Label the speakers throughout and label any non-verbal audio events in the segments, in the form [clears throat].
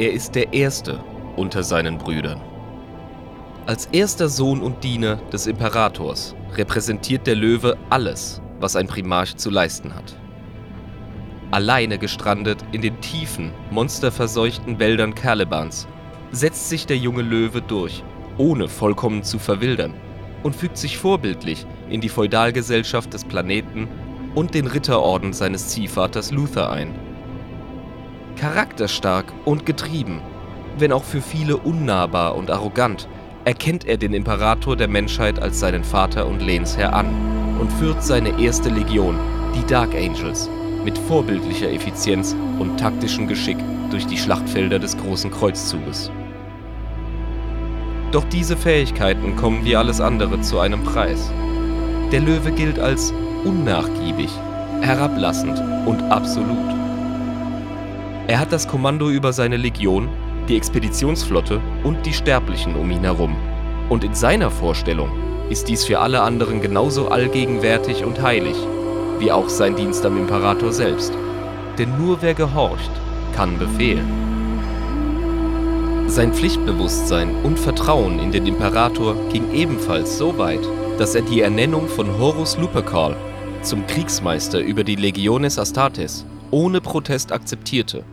Speaker 1: Er ist der Erste unter seinen Brüdern. Als erster Sohn und Diener des Imperators repräsentiert der Löwe alles, was ein Primarch zu leisten hat. Alleine gestrandet in den tiefen, monsterverseuchten Wäldern Calibans setzt sich der junge Löwe durch, ohne vollkommen zu verwildern, und fügt sich vorbildlich in die Feudalgesellschaft des Planeten und den Ritterorden seines Ziehvaters Luther ein. Charakterstark und getrieben, wenn auch für viele unnahbar und arrogant, erkennt er den Imperator der Menschheit als seinen Vater und Lehnsherr an und führt seine erste Legion, die Dark Angels, mit vorbildlicher Effizienz und taktischem Geschick durch die Schlachtfelder des großen Kreuzzuges. Doch diese Fähigkeiten kommen wie alles andere zu einem Preis. Der Löwe gilt als unnachgiebig, herablassend und absolut. Er hat das Kommando über seine Legion, die Expeditionsflotte und die Sterblichen um ihn herum. Und in seiner Vorstellung ist dies für alle anderen genauso allgegenwärtig und heilig, wie auch sein Dienst am Imperator selbst. Denn nur wer gehorcht, kann befehlen. Sein Pflichtbewusstsein und Vertrauen in den Imperator ging ebenfalls so weit, dass er die Ernennung von Horus Lupercal zum Kriegsmeister über die Legiones Astartes ohne Protest akzeptierte,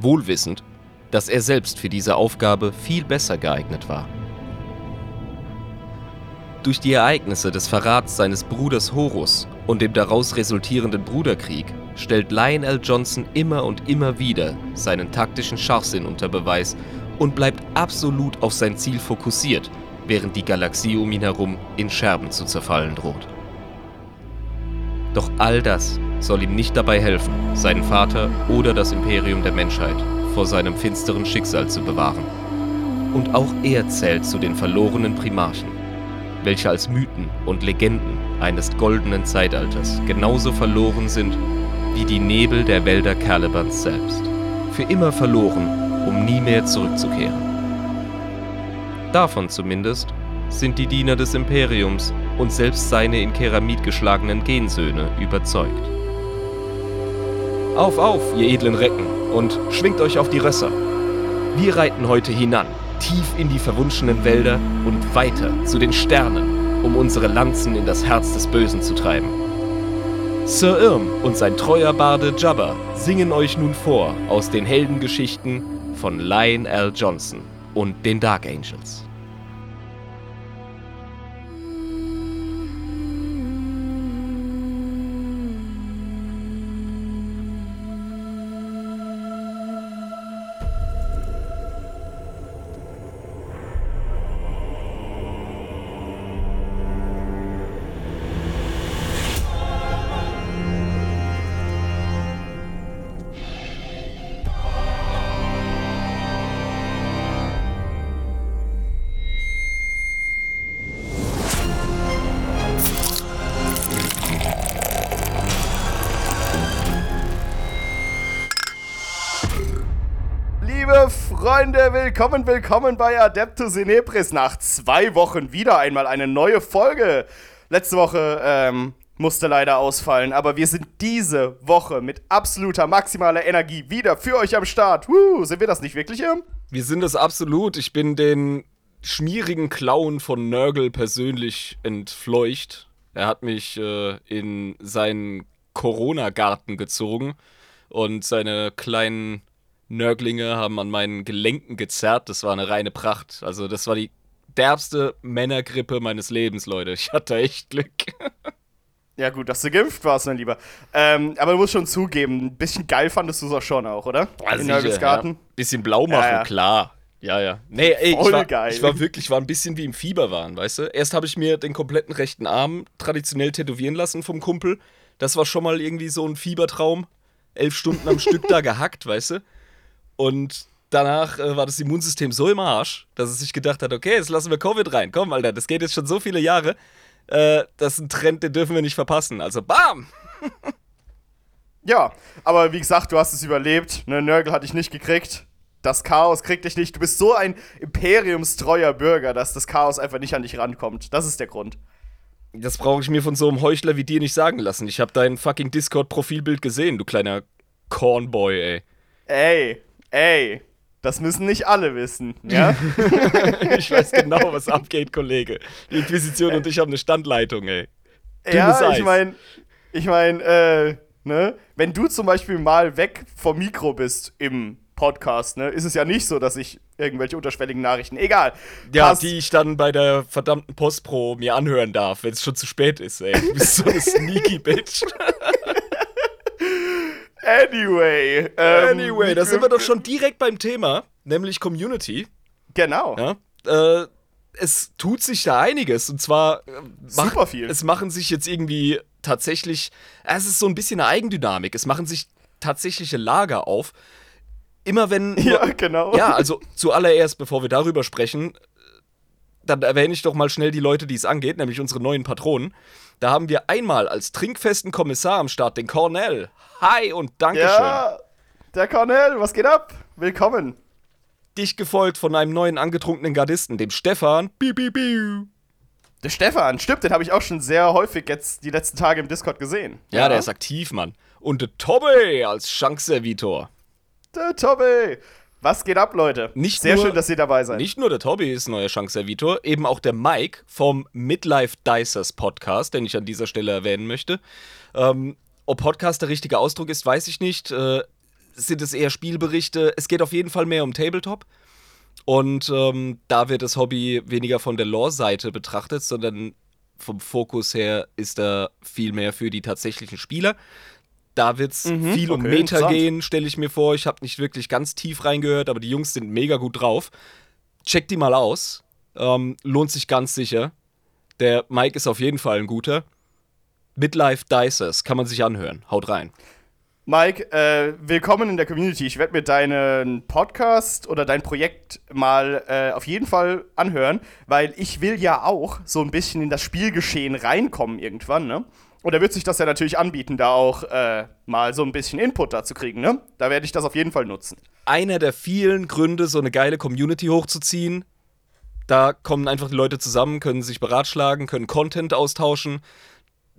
Speaker 1: wohlwissend, dass er selbst für diese Aufgabe viel besser geeignet war. Durch die Ereignisse des Verrats seines Bruders Horus und dem daraus resultierenden Bruderkrieg stellt Lionel Johnson immer und immer wieder seinen taktischen Scharfsinn unter Beweis und bleibt absolut auf sein Ziel fokussiert, während die Galaxie um ihn herum in Scherben zu zerfallen droht. Doch all das soll ihm nicht dabei helfen, seinen Vater oder das Imperium der Menschheit vor seinem finsteren Schicksal zu bewahren. Und auch er zählt zu den verlorenen Primarchen, welche als Mythen und Legenden eines goldenen Zeitalters genauso verloren sind wie die Nebel der Wälder Calibans selbst. Für immer verloren, um nie mehr zurückzukehren. Davon zumindest sind die Diener des Imperiums und selbst seine in Keramid geschlagenen Gensöhne überzeugt. Auf, auf, ihr edlen Recken, und schwingt euch auf die Rösser. Wir reiten heute hinan, tief in die verwunschenen Wälder und weiter zu den Sternen, um unsere Lanzen in das Herz des Bösen zu treiben. Sir Irm und sein treuer Barde Jabba singen euch nun vor aus den Heldengeschichten von Lion L. Johnson und den Dark Angels.
Speaker 2: Willkommen, willkommen bei Adeptus Inepris. Nach zwei Wochen wieder einmal eine neue Folge. Letzte Woche ähm, musste leider ausfallen, aber wir sind diese Woche mit absoluter maximaler Energie wieder für euch am Start. Woo, sind wir das nicht wirklich, Irm?
Speaker 1: Wir sind es absolut. Ich bin den schmierigen Clown von Nörgel persönlich entfleucht. Er hat mich äh, in seinen Corona-Garten gezogen und seine kleinen Nörglinge haben an meinen Gelenken gezerrt. Das war eine reine Pracht. Also, das war die derbste Männergrippe meines Lebens, Leute. Ich hatte echt Glück. [laughs]
Speaker 2: Ja, gut, dass du geimpft warst, mein Lieber. Ähm, aber du musst schon zugeben, ein bisschen geil fandest du es auch schon auch, oder?
Speaker 1: Also
Speaker 2: In Nörgels Garten.
Speaker 1: Ja. Bisschen blau machen,
Speaker 2: Ja, ja.
Speaker 1: klar. Ja, ja. Nee, ey, ich war,
Speaker 2: geil.
Speaker 1: ich war wirklich, war ein bisschen wie im Fieberwahn, weißt du? Erst habe ich mir den kompletten rechten Arm traditionell tätowieren lassen vom Kumpel. Das war schon mal irgendwie so ein Fiebertraum. Elf Stunden am Stück da [laughs] gehackt, weißt du? Und danach äh, war das Immunsystem so im Arsch, dass es sich gedacht hat, okay, jetzt lassen wir Covid rein. Komm, Alter, das geht jetzt schon so viele Jahre. Äh, das ist ein Trend, den dürfen wir nicht verpassen. Also, bam! [laughs]
Speaker 2: Ja, aber wie gesagt, du hast es überlebt. Ne, Nörgel hat dich nicht gekriegt. Das Chaos kriegt dich nicht. Du bist so ein imperiumstreuer Bürger, dass das Chaos einfach nicht an dich rankommt. Das ist der Grund.
Speaker 1: Das brauche ich mir von so einem Heuchler wie dir nicht sagen lassen. Ich habe dein fucking Discord-Profilbild gesehen, du kleiner Cornboy, ey.
Speaker 2: Ey, ey. Das müssen nicht alle wissen, ja? [laughs]
Speaker 1: ich weiß genau, was abgeht, Kollege. Die Inquisition und ich haben eine Standleitung, ey.
Speaker 2: ja, ich meine, ich meine, äh, ne? Wenn du zum Beispiel mal weg vom Mikro bist im Podcast, ne, ist es ja nicht so, dass ich irgendwelche unterschwelligen Nachrichten, egal.
Speaker 1: Ja, Passt. die ich dann bei der verdammten Postpro mir anhören darf, wenn es schon zu spät ist, ey. Du bist so eine [laughs] sneaky Bitch.
Speaker 2: Anyway.
Speaker 1: Ähm, anyway, da sind wir doch schon direkt beim Thema, nämlich Community.
Speaker 2: Genau.
Speaker 1: Ja, äh, es tut sich da einiges und zwar
Speaker 2: äh, super macht, viel.
Speaker 1: Es machen sich jetzt irgendwie tatsächlich, es ist so ein bisschen eine Eigendynamik. Es machen sich tatsächliche Lager auf. Immer wenn. [laughs]
Speaker 2: Ja, genau.
Speaker 1: Ja, also zuallererst, bevor wir darüber sprechen, dann erwähne ich doch mal schnell die Leute, die es angeht, nämlich unsere neuen Patronen. Da haben wir einmal als trinkfesten Kommissar am Start den Cornell. Hi und Dankeschön. Ja,
Speaker 2: der Cornell, was geht ab? Willkommen.
Speaker 1: Dich gefolgt von einem neuen angetrunkenen Gardisten, dem Stefan. Biu, biu, biu.
Speaker 2: Der Stefan, stimmt, den habe ich auch schon sehr häufig jetzt die letzten Tage im Discord gesehen.
Speaker 1: Ja, ja. der ist aktiv, Mann. Und der Tobbe als Schankservitor.
Speaker 2: Der Tobbe. Was geht ab, Leute?
Speaker 1: Nicht
Speaker 2: Sehr
Speaker 1: nur,
Speaker 2: schön, dass ihr dabei seid.
Speaker 1: Nicht nur der Tobi ist neuer Chance-Servitor, eben auch der Mike vom Midlife Dicers Podcast, den ich an dieser Stelle erwähnen möchte. Ähm, ob Podcast der richtige Ausdruck ist, weiß ich nicht. Äh, sind es eher Spielberichte? Es geht auf jeden Fall mehr um Tabletop. Und ähm, da wird das Hobby weniger von der Lore-Seite betrachtet, sondern vom Fokus her ist er viel mehr für die tatsächlichen Spieler. Da wird es mhm, viel um okay, Meta gehen, stelle ich mir vor. Ich habe nicht wirklich ganz tief reingehört, aber die Jungs sind mega gut drauf. Checkt die mal aus. Ähm, lohnt sich ganz sicher. Der Mike ist auf jeden Fall ein guter. Midlife Dicers kann man sich anhören. Haut rein.
Speaker 2: Mike, äh, willkommen in der Community. Ich werde mir deinen Podcast oder dein Projekt mal äh, auf jeden Fall anhören, weil ich will ja auch so ein bisschen in das Spielgeschehen reinkommen irgendwann, ne? Und er wird sich das ja natürlich anbieten, da auch äh, mal so ein bisschen Input dazu kriegen, ne? Da werde ich das auf jeden Fall nutzen.
Speaker 1: Einer der vielen Gründe, so eine geile Community hochzuziehen. Da kommen einfach die Leute zusammen, können sich beratschlagen, können Content austauschen.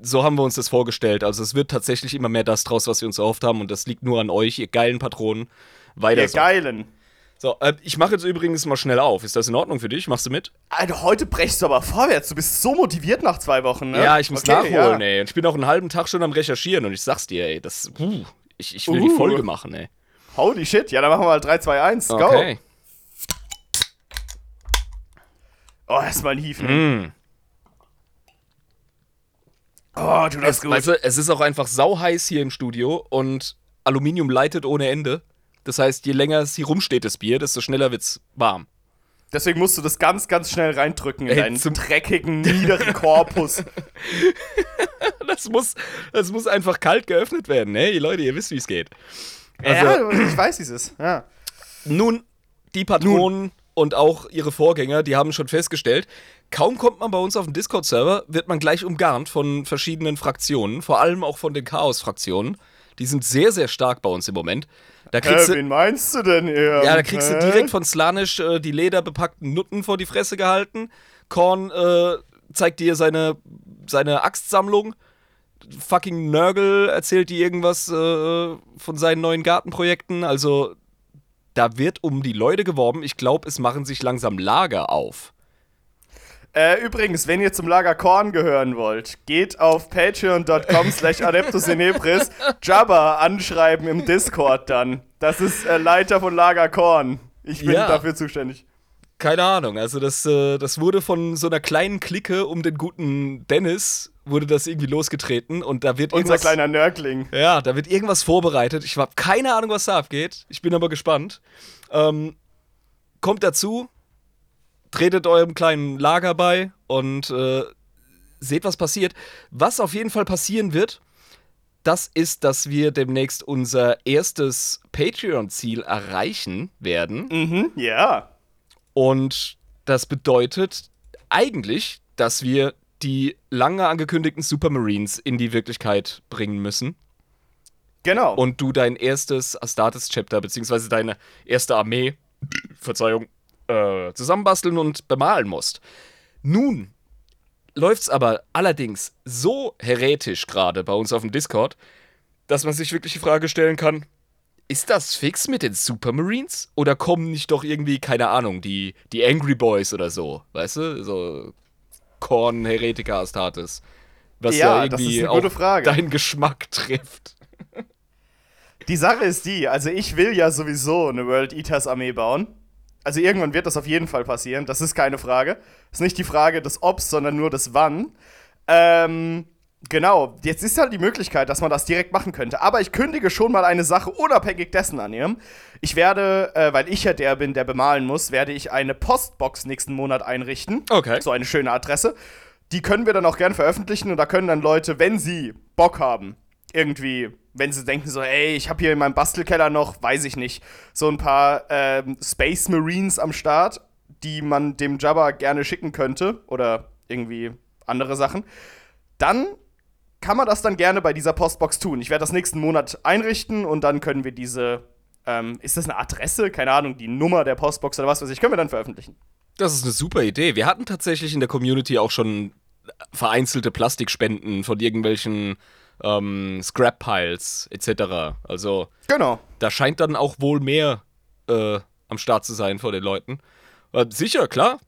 Speaker 1: So haben wir uns das vorgestellt. Also es wird tatsächlich immer mehr das draus, was wir uns erhofft haben. Und das liegt nur an euch, ihr geilen Patronen. Weiter
Speaker 2: ihr
Speaker 1: so.
Speaker 2: geilen.
Speaker 1: So, äh, ich mache jetzt übrigens mal schnell auf. Ist das in Ordnung für dich? Machst du mit?
Speaker 2: Alter, heute brechst du aber vorwärts. Du bist so motiviert nach zwei Wochen, ne?
Speaker 1: Ja, ich muss okay, nachholen, ja. ey. Und ich bin auch einen halben Tag schon am Recherchieren und ich sag's dir, ey, das. Uh, ich, ich will uh. die Folge machen, ey.
Speaker 2: Holy shit. Ja, dann machen wir mal 3, 2, 1. Go. Okay. Oh, erstmal ein Hieven. Mm. Oh, du das
Speaker 1: gut. Weißt du, es ist auch einfach sauheiß hier im Studio und Aluminium leitet ohne Ende. Das heißt, je länger es hier rumsteht, das Bier, desto schneller wird's warm.
Speaker 2: Deswegen musst du das ganz, ganz schnell reindrücken in Ey, deinen zum dreckigen, niederen Korpus. [laughs]
Speaker 1: das, muss, das muss einfach kalt geöffnet werden. Hey, Leute, ihr wisst, wie es geht.
Speaker 2: Also, ja, ich weiß dieses. Ja.
Speaker 1: Nun, die Patronen nun. und auch ihre Vorgänger, die haben schon festgestellt, kaum kommt man bei uns auf den Discord-Server, wird man gleich umgarnt von verschiedenen Fraktionen, vor allem auch von den Chaos-Fraktionen. Die sind sehr, sehr stark bei uns im Moment.
Speaker 2: Da kriegst äh, wen meinst du denn eher?
Speaker 1: Ja, da kriegst du direkt von Slanisch äh, die lederbepackten Nutten vor die Fresse gehalten. Korn äh, zeigt dir seine, seine Axtsammlung. Fucking Nörgel erzählt dir irgendwas äh, von seinen neuen Gartenprojekten. Also, da wird um die Leute geworben. Ich glaube, es machen sich langsam Lager auf.
Speaker 2: Äh, übrigens, wenn ihr zum Lager Korn gehören wollt, geht auf patreon.com slash adeptusinebris Jabba anschreiben im Discord dann. Das ist äh, Leiter von Lager Korn. Ich bin ja. dafür zuständig.
Speaker 1: Keine Ahnung, also das, äh, das wurde von so einer kleinen Clique um den guten Dennis, wurde das irgendwie losgetreten und da wird
Speaker 2: Unser kleiner Nörgling.
Speaker 1: Ja, da wird irgendwas vorbereitet. Ich habe keine Ahnung, was da abgeht. Ich bin aber gespannt. Ähm, kommt dazu, tretet eurem kleinen Lager bei und äh, seht, was passiert. Was auf jeden Fall passieren wird, das ist, dass wir demnächst unser erstes Patreon-Ziel erreichen werden.
Speaker 2: Mhm, ja.
Speaker 1: Und das bedeutet eigentlich, dass wir die lange angekündigten Supermarines in die Wirklichkeit bringen müssen.
Speaker 2: Genau.
Speaker 1: Und du dein erstes Astartes-Chapter, beziehungsweise deine erste Armee, Verzeihung, äh, zusammenbasteln und bemalen musst. Nun läuft es aber allerdings so heretisch gerade bei uns auf dem Discord, dass man sich wirklich die Frage stellen kann, ist das fix mit den Supermarines? Oder kommen nicht doch irgendwie, keine Ahnung, die, die Angry Boys oder so? Weißt du? So Korn, Heretiker, Astartes. Was ja, ja irgendwie auch Frage. deinen Geschmack [laughs] trifft.
Speaker 2: Die Sache ist die, also ich will ja sowieso eine World Eaters Armee bauen. Also irgendwann wird das auf jeden Fall passieren, das ist keine Frage. Ist nicht die Frage des Obs, sondern nur des Wann. Ähm, Genau, jetzt ist halt die Möglichkeit, dass man das direkt machen könnte. Aber ich kündige schon mal eine Sache unabhängig dessen an ihm. Ich werde, äh, weil ich ja der bin, der bemalen muss, werde ich eine Postbox nächsten Monat einrichten.
Speaker 1: Okay.
Speaker 2: So eine schöne Adresse. Die können wir dann auch gern veröffentlichen und da können dann Leute, wenn sie Bock haben, irgendwie, wenn sie denken so, ey, ich habe hier in meinem Bastelkeller noch, weiß ich nicht, so ein paar ähm, Space Marines am Start, die man dem Jabba gerne schicken könnte oder irgendwie andere Sachen. Dann kann man das dann gerne bei dieser Postbox tun. Ich werde das nächsten Monat einrichten und dann können wir diese, ähm, ist das eine Adresse? Keine Ahnung, die Nummer der Postbox oder was weiß ich, können wir dann veröffentlichen.
Speaker 1: Das ist eine super Idee. Wir hatten tatsächlich in der Community auch schon vereinzelte Plastikspenden von irgendwelchen ähm, Scrap-Piles etc. Also,
Speaker 2: genau.
Speaker 1: da scheint dann auch wohl mehr äh, am Start zu sein vor den Leuten. Äh, sicher, klar.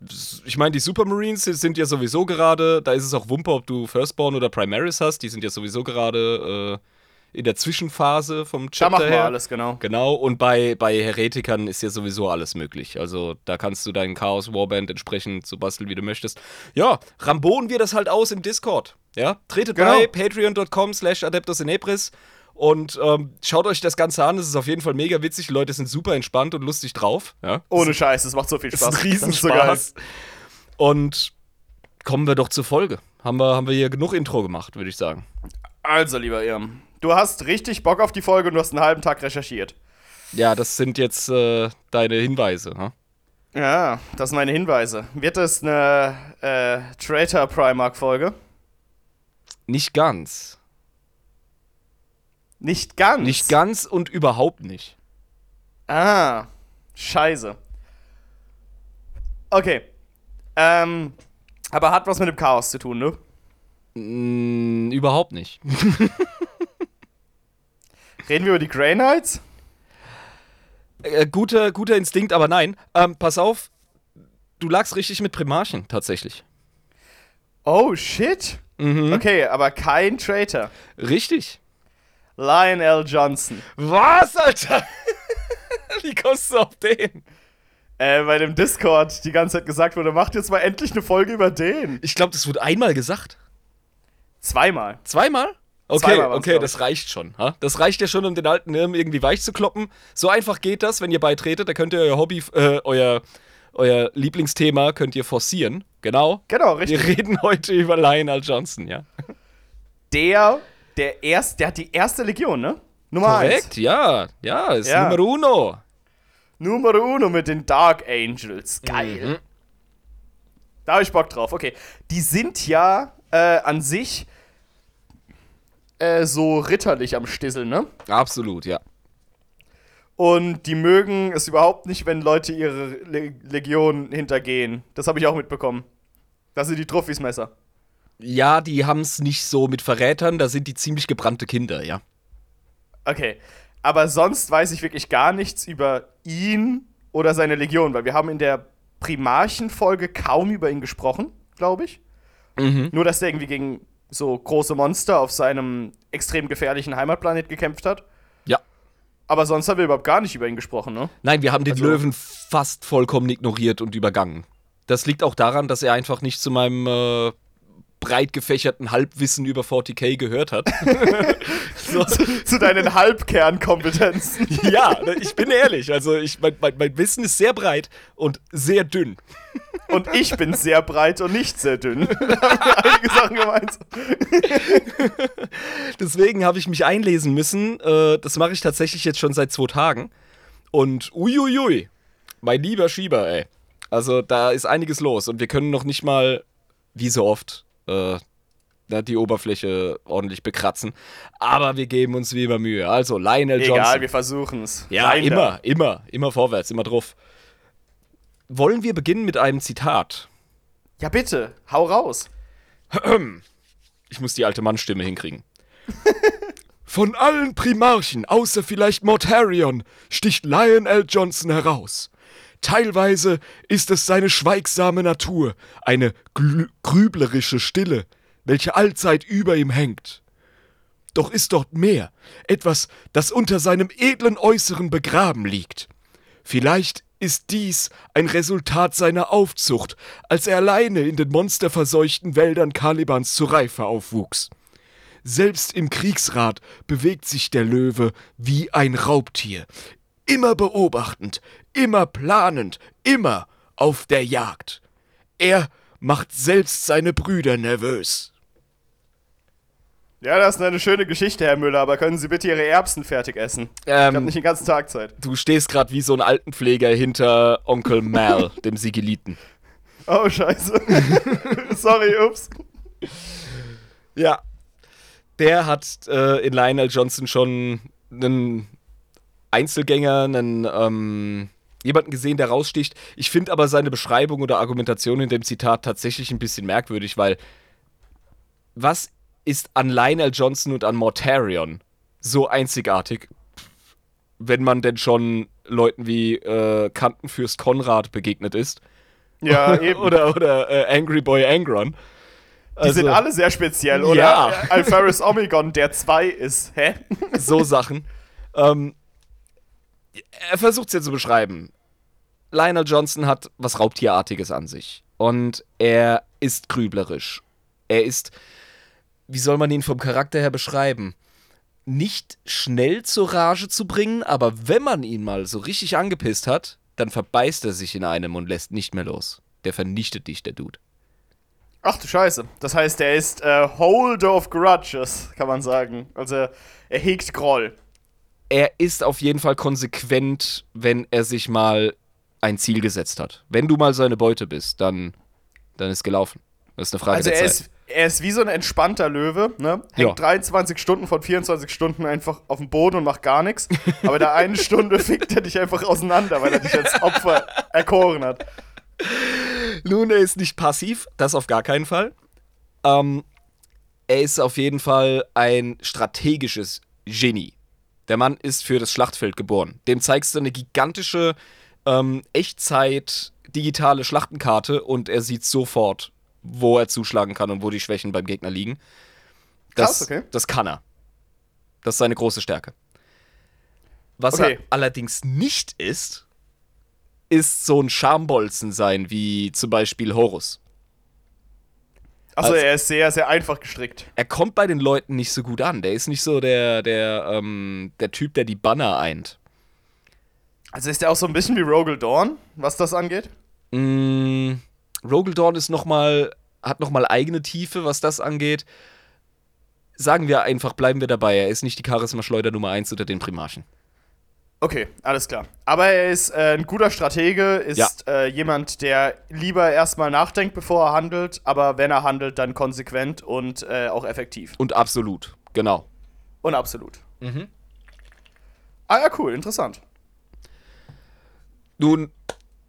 Speaker 1: Ich meine, die Supermarines sind ja sowieso gerade, da ist es auch Wumper, ob du Firstborn oder Primaris hast, die sind ja sowieso gerade äh, in der Zwischenphase vom Chapter
Speaker 2: Da machen wir alles, genau.
Speaker 1: Genau, und bei, bei Heretikern ist ja sowieso alles möglich. Also da kannst du deinen Chaos Warband entsprechend so basteln, wie du möchtest. Ja, rambonen wir das halt aus im Discord. Ja, tretet genau. bei patreon.com slash adeptus in Ebris und ähm, schaut euch das Ganze an, es ist auf jeden Fall mega witzig. Die Leute sind super entspannt und lustig drauf. Ja?
Speaker 2: Ohne Scheiß, es macht so viel Spaß.
Speaker 1: Ist ein Riesenspaß. Und kommen wir doch zur Folge. Haben wir, haben wir hier genug Intro gemacht, würde ich sagen.
Speaker 2: Also, lieber Irm, du hast richtig Bock auf die Folge und du hast einen halben Tag recherchiert.
Speaker 1: Ja, das sind jetzt äh, deine Hinweise. Hm?
Speaker 2: Ja, das sind meine Hinweise. Wird es eine äh, Traitor Primark-Folge?
Speaker 1: Nicht ganz.
Speaker 2: Nicht ganz.
Speaker 1: Nicht ganz und überhaupt nicht.
Speaker 2: Ah, scheiße. Okay. Ähm, aber hat was mit dem Chaos zu tun, ne?
Speaker 1: Mm, überhaupt nicht. [laughs]
Speaker 2: Reden wir über die Grey Knights?
Speaker 1: Äh, guter, guter Instinkt, aber nein. Ähm, pass auf, du lagst richtig mit Primarchen, tatsächlich.
Speaker 2: Oh, shit. Mhm. Okay, aber kein Traitor.
Speaker 1: Richtig.
Speaker 2: Lionel Johnson.
Speaker 1: Was, Alter? [laughs] Wie kommst du auf den?
Speaker 2: Äh, bei dem Discord die ganze Zeit gesagt wurde, macht jetzt mal endlich eine Folge über den.
Speaker 1: Ich glaube, das wurde einmal gesagt.
Speaker 2: Zweimal.
Speaker 1: Zweimal? Okay, Zweimal okay, das reicht schon. Ha? Das reicht ja schon, um den alten Irm irgendwie weich zu kloppen. So einfach geht das, wenn ihr beitretet. Da könnt ihr euer Hobby, äh, euer, euer Lieblingsthema könnt ihr forcieren. Genau.
Speaker 2: Genau, richtig.
Speaker 1: Wir reden heute über Lionel Johnson, ja.
Speaker 2: Der der, erst, der hat die erste Legion, ne?
Speaker 1: Nummer Korrekt, eins. ja. Ja, ist ja. Nummer uno.
Speaker 2: Nummer uno mit den Dark Angels. Geil. Mhm. Da habe ich Bock drauf. Okay. Die sind ja äh, an sich äh, so ritterlich am Stisseln, ne?
Speaker 1: Absolut, ja.
Speaker 2: Und die mögen es überhaupt nicht, wenn Leute ihre Le Legion hintergehen. Das habe ich auch mitbekommen. Das sind die Trophysmesser.
Speaker 1: Ja, die haben es nicht so mit Verrätern, da sind die ziemlich gebrannte Kinder, ja.
Speaker 2: Okay. Aber sonst weiß ich wirklich gar nichts über ihn oder seine Legion, weil wir haben in der Primarchenfolge kaum über ihn gesprochen, glaube ich. Mhm. Nur, dass er irgendwie gegen so große Monster auf seinem extrem gefährlichen Heimatplanet gekämpft hat. Aber sonst haben wir überhaupt gar nicht über ihn gesprochen, ne?
Speaker 1: Nein, wir haben den also, Löwen fast vollkommen ignoriert und übergangen. Das liegt auch daran, dass er einfach nicht zu meinem äh, breit gefächerten Halbwissen über 40k gehört hat. [laughs]
Speaker 2: so. zu, zu, deinen Halbkernkompetenzen.
Speaker 1: ja, ich bin ehrlich. Also ich, mein, mein, mein, Wissen ist sehr breit und sehr dünn.
Speaker 2: Und ich bin sehr breit und nicht sehr dünn. [laughs] da haben wir einige Sachen gemeinsam.
Speaker 1: Deswegen habe ich mich einlesen müssen. Äh, das mache ich tatsächlich jetzt schon seit zwei Tagen. Und uiuiui, mein lieber Schieber, ey. Also da ist einiges los und wir können noch nicht mal, wie so oft, äh, die Oberfläche ordentlich bekratzen. Aber wir geben uns wie immer Mühe. Also Lionel Johnson.
Speaker 2: Egal, wir versuchen es.
Speaker 1: Ja, Leider. immer, immer, immer vorwärts, immer drauf. Wollen wir beginnen mit einem Zitat?
Speaker 2: Ja, bitte, hau raus. [clears throat]
Speaker 1: Ich muss die alte Mannstimme hinkriegen. [laughs] Von allen Primarchen, außer vielleicht Mortarion, sticht Lion L. Johnson heraus. Teilweise ist es seine schweigsame Natur, eine grüblerische Stille, welche allzeit über ihm hängt. Doch ist dort mehr, etwas, das unter seinem edlen Äußeren begraben liegt. Vielleicht ist dies ein Resultat seiner Aufzucht, als er alleine in den monsterverseuchten Wäldern Kalibans zur Reife aufwuchs. Selbst im Kriegsrat bewegt sich der Löwe wie ein Raubtier, immer beobachtend, immer planend, immer auf der Jagd. Er macht selbst seine Brüder nervös.
Speaker 2: Ja, das ist eine schöne Geschichte, Herr Müller, aber können Sie bitte Ihre Erbsen fertig essen? Ähm, ich habe nicht den ganzen Tag Zeit.
Speaker 1: Du stehst gerade wie so ein Altenpfleger hinter Onkel Mal, [laughs] dem Sigiliten.
Speaker 2: Oh, scheiße. [laughs] Sorry, ups.
Speaker 1: Ja. Der hat äh, in Lionel Johnson schon einen Einzelgänger, einen, ähm, jemanden gesehen, der raussticht. Ich finde aber seine Beschreibung oder Argumentation in dem Zitat tatsächlich ein bisschen merkwürdig, weil was ist an Lionel Johnson und an Mortarion so einzigartig, wenn man denn schon Leuten wie äh, Kantenfürst Konrad begegnet ist.
Speaker 2: Ja, [laughs] eben.
Speaker 1: oder oder äh, Angry Boy Angron.
Speaker 2: Also, Die sind alle sehr speziell, oder? Ja. Alpharis Omegon, der 2 ist. Hä? [laughs]
Speaker 1: so Sachen. Ähm, er versucht es ja zu beschreiben. Lionel Johnson hat was Raubtierartiges an sich. Und er ist grüblerisch. Er ist wie soll man ihn vom Charakter her beschreiben? Nicht schnell zur Rage zu bringen, aber wenn man ihn mal so richtig angepisst hat, dann verbeißt er sich in einem und lässt nicht mehr los. Der vernichtet dich, der Dude.
Speaker 2: Ach du Scheiße. Das heißt, er ist äh, Holder of Grudges, kann man sagen. Also er hegt Groll.
Speaker 1: Er ist auf jeden Fall konsequent, wenn er sich mal ein Ziel gesetzt hat. Wenn du mal seine Beute bist, dann, dann ist gelaufen. Das ist eine Frage
Speaker 2: also
Speaker 1: der Zeit.
Speaker 2: Ist, er ist wie so ein entspannter Löwe, ne? Hängt ja. 23 Stunden von 24 Stunden einfach auf dem Boden und macht gar nichts. [laughs] Aber in der einen Stunde fickt er dich einfach auseinander, weil er dich als Opfer erkoren hat.
Speaker 1: Nun, er ist nicht passiv, das auf gar keinen Fall. Ähm, er ist auf jeden Fall ein strategisches Genie. Der Mann ist für das Schlachtfeld geboren. Dem zeigst du eine gigantische ähm, Echtzeit digitale Schlachtenkarte und er sieht sofort, wo er zuschlagen kann und wo die Schwächen beim Gegner liegen. Das, Krass, okay. das kann er. Das ist seine große Stärke. Was okay. er allerdings nicht ist, ist so ein Schambolzen sein, wie zum Beispiel Horus.
Speaker 2: Achso, also, er ist sehr, sehr einfach gestrickt.
Speaker 1: Er kommt bei den Leuten nicht so gut an. Der ist nicht so der, der, ähm, der Typ, der die Banner eint.
Speaker 2: Also ist er auch so ein bisschen wie Rogel Dawn, was das angeht?
Speaker 1: Mm, Rogel Dawn ist noch mal, hat nochmal eigene Tiefe, was das angeht. Sagen wir einfach, bleiben wir dabei. Er ist nicht die Charisma-Schleuder Nummer 1 unter den Primarchen.
Speaker 2: Okay, alles klar. Aber er ist äh, ein guter Stratege, ist ja. äh, jemand, der lieber erstmal nachdenkt, bevor er handelt, aber wenn er handelt, dann konsequent und äh, auch effektiv.
Speaker 1: Und absolut, genau.
Speaker 2: Und absolut. Mhm. Ah ja, cool, interessant.
Speaker 1: Nun,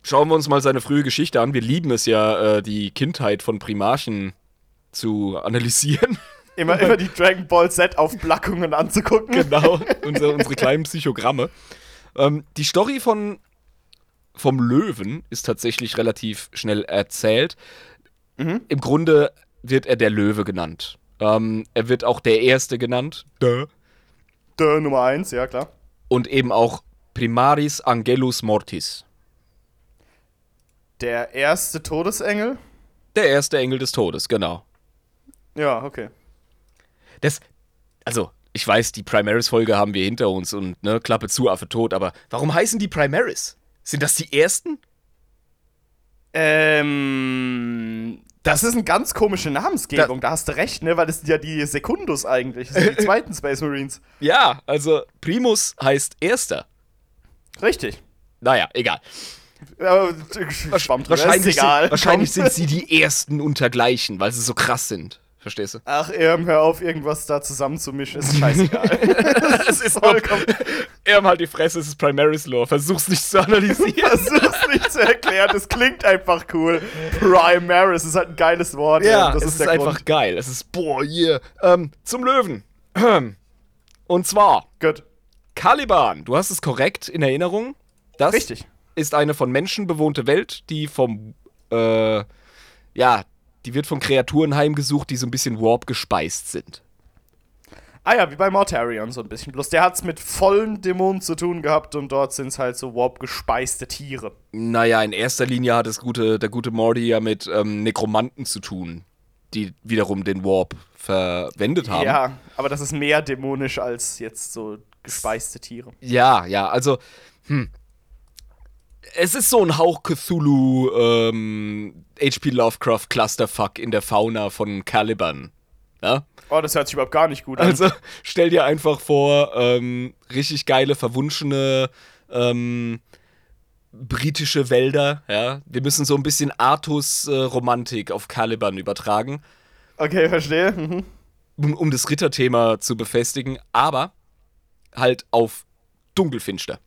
Speaker 1: schauen wir uns mal seine frühe Geschichte an. Wir lieben es ja, äh, die Kindheit von Primarchen zu analysieren. [laughs]
Speaker 2: Immer, immer die Dragon Ball Z-Aufplackungen anzugucken.
Speaker 1: Genau, [laughs] unsere, unsere kleinen Psychogramme. Ähm, die Story von, vom Löwen ist tatsächlich relativ schnell erzählt. Mhm. Im Grunde wird er der Löwe genannt. Ähm, er wird auch der Erste genannt.
Speaker 2: Duh. Duh, Nummer eins, ja klar.
Speaker 1: Und eben auch Primaris Angelus Mortis.
Speaker 2: Der erste Todesengel?
Speaker 1: Der erste Engel des Todes, genau.
Speaker 2: Ja, okay.
Speaker 1: Das, also, ich weiß, die Primaris-Folge haben wir hinter uns und, ne, Klappe zu, Affe tot, aber warum heißen die Primaris? Sind das die ersten?
Speaker 2: Ähm. Das ist eine ganz komische Namensgebung, da, da hast du recht, ne? Weil das sind ja die Sekundus eigentlich, das sind die [laughs] zweiten Space Marines.
Speaker 1: Ja, also Primus heißt Erster.
Speaker 2: Richtig.
Speaker 1: Naja, egal.
Speaker 2: Ja,
Speaker 1: wahrscheinlich, sind, wahrscheinlich sind sie die ersten untergleichen, weil sie so krass sind. Verstehst du?
Speaker 2: Ach, Irm, hör auf, irgendwas da zusammenzumischen. Ist scheißegal. [laughs]
Speaker 1: es ist vollkommen. Irm, halt die Fresse, es ist Primaris Lore. Versuch's nicht zu analysieren. [laughs]
Speaker 2: Versuch's nicht zu erklären. Das klingt einfach cool. Primaris ist halt ein geiles Wort.
Speaker 1: Ja, das es ist, ist einfach geil. Es ist, boah, yeah. Ähm, zum Löwen. [clears throat] Und zwar
Speaker 2: Gut.
Speaker 1: Caliban. Du hast es korrekt in Erinnerung. Das
Speaker 2: Richtig.
Speaker 1: Ist eine von Menschen bewohnte Welt, die vom, äh, ja, die wird von Kreaturen heimgesucht, die so ein bisschen Warp gespeist sind.
Speaker 2: Ah ja, wie bei Mortarion so ein bisschen. Bloß der hat's mit vollen Dämonen zu tun gehabt und dort sind's halt so Warp-gespeiste Tiere.
Speaker 1: Naja, in erster Linie hat das gute, der gute Morty ja mit ähm, Nekromanten zu tun, die wiederum den Warp verwendet haben.
Speaker 2: Ja, aber das ist mehr dämonisch als jetzt so gespeiste Tiere.
Speaker 1: Ja, ja, also, hm. Es ist so ein Hauch Cthulhu, ähm, H.P. Lovecraft Clusterfuck in der Fauna von Caliban. Ja?
Speaker 2: Oh, das hört sich überhaupt gar nicht gut an.
Speaker 1: Also, stell dir einfach vor, ähm, richtig geile, verwunschene, ähm, britische Wälder, ja. Wir müssen so ein bisschen Artus-Romantik auf Caliban übertragen,
Speaker 2: Okay, verstehe. Mhm.
Speaker 1: um, um das Ritterthema zu befestigen, aber halt auf dunkelfinster.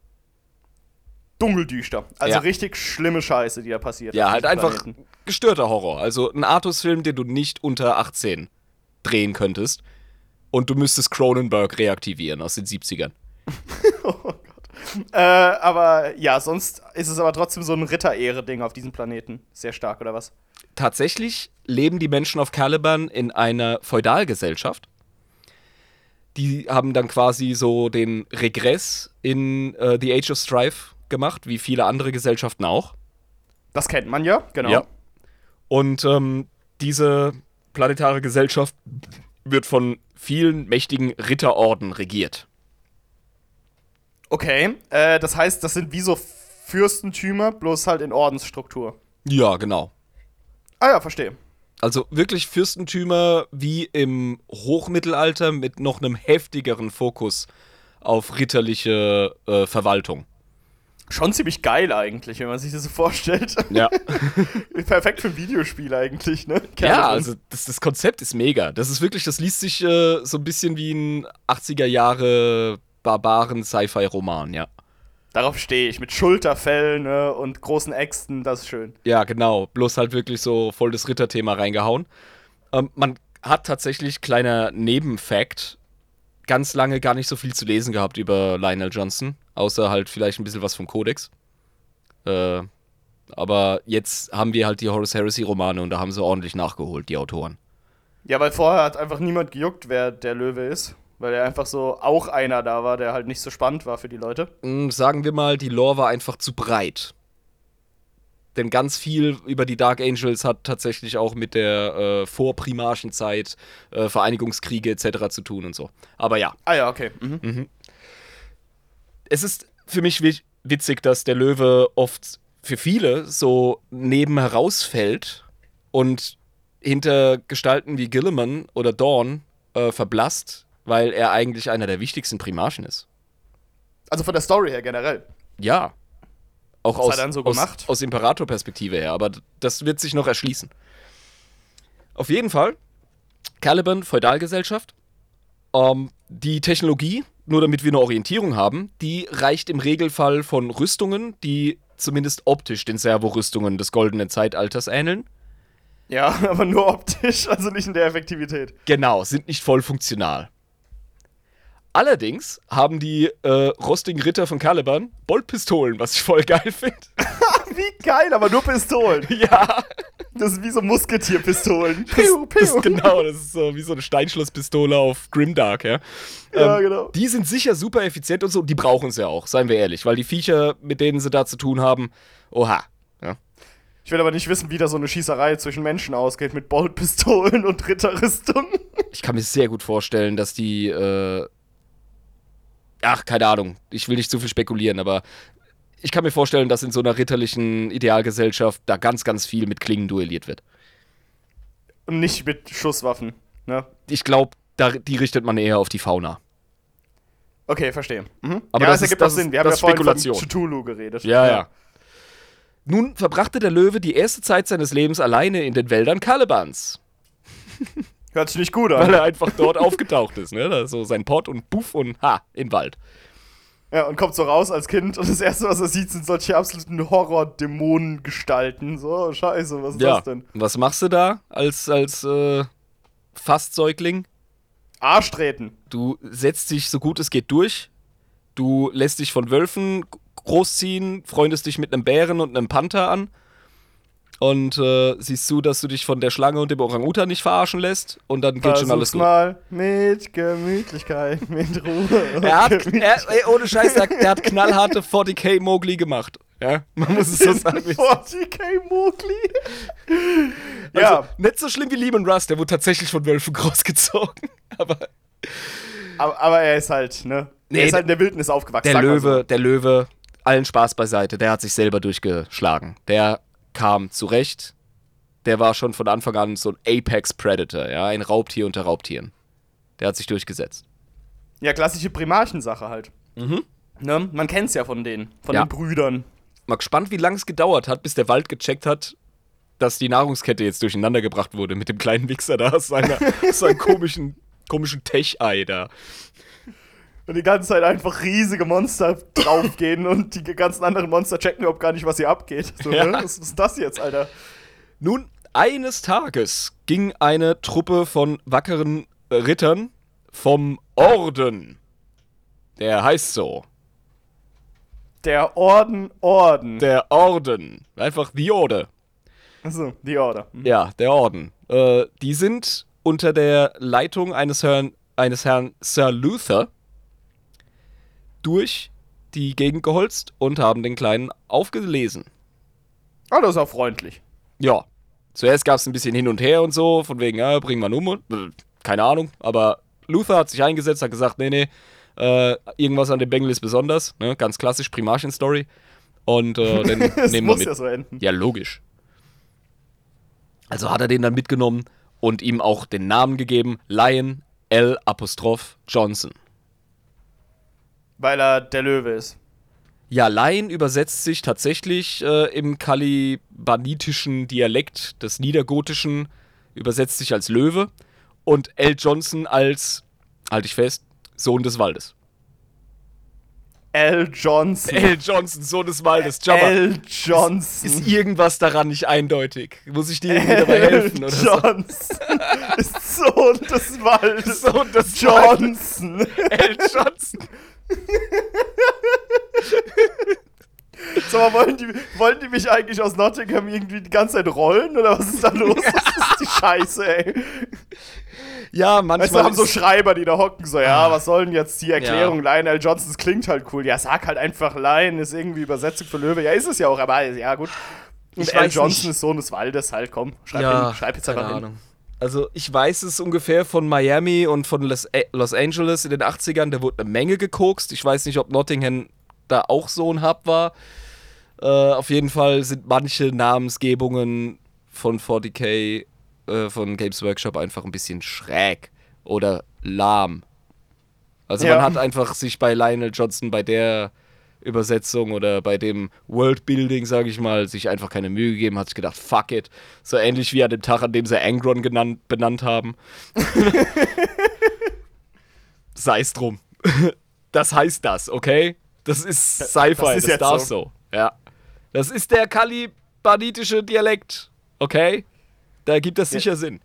Speaker 2: Dunkeldüster. Also
Speaker 1: Ja.
Speaker 2: richtig schlimme Scheiße, die da passiert.
Speaker 1: Ja, halt einfach
Speaker 2: Planeten.
Speaker 1: gestörter Horror. Also ein Artus-Film, den du nicht unter 18 drehen könntest. Und du müsstest Cronenberg reaktivieren aus den 70ern. [laughs]
Speaker 2: Oh Gott. Äh, aber ja, sonst ist es aber trotzdem so ein Ritterehre-Ding auf diesem Planeten. Sehr stark, oder was?
Speaker 1: Tatsächlich leben die Menschen auf Caliban in einer Feudalgesellschaft. Die haben dann quasi so den Regress in äh, The Age of Strife gemacht, wie viele andere Gesellschaften auch.
Speaker 2: Das kennt man ja, genau.
Speaker 1: Ja. Und ähm, diese planetare Gesellschaft wird von vielen mächtigen Ritterorden regiert.
Speaker 2: Okay, äh, das heißt, das sind wie so Fürstentümer, bloß halt in Ordensstruktur.
Speaker 1: Ja, genau.
Speaker 2: Ah ja, verstehe.
Speaker 1: Also wirklich Fürstentümer wie im Hochmittelalter mit noch einem heftigeren Fokus auf ritterliche äh, Verwaltung.
Speaker 2: Schon ziemlich geil eigentlich, wenn man sich das so vorstellt.
Speaker 1: Ja. [laughs]
Speaker 2: Perfekt für ein Videospiel eigentlich, ne?
Speaker 1: ja,
Speaker 2: Caliban.
Speaker 1: also das, das Konzept ist mega. Das ist wirklich, das liest sich äh, so ein bisschen wie ein 80er Jahre Barbaren-Sci-Fi-Roman, ja.
Speaker 2: Darauf stehe ich. Mit Schulterfällen ne? und großen Äxten, das ist schön.
Speaker 1: Ja, genau. Bloß halt wirklich so voll das Ritterthema reingehauen. Ähm, man hat tatsächlich, kleiner Nebenfact, ganz lange gar nicht so viel zu lesen gehabt über Lionel Johnson. Außer halt vielleicht ein bisschen was vom Kodex. Äh, aber jetzt haben wir halt die Horus Heresy-Romane und da haben sie ordentlich nachgeholt, die Autoren.
Speaker 2: Ja, weil vorher hat einfach niemand gejuckt, wer der Löwe ist. Weil er einfach so auch einer da war, der halt nicht so spannend war für die Leute.
Speaker 1: Mm, Sagen wir mal, die Lore war einfach zu breit. Denn ganz viel über die Dark Angels hat tatsächlich auch mit der äh, Vorprimarchenzeit, äh, Vereinigungskriege etc. zu tun und so. Aber ja,
Speaker 2: Ah ja, okay. Mhm.
Speaker 1: Es ist für mich wi- witzig, dass der Löwe oft für viele so neben herausfällt und hinter Gestalten wie Gilliman oder Dawn äh, verblasst, weil er eigentlich einer der wichtigsten Primarchen ist.
Speaker 2: Also von der Story her generell.
Speaker 1: Ja. Auch
Speaker 2: Was hat
Speaker 1: aus,
Speaker 2: er dann so
Speaker 1: aus,
Speaker 2: gemacht?
Speaker 1: aus Imperator-Perspektive her, aber das wird sich noch erschließen. Auf jeden Fall, Caliban, Feudalgesellschaft. Ähm, die Technologie, nur damit wir eine Orientierung haben, die reicht im Regelfall von Rüstungen, die zumindest optisch den Servorüstungen des goldenen Zeitalters ähneln.
Speaker 2: Ja, [laughs] aber nur optisch, also nicht in der Effektivität.
Speaker 1: Genau, sind nicht voll funktional. Allerdings haben die äh, rostigen Ritter von Caliban Boltpistolen, was ich voll geil [laughs] finde. [laughs]
Speaker 2: Wie geil, aber nur Pistolen.
Speaker 1: ja.
Speaker 2: Das ist wie so Musketierpistolen.
Speaker 1: Das,
Speaker 2: Piu,
Speaker 1: das,
Speaker 2: piu.
Speaker 1: genau, das ist so wie so eine Steinschlosspistole auf Grimdark, ja.
Speaker 2: Ja,
Speaker 1: Ähm,
Speaker 2: genau.
Speaker 1: Die sind sicher super effizient und so, die brauchen es ja auch, seien wir ehrlich, weil die Viecher, mit denen sie da zu tun haben, oha. Ja.
Speaker 2: Ich will aber nicht wissen, wie da so eine Schießerei zwischen Menschen ausgeht mit Boltpistolen und Ritterrüstung.
Speaker 1: Ich kann mir sehr gut vorstellen, dass die, äh, ach, keine Ahnung, ich will nicht zu viel spekulieren, aber ich kann mir vorstellen, dass in so einer ritterlichen Idealgesellschaft da ganz, ganz viel mit Klingen duelliert wird.
Speaker 2: Und nicht mit Schusswaffen. Ne?
Speaker 1: Ich glaube, die richtet man eher auf die Fauna.
Speaker 2: Okay, verstehe. Mhm.
Speaker 1: Aber
Speaker 2: ja,
Speaker 1: das
Speaker 2: das ergibt auch Sinn. Wir haben ja vorhin von Cthulhu geredet.
Speaker 1: Ja, ja. Nun verbrachte der Löwe die erste Zeit seines Lebens alleine in den Wäldern Calibans,
Speaker 2: Hört sich nicht gut
Speaker 1: weil
Speaker 2: an.
Speaker 1: er einfach dort aufgetaucht ist. Ne? So sein Pott und Puff und ha, im Wald.
Speaker 2: Ja, und kommt so raus als Kind und das erste, was er sieht, sind solche absoluten Horror-Dämonen-Gestalten. So, scheiße, was ist
Speaker 1: Ja.
Speaker 2: das denn?
Speaker 1: Was machst du da als, als äh, Fastsäugling?
Speaker 2: Arsch treten.
Speaker 1: Du setzt dich so gut es geht durch. Du lässt dich von Wölfen großziehen, freundest dich mit einem Bären und einem Panther an und äh, siehst zu, dass du dich von der Schlange und dem Orang-Utan nicht verarschen lässt und dann geht schon alles
Speaker 2: gut. mal mit Gemütlichkeit, [laughs] mit Ruhe.
Speaker 1: Er hat, er, ey, ohne Scheiß, der, der, hat knallharte 40k Mowgli gemacht. Ja, man muss es so [laughs] sagen.
Speaker 2: 40k Mowgli?
Speaker 1: Also, ja. Nicht so schlimm wie Lehman Russ, der wurde tatsächlich von Wölfen [laughs] großgezogen. Aber,
Speaker 2: aber, aber er ist halt, ne? Nee, er ist halt in der Wildnis aufgewachsen.
Speaker 1: Der Löwe, so. der Löwe, allen Spaß beiseite, der hat sich selber durchgeschlagen. Der kam zurecht. Der war schon von Anfang an so ein Apex Predator, ja, ein Raubtier unter Raubtieren. Der hat sich durchgesetzt.
Speaker 2: Ja, klassische Primarchensache halt. Mhm. Ne? Man kennt's ja von denen, von
Speaker 1: ja.
Speaker 2: den Brüdern.
Speaker 1: Mal gespannt, wie lange es gedauert hat, bis der Wald gecheckt hat, dass die Nahrungskette jetzt durcheinander gebracht wurde mit dem kleinen Wichser da aus, seiner, seinem [laughs] komischen, komischen Tech-Ei da.
Speaker 2: Und die ganze Zeit einfach riesige Monster draufgehen [laughs] und die ganzen anderen Monster checken überhaupt gar nicht, was hier abgeht. So, ja. ne? Was ist das jetzt, Alter?
Speaker 1: Nun, eines Tages ging eine Truppe von wackeren Rittern vom Orden. Der heißt so.
Speaker 2: Der Orden Orden.
Speaker 1: Der Orden. Einfach The Order.
Speaker 2: Achso, The Order.
Speaker 1: Mhm. Ja, der Orden. Äh, die sind unter der Leitung eines Herrn, eines Herrn Sir Luther durch die Gegend geholzt und haben den Kleinen aufgelesen.
Speaker 2: Ah, das ist auch freundlich.
Speaker 1: Ja. Zuerst gab es ein bisschen hin und her und so, von wegen, ja, bringen wir einen um. Äh, keine Ahnung, aber Luther hat sich eingesetzt, hat gesagt, nee, nee, äh, irgendwas an dem Bengel ist besonders. Ne? Ganz klassisch, Primarchen-Story. Und äh, dann [laughs] nehmen wir mit. Ja, so enden. ja, logisch. Also hat er den dann mitgenommen und ihm auch den Namen gegeben: Lion L. Apostroph Johnson.
Speaker 2: Weil er der Löwe ist.
Speaker 1: Ja, Lion übersetzt sich tatsächlich äh, im kalibanitischen Dialekt des Niedergotischen, übersetzt sich als Löwe und L. Johnson als, halte ich fest, Sohn des Waldes.
Speaker 2: L. Johnson.
Speaker 1: L. Johnson, Sohn des Waldes. Jabba.
Speaker 2: L. Johnson.
Speaker 1: Ist irgendwas daran nicht eindeutig? Muss ich dir irgendwie dabei helfen? Oder
Speaker 2: Johnson so? [laughs] ist Sohn des Waldes.
Speaker 1: Sohn des
Speaker 2: Johnson.
Speaker 1: Waldes. L. Johnson. [laughs]
Speaker 2: So, wollen die, wollen die mich eigentlich aus Nottingham irgendwie die ganze Zeit rollen oder was ist da los? [laughs] Was ist die Scheiße, ey?
Speaker 1: Ja, manchmal.
Speaker 2: Weißt du, haben so Schreiber, die da hocken, so, ja, was soll denn jetzt die Erklärung? Ja. Lionel Johnson, das klingt halt cool. Ja, sag halt einfach Lion, ist irgendwie Übersetzung für Löwe. Ja, ist es ja auch, aber ja, gut. Und L. Johnson nicht. ist Sohn des Waldes, halt, komm, schreib, ja, hin, schreib jetzt einfach hin.
Speaker 1: Also ich weiß es ungefähr von Miami und von Los, Los Angeles in den 80ern, da wurde eine Menge gekokst. Ich weiß nicht, ob Nottingham da auch so ein Hub war. Äh, auf jeden Fall sind manche Namensgebungen von 40k, äh, von Games Workshop einfach ein bisschen schräg oder lahm. Also ja. man hat einfach sich bei Lionel Johnson bei der Übersetzung oder bei dem Worldbuilding, sage ich mal, sich einfach keine Mühe gegeben, hat sich gedacht, fuck it. So ähnlich wie an dem Tag, an dem sie Angron genannt, benannt haben. [laughs] Sei es drum. [laughs] Das heißt das, okay? Das ist Sci-Fi, das, das darf so. so. Ja. Das ist der kalibanitische Dialekt, okay? Da gibt es sicher ja. Sinn.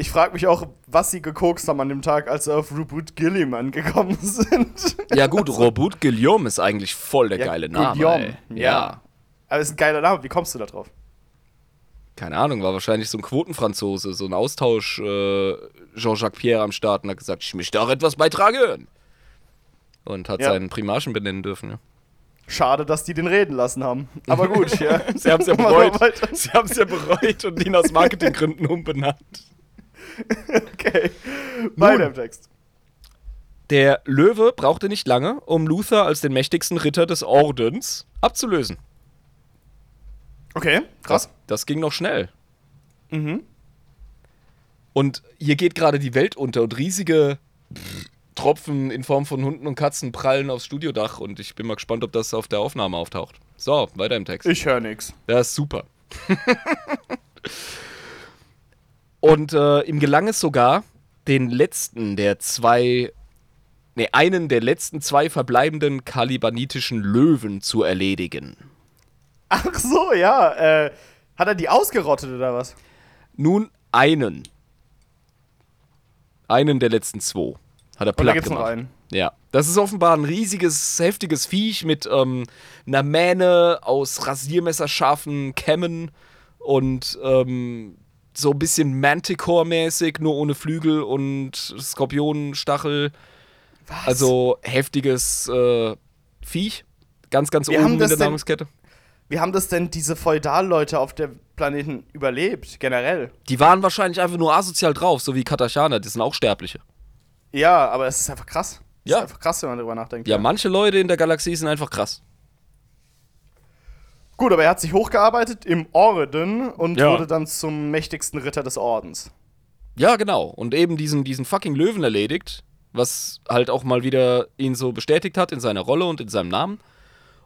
Speaker 2: Ich frage mich auch, was sie gekokst haben an dem Tag, als sie auf Robot Gilliam angekommen [laughs] sind.
Speaker 1: Ja gut, Robot Gilliam ist eigentlich voll der ja, geile Name. Guillaume, ja.
Speaker 2: ja. Aber ist ein geiler Name. Wie kommst du da drauf?
Speaker 1: Keine Ahnung, war wahrscheinlich so ein Quotenfranzose, so ein Austausch äh, Jean-Jacques Pierre am Start und hat gesagt, ich möchte auch etwas beitragen. Und hat ja. seinen Primarchen benennen dürfen, ja.
Speaker 2: Schade, dass die den reden lassen haben. Aber gut, [laughs] ja.
Speaker 1: Sie haben es ja [laughs] bereut. Sie haben es ja bereut und ihn aus Marketinggründen umbenannt. [laughs]
Speaker 2: okay. Weiter im Text.
Speaker 1: Der Löwe brauchte nicht lange, um Luther als den mächtigsten Ritter des Ordens abzulösen.
Speaker 2: Okay, krass.
Speaker 1: Das, das ging noch schnell. Mhm. Und hier geht gerade die Welt unter und riesige Tropfen in Form von Hunden und Katzen prallen aufs Studiodach und ich bin mal gespannt, ob das auf der Aufnahme auftaucht. So, weiter im Text.
Speaker 2: Ich höre nichts.
Speaker 1: Das ist super. [laughs] Und äh, ihm gelang es sogar, den letzten der zwei, ne, einen der letzten zwei verbleibenden kalibanitischen Löwen zu erledigen.
Speaker 2: Ach so, ja. Äh, hat er die ausgerottet oder was?
Speaker 1: Nun, einen. Einen der letzten zwei. Hat er platt
Speaker 2: gibt's noch
Speaker 1: gemacht.
Speaker 2: einen.
Speaker 1: Ja, das ist offenbar ein riesiges, heftiges Viech mit ähm, einer Mähne aus rasiermesserscharfen Kämmen und ähm, so ein bisschen Manticore-mäßig, nur ohne Flügel und Skorpionenstachel.
Speaker 2: Was?
Speaker 1: Also heftiges äh, Viech. Ganz, ganz
Speaker 2: Wie
Speaker 1: oben in
Speaker 2: das
Speaker 1: der
Speaker 2: denn-
Speaker 1: Nahrungskette.
Speaker 2: Wie haben das denn diese Feudalleute auf dem Planeten überlebt, generell?
Speaker 1: Die waren wahrscheinlich einfach nur asozial drauf, so wie Katarchaner, die sind auch Sterbliche.
Speaker 2: Ja, aber es ist einfach krass. Es
Speaker 1: Ja.
Speaker 2: ist einfach krass, wenn man darüber nachdenkt.
Speaker 1: Ja, manche Leute in der Galaxie sind einfach krass.
Speaker 2: Gut, aber er hat sich hochgearbeitet im Orden und
Speaker 1: Ja.
Speaker 2: wurde dann zum mächtigsten Ritter des Ordens.
Speaker 1: Ja, genau. Und eben diesen, diesen fucking Löwen erledigt, was halt auch mal wieder ihn so bestätigt hat in seiner Rolle und in seinem Namen.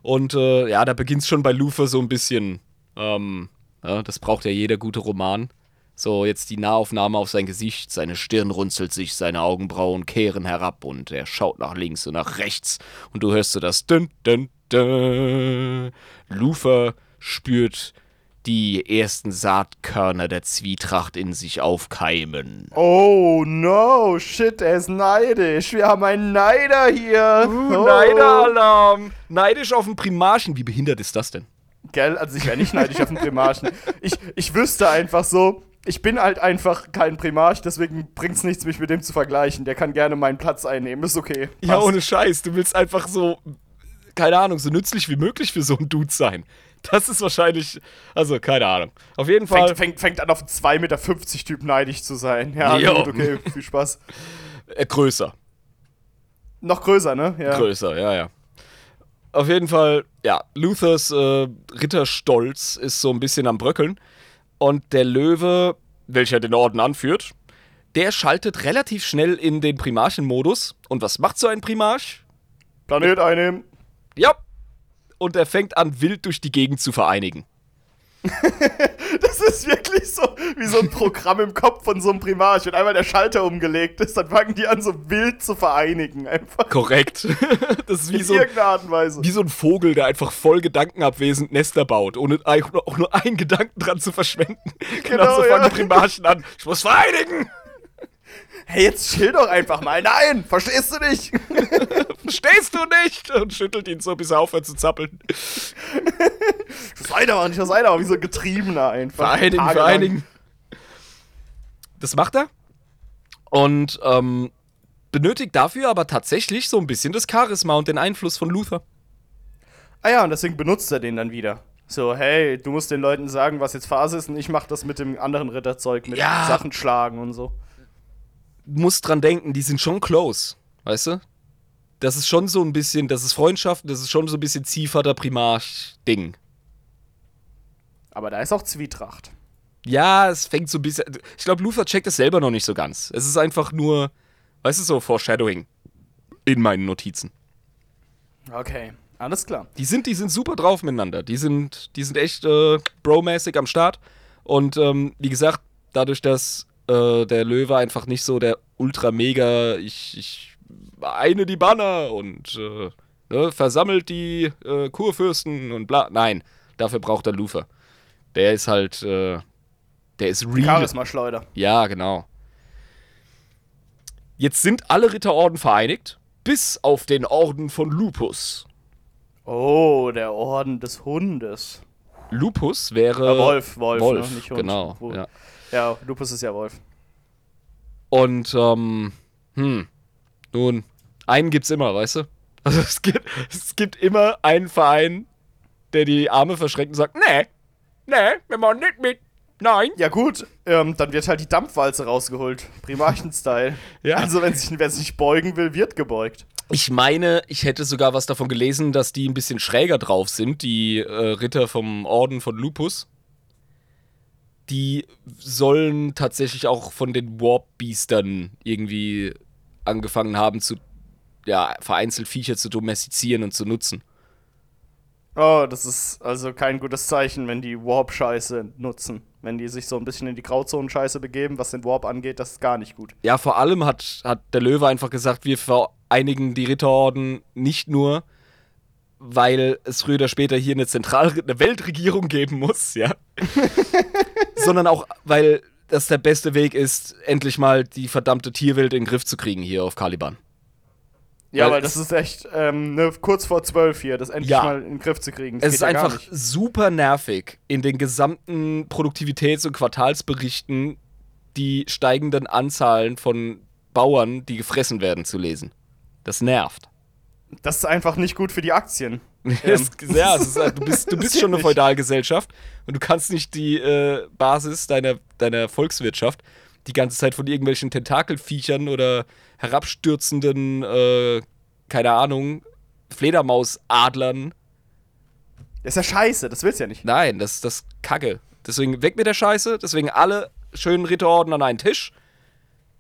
Speaker 1: Und äh, ja, da beginnt es schon bei Luthor so ein bisschen. Ähm, ja, das braucht ja jeder gute Roman. So, jetzt die Nahaufnahme auf sein Gesicht, seine Stirn runzelt sich, seine Augenbrauen kehren herab und er schaut nach links und nach rechts. Und du hörst so das Dün, Dün, Luthor spürt die ersten Saatkörner der Zwietracht in sich aufkeimen.
Speaker 2: Oh no, shit, er ist neidisch. Wir haben einen Neider hier.
Speaker 1: Uh,
Speaker 2: oh.
Speaker 1: Neideralarm! Neidisch auf den Primarchen. Wie behindert ist das denn?
Speaker 2: Gell, also ich wäre nicht neidisch auf den Primarchen. Ich, ich wüsste einfach so, ich bin halt einfach kein Primarch, deswegen bringt's nichts, mich mit dem zu vergleichen. Der kann gerne meinen Platz einnehmen, ist okay.
Speaker 1: Ja,
Speaker 2: Passt.
Speaker 1: ohne Scheiß. Du willst einfach so, keine Ahnung, so nützlich wie möglich für so einen Dude sein. Das ist wahrscheinlich, also keine Ahnung. Auf jeden Fall
Speaker 2: Fängt, fängt, fängt an, auf einen 2,50 Meter Typ neidisch zu sein. Ja, gut, okay, viel Spaß.
Speaker 1: äh, größer.
Speaker 2: Noch größer, ne? Ja.
Speaker 1: Größer, ja, ja. Auf jeden Fall, ja, Luthers äh, Ritterstolz ist so ein bisschen am Bröckeln. Und der Löwe, welcher den Orden anführt, der schaltet relativ schnell in den Primarchen-Modus. Und was macht so ein Primarch?
Speaker 2: Planet einnehmen.
Speaker 1: Ja. Und er fängt an, wild durch die Gegend zu vereinigen. [laughs]
Speaker 2: Das ist wirklich so wie so ein Programm im Kopf von so einem Primarch. Wenn einmal der Schalter umgelegt ist, dann fangen die an, so wild zu vereinigen. Einfach.
Speaker 1: Korrekt. [laughs] Das ist wie
Speaker 2: In
Speaker 1: so,
Speaker 2: irgendeiner Art und Weise.
Speaker 1: wie so ein Vogel, der einfach voll gedankenabwesend Nester baut, ohne [laughs] auch nur, einen Gedanken dran zu verschwenden. Genauso
Speaker 2: Genau,
Speaker 1: fangen
Speaker 2: ja.
Speaker 1: die Primarchen an. Ich muss vereinigen!
Speaker 2: Hey, jetzt chill doch einfach mal. Nein, verstehst du nicht? [laughs]
Speaker 1: Verstehst du nicht? Und schüttelt ihn so, bis er aufhört zu zappeln.
Speaker 2: Das weitermachen, nicht das weitermachen. Wie so ein Getriebener einfach.
Speaker 1: Vereinigen, vereinigen. Das macht er. Und ähm, benötigt dafür aber tatsächlich so ein bisschen das Charisma und den Einfluss von Luther.
Speaker 2: Ah ja, und deswegen benutzt er den dann wieder. So, hey, du musst den Leuten sagen, was jetzt Phase ist und ich mach das mit dem anderen Ritterzeug, mit
Speaker 1: Ja.
Speaker 2: Sachen schlagen und so.
Speaker 1: Musst dran denken, die sind schon close, weißt du? Das ist schon so ein bisschen, das ist Freundschaft, das ist schon so ein bisschen Ziehvater Primarch-Ding.
Speaker 2: Aber da ist auch Zwietracht.
Speaker 1: Ja, es fängt so ein bisschen. Ich glaube, Luther checkt es selber noch nicht so ganz. Es ist einfach nur, weißt du, so Foreshadowing in meinen Notizen.
Speaker 2: Okay, alles klar.
Speaker 1: Die sind, die sind super drauf miteinander. Die sind, die sind echt äh, bromäßig am Start. Und ähm, wie gesagt, dadurch, dass äh, der Löwe einfach nicht so der ultra mega, ich, ich eine die Banner und äh, ne, versammelt die äh, Kurfürsten und bla. Nein, dafür braucht er Luther. Der ist halt, äh, der ist real.
Speaker 2: Charisma-Schleuder.
Speaker 1: Ja, genau. Jetzt sind alle Ritterorden vereinigt, bis auf den Orden von Lupus.
Speaker 2: Oh, der Orden des Hundes.
Speaker 1: Lupus wäre.
Speaker 2: Äh, Wolf, Wolf,
Speaker 1: Wolf,
Speaker 2: ne? nicht Hund.
Speaker 1: genau. Ja.
Speaker 2: Ja, Lupus ist ja Wolf.
Speaker 1: Und, ähm, hm, nun, einen gibt's immer, weißt du? Also es gibt, es gibt immer einen Verein, der die Arme verschränkt und sagt, nee, nee, wir machen nicht mit, nein.
Speaker 2: Ja gut, ähm, dann wird halt die Dampfwalze rausgeholt. Primarchen-Style. [laughs]
Speaker 1: Ja.
Speaker 2: Also wenn sich, wer sich beugen will, wird gebeugt.
Speaker 1: Ich meine, ich hätte sogar was davon gelesen, dass die ein bisschen schräger drauf sind, die äh, Ritter vom Orden von Lupus. Die sollen tatsächlich auch von den Warp-Biestern irgendwie angefangen haben zu, ja, vereinzelt Viecher zu domestizieren und zu nutzen.
Speaker 2: Oh, das ist also kein gutes Zeichen, wenn die Warp-Scheiße nutzen. Wenn die sich so ein bisschen in die Grauzonen-Scheiße begeben, was den Warp angeht, das ist gar nicht gut.
Speaker 1: Ja, vor allem hat, hat der Löwe einfach gesagt, wir vereinigen die Ritterorden nicht nur, weil es früher oder später hier eine Zentral eine Weltregierung geben muss, ja. [laughs] sondern auch, weil dass der beste Weg ist, endlich mal die verdammte Tierwelt in den Griff zu kriegen hier auf Caliban.
Speaker 2: Ja,
Speaker 1: Weil
Speaker 2: weil das ist echt ähm, ne, kurz vor zwölf hier, das endlich
Speaker 1: Ja.
Speaker 2: mal in den Griff zu kriegen. Das
Speaker 1: Es ist
Speaker 2: ja
Speaker 1: einfach super nervig, in den gesamten Produktivitäts- und Quartalsberichten die steigenden Anzahlen von Bauern, die gefressen werden, zu lesen. Das nervt.
Speaker 2: Das ist einfach nicht gut für die Aktien. [laughs]
Speaker 1: Es- ja, ist, du bist, du bist schon eine. Feudalgesellschaft und du kannst nicht die äh, Basis deiner, deiner Volkswirtschaft die ganze Zeit von irgendwelchen Tentakelviechern oder herabstürzenden, äh, keine Ahnung, Fledermausadlern.
Speaker 2: Das ist ja scheiße, das willst du ja nicht.
Speaker 1: Nein, das das ist Kacke. Deswegen weg mit der Scheiße, deswegen alle schönen Ritterorden an einen Tisch.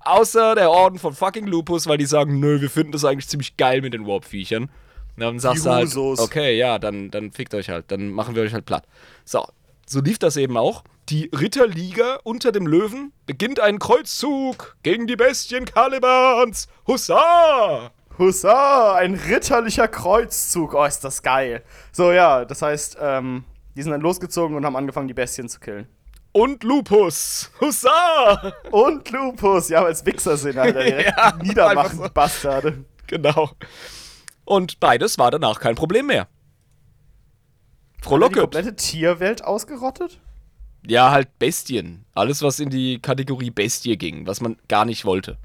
Speaker 1: Außer der Orden von fucking Lupus, weil die sagen, nö, wir finden das eigentlich ziemlich geil mit den Warp-Viechern. Dann sagst du halt, okay, ja, dann, dann fickt euch halt, dann machen wir euch halt platt. So, so lief das eben auch. Die Ritterliga unter dem Löwen beginnt einen Kreuzzug gegen die Bestien Kalibans. Hussa!
Speaker 2: Hussa, ein ritterlicher Kreuzzug. Oh, ist das geil. So, ja, das heißt, ähm, die sind dann losgezogen und haben angefangen, die Bestien zu killen.
Speaker 1: Und Lupus. Hussa!
Speaker 2: Und Lupus, ja, weil es Wichser sind, Alter. [laughs] Direkt
Speaker 1: Ja,
Speaker 2: niedermachen,
Speaker 1: so.
Speaker 2: Bastarde.
Speaker 1: Genau. Und beides war danach kein Problem mehr.
Speaker 2: Hat die komplette Tierwelt ausgerottet?
Speaker 1: Ja, halt Bestien. Alles, was in die Kategorie Bestie ging, was man gar nicht wollte.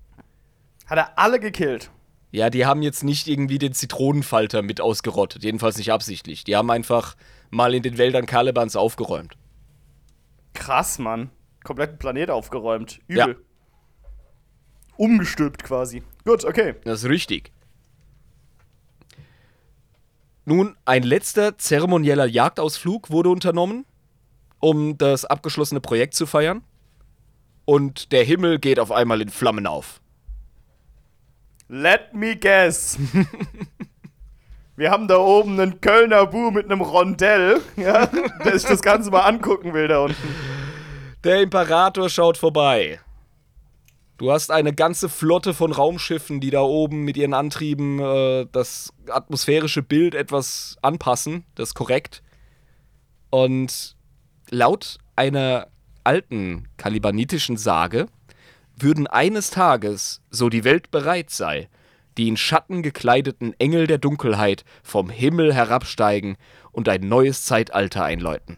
Speaker 2: Hat er alle gekillt.
Speaker 1: Ja, die haben jetzt nicht irgendwie den Zitronenfalter mit ausgerottet. Jedenfalls nicht absichtlich. Die haben einfach mal in den Wäldern Kalebans aufgeräumt.
Speaker 2: Krass, Mann. Kompletten Planet aufgeräumt.
Speaker 1: Ja.
Speaker 2: Übel. Umgestülpt quasi. Gut, okay.
Speaker 1: Das ist richtig. Nun, ein letzter zeremonieller Jagdausflug wurde unternommen, um das abgeschlossene Projekt zu feiern. Und der Himmel geht auf einmal in Flammen auf.
Speaker 2: Let me guess. [laughs] Wir haben da oben einen Kölner Bu mit einem Rondell, [laughs] ja, der sich das Ganze mal angucken will da unten.
Speaker 1: Der Imperator schaut vorbei. Du hast eine ganze Flotte von Raumschiffen, die da oben mit ihren Antrieben äh, das atmosphärische Bild etwas anpassen. Das ist korrekt. Und laut einer alten kalibanitischen Sage würden eines Tages, so die Welt bereit sei, die in Schatten gekleideten Engel der Dunkelheit vom Himmel herabsteigen und ein neues Zeitalter einläuten.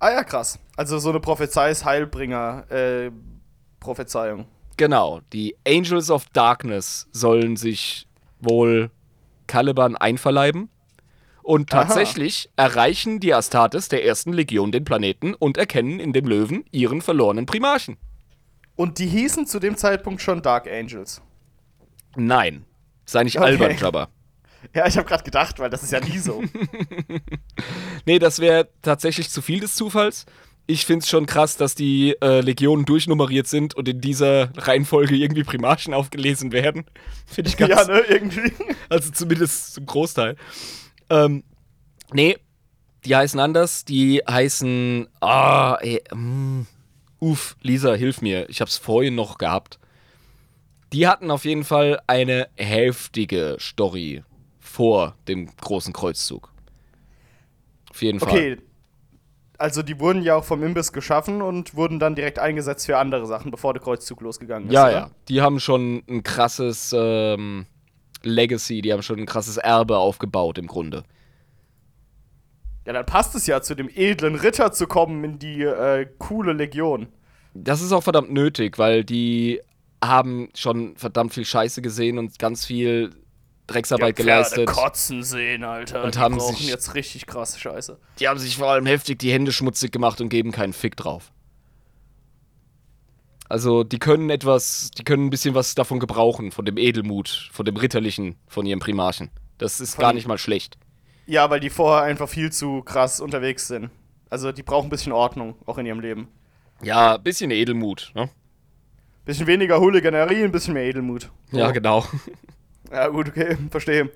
Speaker 2: Ah ja, krass. Also so eine Prophezei ist Heilbringer, äh, Prophezeiung.
Speaker 1: Genau, die Angels of Darkness sollen sich wohl Caliban einverleiben. Und
Speaker 2: Aha.
Speaker 1: tatsächlich erreichen die Astartes der ersten Legion den Planeten und erkennen in dem Löwen ihren verlorenen Primarchen.
Speaker 2: Und die hießen zu dem Zeitpunkt schon Dark Angels.
Speaker 1: Nein, sei nicht
Speaker 2: Okay.
Speaker 1: albern, Jabba.
Speaker 2: Ja, ich habe gerade gedacht, weil das ist ja nie so. [laughs]
Speaker 1: Nee, das wäre tatsächlich zu viel des Zufalls. Ich finde es schon krass, dass die äh, Legionen durchnummeriert sind und in dieser Reihenfolge irgendwie Primarchen aufgelesen werden. [laughs] Finde ich ganz
Speaker 2: ja, ne, irgendwie. [laughs]
Speaker 1: Also zumindest zum Großteil. Ähm, nee, die heißen anders. Die heißen. Ah, ey, mm, uff, Lisa, hilf mir. Ich hab's vorhin noch gehabt. Die hatten auf jeden Fall eine heftige Story vor dem großen Kreuzzug. Auf jeden Fall.
Speaker 2: Okay. Also die wurden ja auch vom Imbiss geschaffen und wurden dann direkt eingesetzt für andere Sachen, bevor der Kreuzzug losgegangen ist.
Speaker 1: Ja,
Speaker 2: oder?
Speaker 1: ja. Die haben schon ein krasses ähm, Legacy, die haben schon ein krasses Erbe aufgebaut im Grunde.
Speaker 2: Ja, dann passt es ja zu dem edlen Ritter zu kommen in die äh, coole Legion.
Speaker 1: Das ist auch verdammt nötig, weil die haben schon verdammt viel Scheiße gesehen und ganz viel Drecksarbeit
Speaker 2: Die Pferde
Speaker 1: geleistet.
Speaker 2: kotzen sehen, Alter.
Speaker 1: Und
Speaker 2: die
Speaker 1: haben
Speaker 2: brauchen
Speaker 1: sich-
Speaker 2: jetzt richtig krasse Scheiße.
Speaker 1: Die haben sich vor allem heftig die Hände schmutzig gemacht und geben keinen Fick drauf. Also, die können etwas, die können ein bisschen was davon gebrauchen, von dem Edelmut, von dem Ritterlichen, von ihrem Primarchen. Das ist
Speaker 2: Von-
Speaker 1: gar nicht mal schlecht.
Speaker 2: Ja, weil die vorher einfach viel zu krass unterwegs sind. Also die brauchen ein bisschen Ordnung, auch in ihrem Leben.
Speaker 1: Ja, bisschen Edelmut, ne?
Speaker 2: Bisschen weniger Hooliganerie, ein bisschen mehr Edelmut.
Speaker 1: Ja,
Speaker 2: So.
Speaker 1: genau. [laughs]
Speaker 2: Ja, gut, okay, verstehe.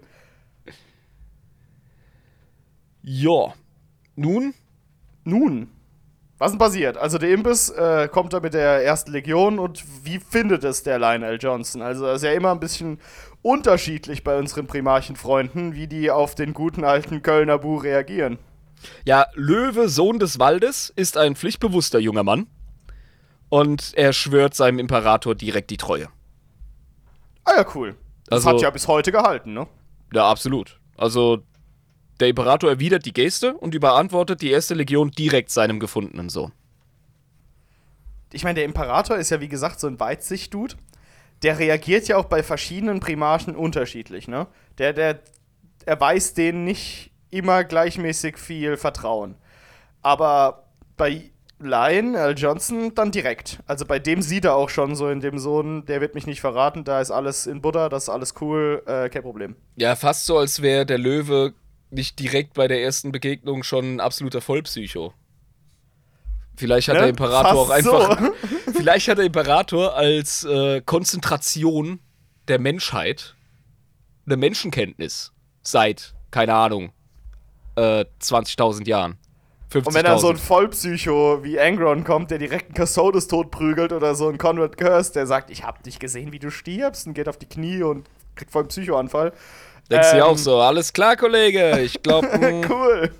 Speaker 1: Ja. Nun,
Speaker 2: Nun, was denn passiert? Also der Imbiss äh, kommt da mit der ersten Legion und wie findet es der Lionel Johnson? Also das ist ja immer ein bisschen unterschiedlich bei unseren Primarchenfreunden, wie die auf den guten alten Kölner Bu reagieren.
Speaker 1: Ja, Löwe, Sohn des Waldes, ist ein pflichtbewusster junger Mann. Und er schwört seinem Imperator direkt die Treue.
Speaker 2: Ah ja, cool. Das
Speaker 1: Also-
Speaker 2: hat ja bis heute gehalten, ne?
Speaker 1: Ja, absolut. Also, der Imperator erwidert die Geste und überantwortet die erste Legion direkt seinem gefundenen Sohn.
Speaker 2: Ich meine, der Imperator ist ja wie gesagt so ein Weitsicht-Dude. Der reagiert ja auch bei verschiedenen Primarchen unterschiedlich, ne? Der, der, er weiß denen nicht immer gleichmäßig viel Vertrauen. Aber bei Lion, L. Johnson, dann direkt. Also bei dem sieht er auch schon so in dem Sohn, der wird mich nicht verraten, da ist alles in Buddha, das ist alles cool, äh, kein Problem.
Speaker 1: Ja, fast so, als wäre der Löwe nicht direkt bei der ersten Begegnung schon ein absoluter Vollpsycho. Vielleicht hat
Speaker 2: Ne?
Speaker 1: der Imperator auch einfach.
Speaker 2: so. [laughs]
Speaker 1: Vielleicht hat der Imperator als äh, Konzentration der Menschheit eine Menschenkenntnis seit, keine Ahnung, äh, 20.000 Jahren. 50.000.
Speaker 2: Und wenn dann so ein Vollpsycho wie Angron kommt, der direkt einen Custodes totprügelt oder so ein Conrad Curse, der sagt, ich hab dich gesehen, wie du stirbst und geht auf die Knie und kriegt voll einen Psychoanfall.
Speaker 1: Denkst du
Speaker 2: ähm,
Speaker 1: ja auch so, alles klar, Kollege. Ich glaube, [laughs]
Speaker 2: cool.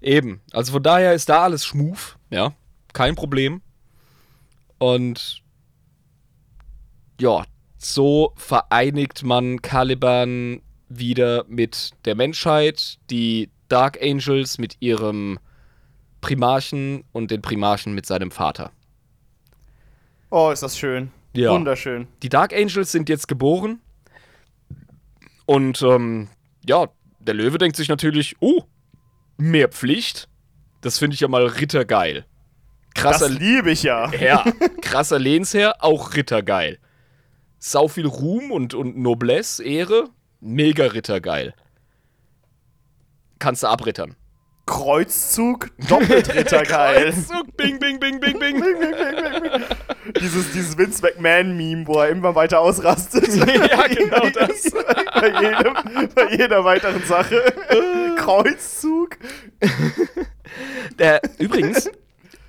Speaker 1: Eben. Also von daher ist da alles schmuf, ja. Kein Problem. Und ja, so vereinigt man Caliban wieder mit der Menschheit, die Dark Angels mit ihrem Primarchen und den Primarchen mit seinem Vater.
Speaker 2: Oh, ist das schön.
Speaker 1: Ja.
Speaker 2: Wunderschön.
Speaker 1: Die Dark Angels sind jetzt geboren. Und ähm, ja, der Löwe denkt sich natürlich, oh, mehr Pflicht. Das finde ich ja mal rittergeil. Krasser,
Speaker 2: Das liebe ich ja.
Speaker 1: ja, [laughs] krasser Lehnsherr, auch rittergeil. Sau viel Ruhm und, und Noblesse, Ehre, mega rittergeil. Kannst du abrittern.
Speaker 2: Kreuzzug, Doppeltrittergeil. [laughs]
Speaker 1: Kreuzzug, bing, bing, bing, bing, bing.
Speaker 2: dieses, dieses Vince McMahon-Meme, wo er immer weiter ausrastet. [laughs]
Speaker 1: Ja, genau das.
Speaker 2: bei, jedem, bei jeder weiteren Sache. [laughs] Kreuzzug.
Speaker 1: Der, übrigens,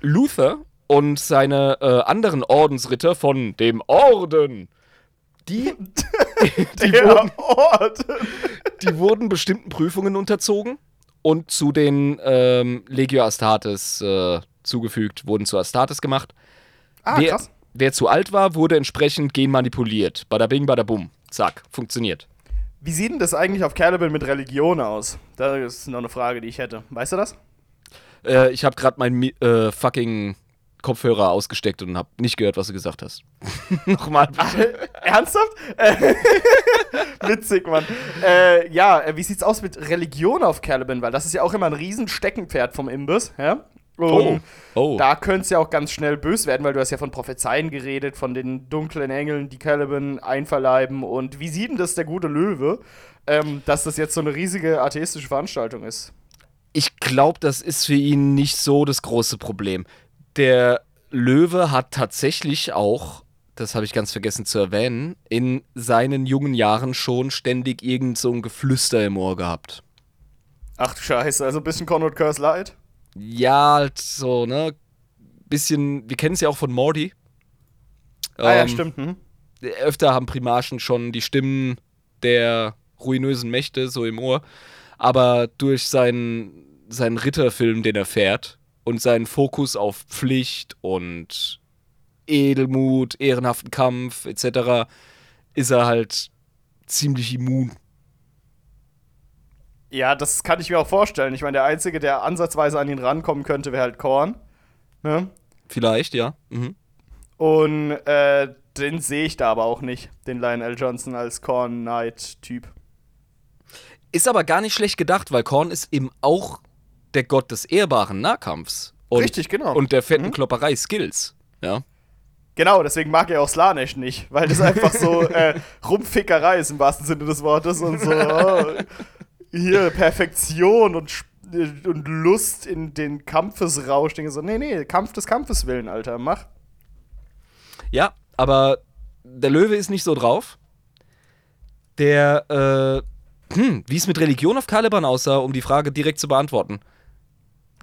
Speaker 1: Luther und seine äh, anderen Ordensritter von dem Orden, die, [laughs] [laughs] die, wurden,
Speaker 2: Ort. [laughs]
Speaker 1: die wurden bestimmten Prüfungen unterzogen und zu den ähm, Legio Astartes äh, zugefügt, wurden zu Astartes gemacht.
Speaker 2: Ah,
Speaker 1: wer,
Speaker 2: krass.
Speaker 1: wer zu alt war, wurde entsprechend genmanipuliert. Bada bing, bada bum. Zack, funktioniert.
Speaker 2: Wie sieht denn das eigentlich auf Caliban mit Religion aus? Das ist noch eine Frage, die ich hätte. Weißt du das?
Speaker 1: Äh, ich habe gerade meinen Mi- äh, fucking Kopfhörer ausgesteckt und habe nicht gehört, was du gesagt hast. [laughs] Nochmal bitte. [laughs]
Speaker 2: Ernsthaft? Äh, [laughs] Witzig, Mann. Äh, ja, äh, wie sieht's aus mit Religion auf Caliban? Weil das ist ja auch immer ein riesen Steckenpferd vom Imbiss, ja? Und
Speaker 1: oh.
Speaker 2: da könnte es ja auch ganz schnell bös werden, weil du hast ja von Prophezeien geredet, von den dunklen Engeln, die Caliban einverleiben. Und wie sieht denn das der gute Löwe, ähm, dass das jetzt so eine riesige atheistische Veranstaltung ist?
Speaker 1: Ich glaube, das ist für ihn nicht so das große Problem. Der Löwe hat tatsächlich auch, das habe ich ganz vergessen zu erwähnen, in seinen jungen Jahren schon ständig irgend so ein Geflüster im Ohr gehabt.
Speaker 2: Ach du Scheiße, also ein bisschen Conrad Curse Light.
Speaker 1: Ja, halt so, ne? Bisschen, wir kennen es ja auch von Morty.
Speaker 2: ah ja,
Speaker 1: Ähm,
Speaker 2: stimmt. Hm?
Speaker 1: öfter haben Primarchen schon die Stimmen der ruinösen Mächte so im Ohr, aber durch seinen, seinen Ritterfilm, den er fährt und seinen Fokus auf Pflicht und Edelmut, ehrenhaften Kampf etc., ist er halt ziemlich immun.
Speaker 2: Ja, das kann ich mir auch vorstellen. Ich meine, der Einzige, der ansatzweise an ihn rankommen könnte, wäre halt Korn. Ne?
Speaker 1: Vielleicht, ja. Mhm.
Speaker 2: Und äh, den sehe ich da aber auch nicht, den Lionel Johnson als Korn Knight-Typ.
Speaker 1: Ist aber gar nicht schlecht gedacht, weil Korn ist eben auch der Gott des ehrbaren Nahkampfs. Und,
Speaker 2: Richtig, genau.
Speaker 1: Und der fetten
Speaker 2: Mhm.
Speaker 1: Klopperei Skills. Ja.
Speaker 2: Genau, deswegen mag er auch Slanesh nicht, weil das einfach so [laughs] äh, Rumfickerei ist im wahrsten Sinne des Wortes und so oh, hier Perfektion und, und Lust in den Kampfesrausch. Ich denke so, nee, nee, Kampf des Kampfes willen, Alter, mach.
Speaker 1: Ja, aber der Löwe ist nicht so drauf. Der, äh, hm, wie es mit Religion auf Caliban aussah, um die Frage direkt zu beantworten,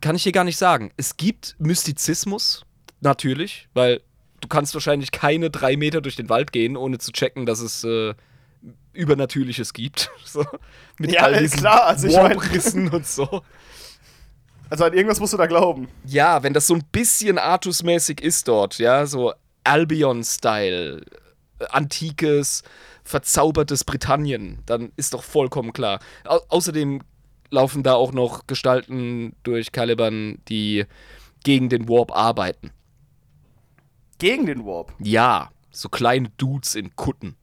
Speaker 1: kann ich hier gar nicht sagen. Es gibt Mystizismus, natürlich, weil du kannst wahrscheinlich keine drei Meter durch den Wald gehen, ohne zu checken, dass es äh, Übernatürliches gibt. [laughs] So, mit
Speaker 2: Ja,
Speaker 1: all diesen
Speaker 2: klar, also ich mein- [laughs]
Speaker 1: und so.
Speaker 2: Also an irgendwas musst du da glauben.
Speaker 1: Ja, wenn das so ein bisschen Artus-mäßig ist dort, ja, so Albion-Style, äh, antikes, verzaubertes Britannien, dann ist doch vollkommen klar. Au außerdem laufen da auch noch Gestalten durch Caliban, die gegen den Warp arbeiten.
Speaker 2: Gegen den Warp.
Speaker 1: Ja, so kleine Dudes in Kutten.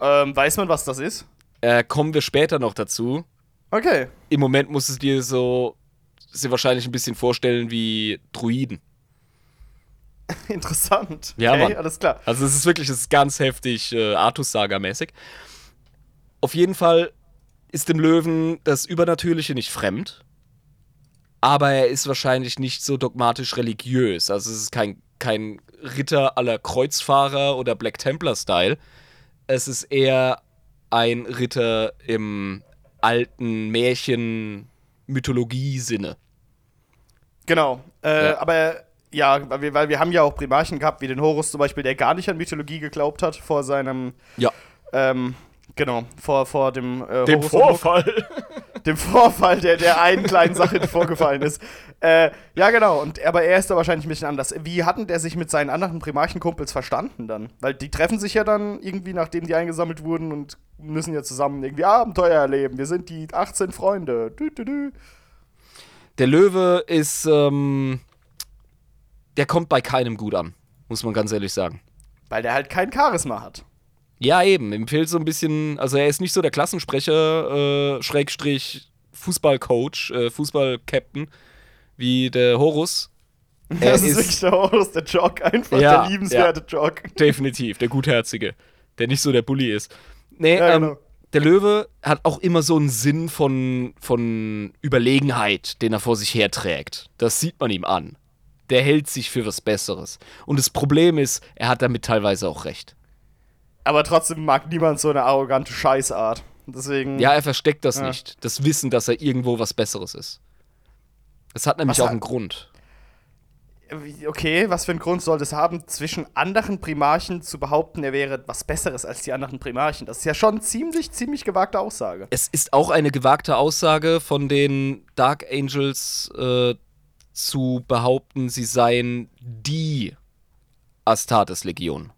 Speaker 2: Ähm, weiß man, was das ist?
Speaker 1: Äh, kommen wir später noch dazu.
Speaker 2: Okay.
Speaker 1: Im Moment musst du dir so sie wahrscheinlich ein bisschen vorstellen wie Druiden. [laughs]
Speaker 2: Interessant.
Speaker 1: Ja,
Speaker 2: okay,
Speaker 1: Mann.
Speaker 2: alles klar.
Speaker 1: Also es ist wirklich, es ist ganz heftig äh, Artus-Saga-mäßig. Auf jeden Fall ist dem Löwen das Übernatürliche nicht fremd, aber er ist wahrscheinlich nicht so dogmatisch religiös. Also es ist kein, kein Ritter aller Kreuzfahrer oder Black Templar-Style. Es ist eher ein Ritter im alten Märchen-Mythologie-Sinne.
Speaker 2: Genau. Äh,
Speaker 1: Ja.
Speaker 2: Aber ja, weil wir, weil wir haben ja auch Primarchen gehabt, wie den Horus zum Beispiel, der gar nicht an Mythologie geglaubt hat vor seinem,
Speaker 1: Ja.
Speaker 2: ähm, genau, vor, vor dem äh,
Speaker 1: Dem Vorfall. [laughs]
Speaker 2: dem Vorfall, der der einen kleinen Sache die vorgefallen ist. Äh, ja, genau. Und, aber er ist da wahrscheinlich ein bisschen anders. Wie hatten der sich mit seinen anderen Primarchenkumpels verstanden dann? Weil die treffen sich ja dann irgendwie, nachdem die eingesammelt wurden und müssen ja zusammen irgendwie Abenteuer erleben. Wir sind die 18 Freunde. Dü, dü, dü.
Speaker 1: Der Löwe ist, ähm, der kommt bei keinem gut an, muss man ganz ehrlich sagen.
Speaker 2: Weil der halt kein Charisma hat.
Speaker 1: Ja, eben, ihm fehlt so ein bisschen, also er ist nicht so der Klassensprecher, äh, Schrägstrich Fußballcoach, äh, Fußballcaptain, wie der Horus. Er
Speaker 2: das ist,
Speaker 1: ist-
Speaker 2: wirklich der Horus, der Jock, einfach
Speaker 1: Ja,
Speaker 2: der liebenswerte Jock.
Speaker 1: Definitiv, der Gutherzige, der nicht so der Bully ist. Nee,
Speaker 2: Ja,
Speaker 1: ähm,
Speaker 2: genau.
Speaker 1: der Löwe hat auch immer so einen Sinn von, von Überlegenheit, den er vor sich herträgt. Das sieht man ihm an. Der hält sich für was Besseres. Und das Problem ist, er hat damit teilweise auch recht.
Speaker 2: Aber trotzdem mag niemand so eine arrogante Scheißart. Deswegen.
Speaker 1: Ja, er versteckt das
Speaker 2: Ja.
Speaker 1: nicht. Das Wissen, dass er irgendwo was Besseres ist. Es hat nämlich
Speaker 2: Was
Speaker 1: auch
Speaker 2: hat-
Speaker 1: einen Grund.
Speaker 2: Okay, was für einen Grund soll das haben, zwischen anderen Primarchen zu behaupten, er wäre was Besseres als die anderen Primarchen? Das ist ja schon ziemlich, ziemlich gewagte Aussage.
Speaker 1: Es ist auch eine gewagte Aussage von den Dark Angels äh, zu behaupten, sie seien die Astartes-Legion.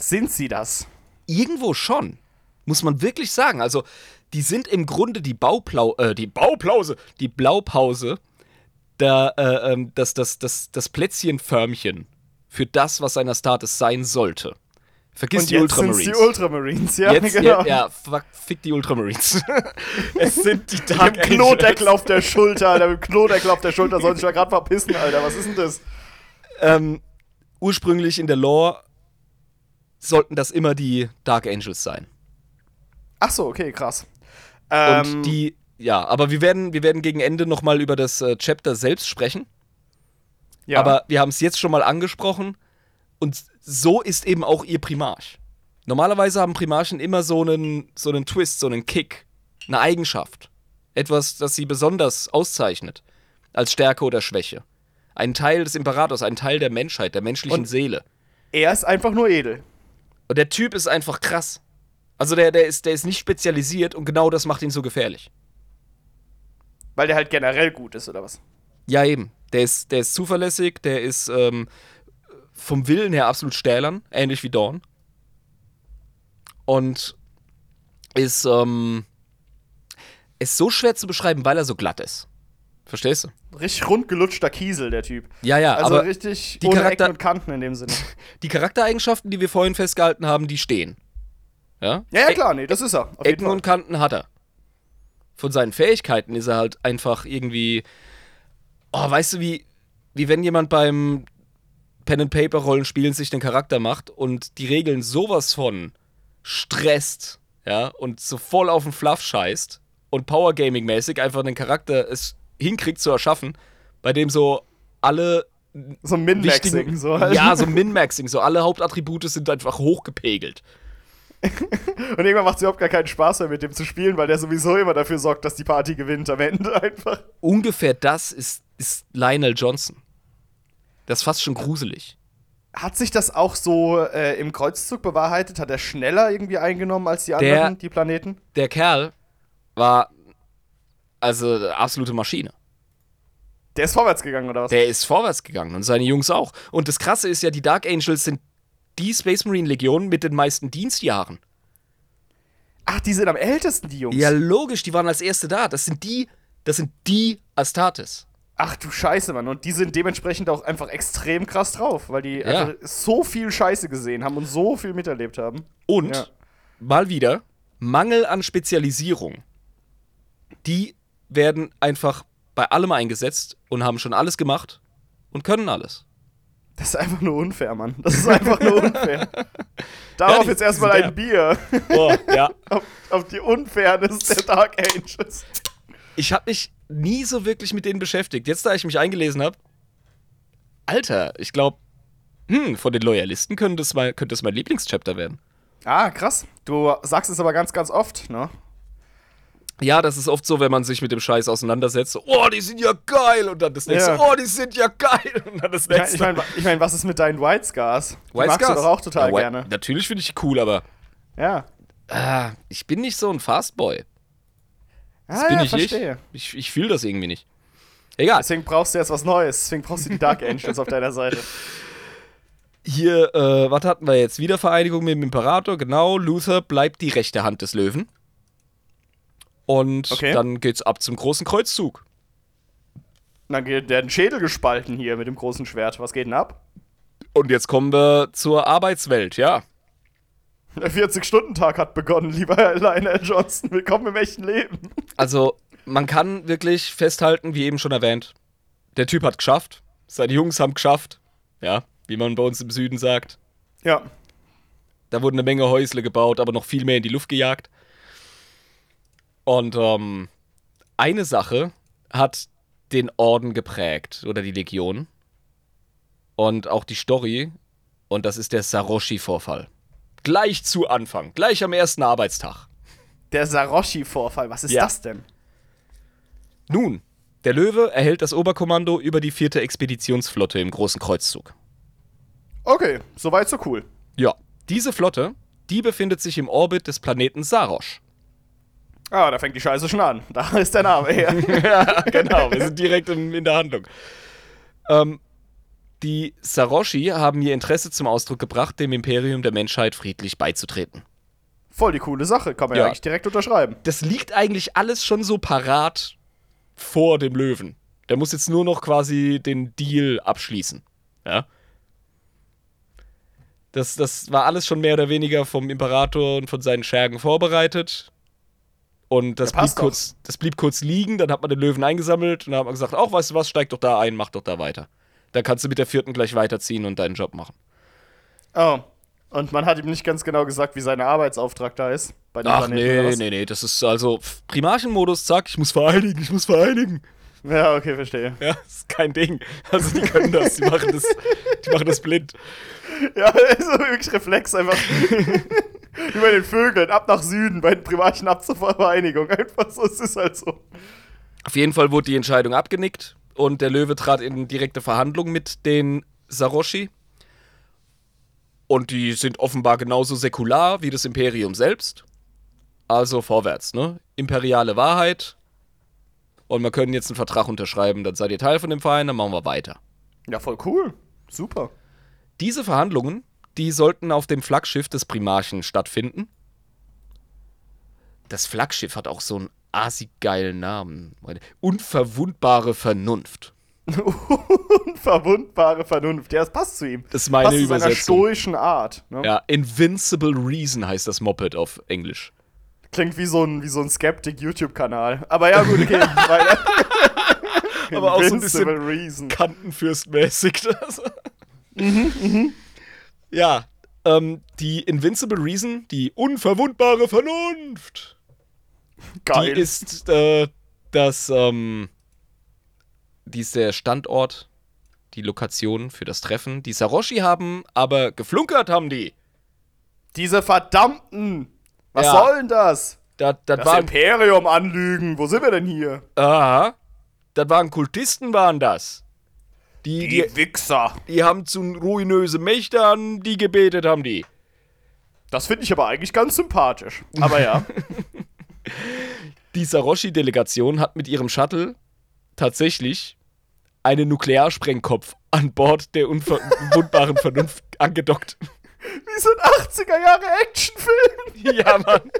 Speaker 2: Sind sie das?
Speaker 1: Irgendwo schon. Muss man wirklich sagen. Also, die sind im Grunde die Bauplau äh, die Bauplause, die Blaupause, der, äh, ähm, das, das, das, das Plätzchenförmchen für das, was ein Astartes sein sollte. Vergiss
Speaker 2: Und
Speaker 1: die
Speaker 2: jetzt
Speaker 1: Ultramarines.
Speaker 2: die Ultramarines, ja,
Speaker 1: Jetzt,
Speaker 2: genau.
Speaker 1: ja, ja, fuck, fick die Ultramarines. [laughs] es sind die Dark
Speaker 2: Mit dem Klodeckel auf der Schulter, Alter, mit dem Klodeckel auf der Schulter soll sich ja gerade verpissen, Alter. Was ist denn das?
Speaker 1: Ähm, ursprünglich in der Lore sollten das immer die Dark Angels sein.
Speaker 2: Ach so, okay, krass.
Speaker 1: Und
Speaker 2: Ähm,
Speaker 1: die, ja, aber wir werden, wir werden gegen Ende nochmal über das äh, Chapter selbst sprechen.
Speaker 2: ja.
Speaker 1: Aber wir haben es jetzt schon mal angesprochen. Und so ist eben auch ihr Primarch. Normalerweise haben Primarchen immer so einen, so einen Twist, so einen Kick, eine Eigenschaft. Etwas, das sie besonders auszeichnet. Als Stärke oder Schwäche. Ein Teil des Imperators, ein Teil der Menschheit, der menschlichen
Speaker 2: Und-
Speaker 1: Seele.
Speaker 2: er ist einfach nur edel.
Speaker 1: Und der Typ ist einfach krass. Also der, der, ist, der ist nicht spezialisiert und genau das macht ihn so gefährlich.
Speaker 2: Weil der halt generell gut ist, oder was?
Speaker 1: Ja, eben. Der ist, der ist zuverlässig, der ist ähm, vom Willen her absolut stählern, ähnlich wie Dawn. Und ist, ähm, ist so schwer zu beschreiben, weil er so glatt ist. Verstehst du?
Speaker 2: Richtig rundgelutschter Kiesel, der Typ.
Speaker 1: Ja, ja,
Speaker 2: Also
Speaker 1: aber
Speaker 2: richtig
Speaker 1: die
Speaker 2: ohne
Speaker 1: Charakter-
Speaker 2: Ecken und Kanten in dem Sinne. [laughs]
Speaker 1: die Charaktereigenschaften, die wir vorhin festgehalten haben, die stehen. Ja?
Speaker 2: Ja, ja, klar, nee, das ist er.
Speaker 1: Ecken und Kanten hat er. Von seinen Fähigkeiten ist er halt einfach irgendwie. Oh, weißt du, wie, wie wenn jemand beim Pen and Paper Rollenspielen sich den Charakter macht und die Regeln sowas von stresst, ja, und so voll auf den Fluff scheißt und Power Gaming mäßig einfach den Charakter es hinkriegt zu erschaffen, bei dem so alle
Speaker 2: So ein Min-Maxing, so halt.
Speaker 1: ja, so Min-Maxing, so alle Hauptattribute sind einfach hochgepegelt. [laughs]
Speaker 2: Und irgendwann macht es überhaupt gar keinen Spaß mehr, mit dem zu spielen, weil der sowieso immer dafür sorgt, dass die Party gewinnt am Ende einfach.
Speaker 1: ungefähr das ist, ist Lionel Johnson. Das ist fast schon gruselig.
Speaker 2: Hat sich das auch so äh, im Kreuzzug bewahrheitet? Hat er schneller irgendwie eingenommen als die
Speaker 1: Der-
Speaker 2: anderen, die Planeten?
Speaker 1: Der Kerl war also absolute Maschine.
Speaker 2: Der ist vorwärts gegangen, oder was?
Speaker 1: Der ist vorwärts gegangen und seine Jungs auch. Und das Krasse ist ja, die Dark Angels sind die Space Marine Legion mit den meisten Dienstjahren.
Speaker 2: Ach, die sind am ältesten, die Jungs.
Speaker 1: Ja, logisch, die waren als erste da. Das sind die, das sind die Astartes.
Speaker 2: Ach du Scheiße, Mann. Und die sind dementsprechend auch einfach extrem krass drauf, weil die
Speaker 1: Ja.
Speaker 2: so viel Scheiße gesehen haben und so viel miterlebt haben.
Speaker 1: Und
Speaker 2: Ja.
Speaker 1: mal wieder Mangel an Spezialisierung. Die werden einfach bei allem eingesetzt und haben schon alles gemacht und können alles.
Speaker 2: Das ist einfach nur unfair, Mann. Das ist einfach nur [laughs] unfair. Darauf
Speaker 1: die-
Speaker 2: jetzt erstmal ein Bier.
Speaker 1: Boah, ja. [laughs]
Speaker 2: auf, auf die Unfairness der Dark Angels.
Speaker 1: Ich habe mich nie so wirklich mit denen beschäftigt. Jetzt, da ich mich eingelesen habe, Alter, ich glaube, hm, von den Loyalisten könnte das, mein, könnte das mein Lieblingschapter werden.
Speaker 2: Ah, krass. Du sagst es aber ganz, ganz oft, ne?
Speaker 1: Ja, das ist oft so, wenn man sich mit dem Scheiß auseinandersetzt. So, oh, die sind ja geil. Und dann das nächste,
Speaker 2: Ja.
Speaker 1: oh, die sind ja geil. Und dann das
Speaker 2: Ich meine,
Speaker 1: nächste.
Speaker 2: ich mein, ich mein, was ist mit deinen White Scars? Die
Speaker 1: White
Speaker 2: magst du
Speaker 1: Scars?
Speaker 2: doch auch total
Speaker 1: Ja,
Speaker 2: gerne.
Speaker 1: Natürlich finde ich die cool, aber
Speaker 2: Ja.
Speaker 1: ah, ich bin nicht so ein Fastboy. Das
Speaker 2: ah,
Speaker 1: bin
Speaker 2: ja,
Speaker 1: ich
Speaker 2: verstehe.
Speaker 1: nicht. Ich, ich fühle das irgendwie nicht. Egal.
Speaker 2: Deswegen brauchst du jetzt was Neues. Deswegen brauchst du die Dark Angels auf deiner Seite.
Speaker 1: Hier, äh, was hatten wir jetzt? Wiedervereinigung mit dem Imperator, genau. Luther bleibt die rechte Hand des Löwen. Und
Speaker 2: Okay.
Speaker 1: dann geht's ab zum großen Kreuzzug.
Speaker 2: Dann geht der Schädel gespalten hier mit dem großen Schwert. Was geht denn ab?
Speaker 1: Und jetzt kommen wir zur Arbeitswelt, ja.
Speaker 2: Der 40-Stunden-Tag hat begonnen, lieber Lionel Johnson. Willkommen im echten Leben.
Speaker 1: Also, man kann wirklich festhalten, wie eben schon erwähnt, der Typ hat geschafft. Seine Jungs haben geschafft. Ja, wie man bei uns im Süden sagt.
Speaker 2: Ja.
Speaker 1: Da wurden eine Menge Häusle gebaut, aber noch viel mehr in die Luft gejagt. Und ähm, eine Sache hat den Orden geprägt oder die Legion. Und auch die Story. Und das ist der Saroshi-Vorfall. Gleich zu Anfang, gleich am ersten Arbeitstag.
Speaker 2: Der Saroshi-Vorfall, was ist
Speaker 1: Ja.
Speaker 2: das denn?
Speaker 1: Nun, der Löwe erhält das Oberkommando über die vierte Expeditionsflotte im Großen Kreuzzug.
Speaker 2: Okay, soweit so cool.
Speaker 1: Ja, diese Flotte, die befindet sich im Orbit des Planeten Sarosch.
Speaker 2: Ah, da fängt die Scheiße schon an. Da [laughs] ist der Name her. [laughs]
Speaker 1: ja, genau, wir sind direkt in, in der Handlung. Ähm, die Saroshi haben ihr Interesse zum Ausdruck gebracht, dem Imperium der Menschheit friedlich beizutreten.
Speaker 2: Voll die coole Sache, kann man ja,
Speaker 1: Ja.
Speaker 2: eigentlich direkt unterschreiben.
Speaker 1: Das liegt eigentlich alles schon so parat vor dem Löwen. Der muss jetzt nur noch quasi den Deal abschließen. Ja. Das, das war alles schon mehr oder weniger vom Imperator und von seinen Schergen vorbereitet. Und das
Speaker 2: Ja,
Speaker 1: blieb,
Speaker 2: doch.
Speaker 1: kurz, das blieb kurz liegen, dann hat man den Löwen eingesammelt und dann hat man gesagt, auch weißt du was, steig doch da ein, mach doch da weiter. Dann kannst du mit der vierten gleich weiterziehen und deinen Job machen.
Speaker 2: Oh. Und man hat ihm nicht ganz genau gesagt, wie sein Arbeitsauftrag da ist. Bei dem
Speaker 1: Ach
Speaker 2: Planeten,
Speaker 1: nee, nee, nee, das ist also Primarchenmodus, zack, ich muss vereinigen, ich muss vereinigen.
Speaker 2: Ja, okay, verstehe. [laughs]
Speaker 1: Ja, ist kein Ding. Also die können das, die machen das, die machen das blind.
Speaker 2: Ja, [laughs] also wirklich Reflex einfach. [laughs] Wie bei den Vögeln, ab nach Süden, bei den Privaten ab zur Vereinigung. Einfach so, es ist halt so.
Speaker 1: Auf jeden Fall wurde die Entscheidung abgenickt und der Löwe trat in direkte Verhandlung mit den Saroshi. Und die sind offenbar genauso säkular wie das Imperium selbst. Also vorwärts, ne? Imperiale Wahrheit. Und wir können jetzt einen Vertrag unterschreiben, dann seid ihr Teil von dem Verein, dann machen wir weiter.
Speaker 2: Ja, voll cool. Super.
Speaker 1: Diese Verhandlungen, die sollten auf dem Flaggschiff des Primarchen stattfinden. Das Flaggschiff hat auch so einen assi-geilen Namen. Unverwundbare Vernunft. [laughs]
Speaker 2: Unverwundbare Vernunft. Ja, das passt zu ihm.
Speaker 1: Das ist meine
Speaker 2: passt zu seiner
Speaker 1: Übersetzung.
Speaker 2: stoischen Art. Ne?
Speaker 1: Ja, Invincible Reason heißt das Moped auf Englisch.
Speaker 2: Klingt wie so ein, wie so ein Skeptic-YouTube-Kanal. Aber ja, gut, okay. [laughs] weiter.
Speaker 1: Aber auch so ein bisschen
Speaker 2: Reason.
Speaker 1: Kantenfürstmäßig. Das. [laughs] Ja, ähm, die Invincible Reason, die unverwundbare Vernunft.
Speaker 2: Geil.
Speaker 1: Die ist äh, das, ähm, die ist der Standort, die Lokation für das Treffen. Die Saroshi haben aber geflunkert, haben die.
Speaker 2: Diese verdammten. Was
Speaker 1: Ja.
Speaker 2: soll denn das?
Speaker 1: Das, das,
Speaker 2: Das
Speaker 1: waren,
Speaker 2: Imperium anlügen. Wo sind wir denn hier?
Speaker 1: aha, das waren Kultisten, waren das. Die,
Speaker 2: Die,
Speaker 1: die,
Speaker 2: Wichser.
Speaker 1: die haben zu ruinöse Mächtern, die gebetet haben die.
Speaker 2: Das finde ich aber eigentlich ganz sympathisch. Aber ja. [laughs]
Speaker 1: Die Saroshi-Delegation hat mit ihrem Shuttle tatsächlich einen Nuklearsprengkopf an Bord der unverwundbaren [laughs] Vernunft angedockt.
Speaker 2: Wie so ein 80er Jahre Actionfilm. [laughs]
Speaker 1: ja, Mann.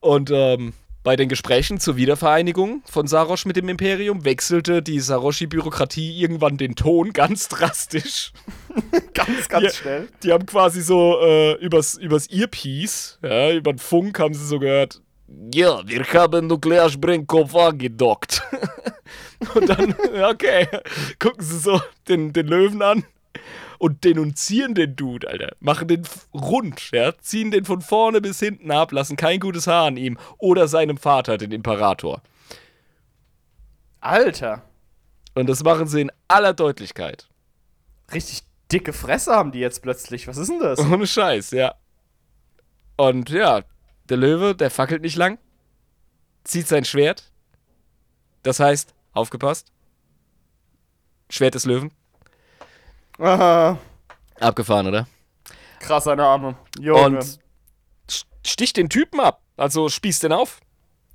Speaker 1: Und ähm, bei den Gesprächen zur Wiedervereinigung von Sarosch mit dem Imperium wechselte die Saroshi-Bürokratie irgendwann den Ton ganz drastisch. [laughs]
Speaker 2: Ganz, ganz
Speaker 1: Ja.
Speaker 2: schnell.
Speaker 1: Die haben quasi so äh, übers, übers Earpiece, ja, über den Funk haben sie so gehört, ja, wir haben Nuklearsprengkopf angedockt. [laughs] und dann, [laughs] okay, gucken sie so den, den Löwen an und denunzieren den Dude, Alter. Machen den rund, ja, ziehen den von vorne bis hinten ab, lassen kein gutes Haar an ihm oder seinem Vater, den Imperator.
Speaker 2: Alter.
Speaker 1: Und das machen sie in aller Deutlichkeit.
Speaker 2: Richtig dicke Fresse haben die jetzt plötzlich. Was ist denn das?
Speaker 1: Ohne Scheiß, ja. Und ja, der Löwe, der fackelt nicht lang, zieht sein Schwert. Das heißt, aufgepasst. Schwert des Löwen.
Speaker 2: Aha.
Speaker 1: Abgefahren, oder?
Speaker 2: Krasser Name. Junge.
Speaker 1: Und st- sticht den Typen ab. Also spießt den auf.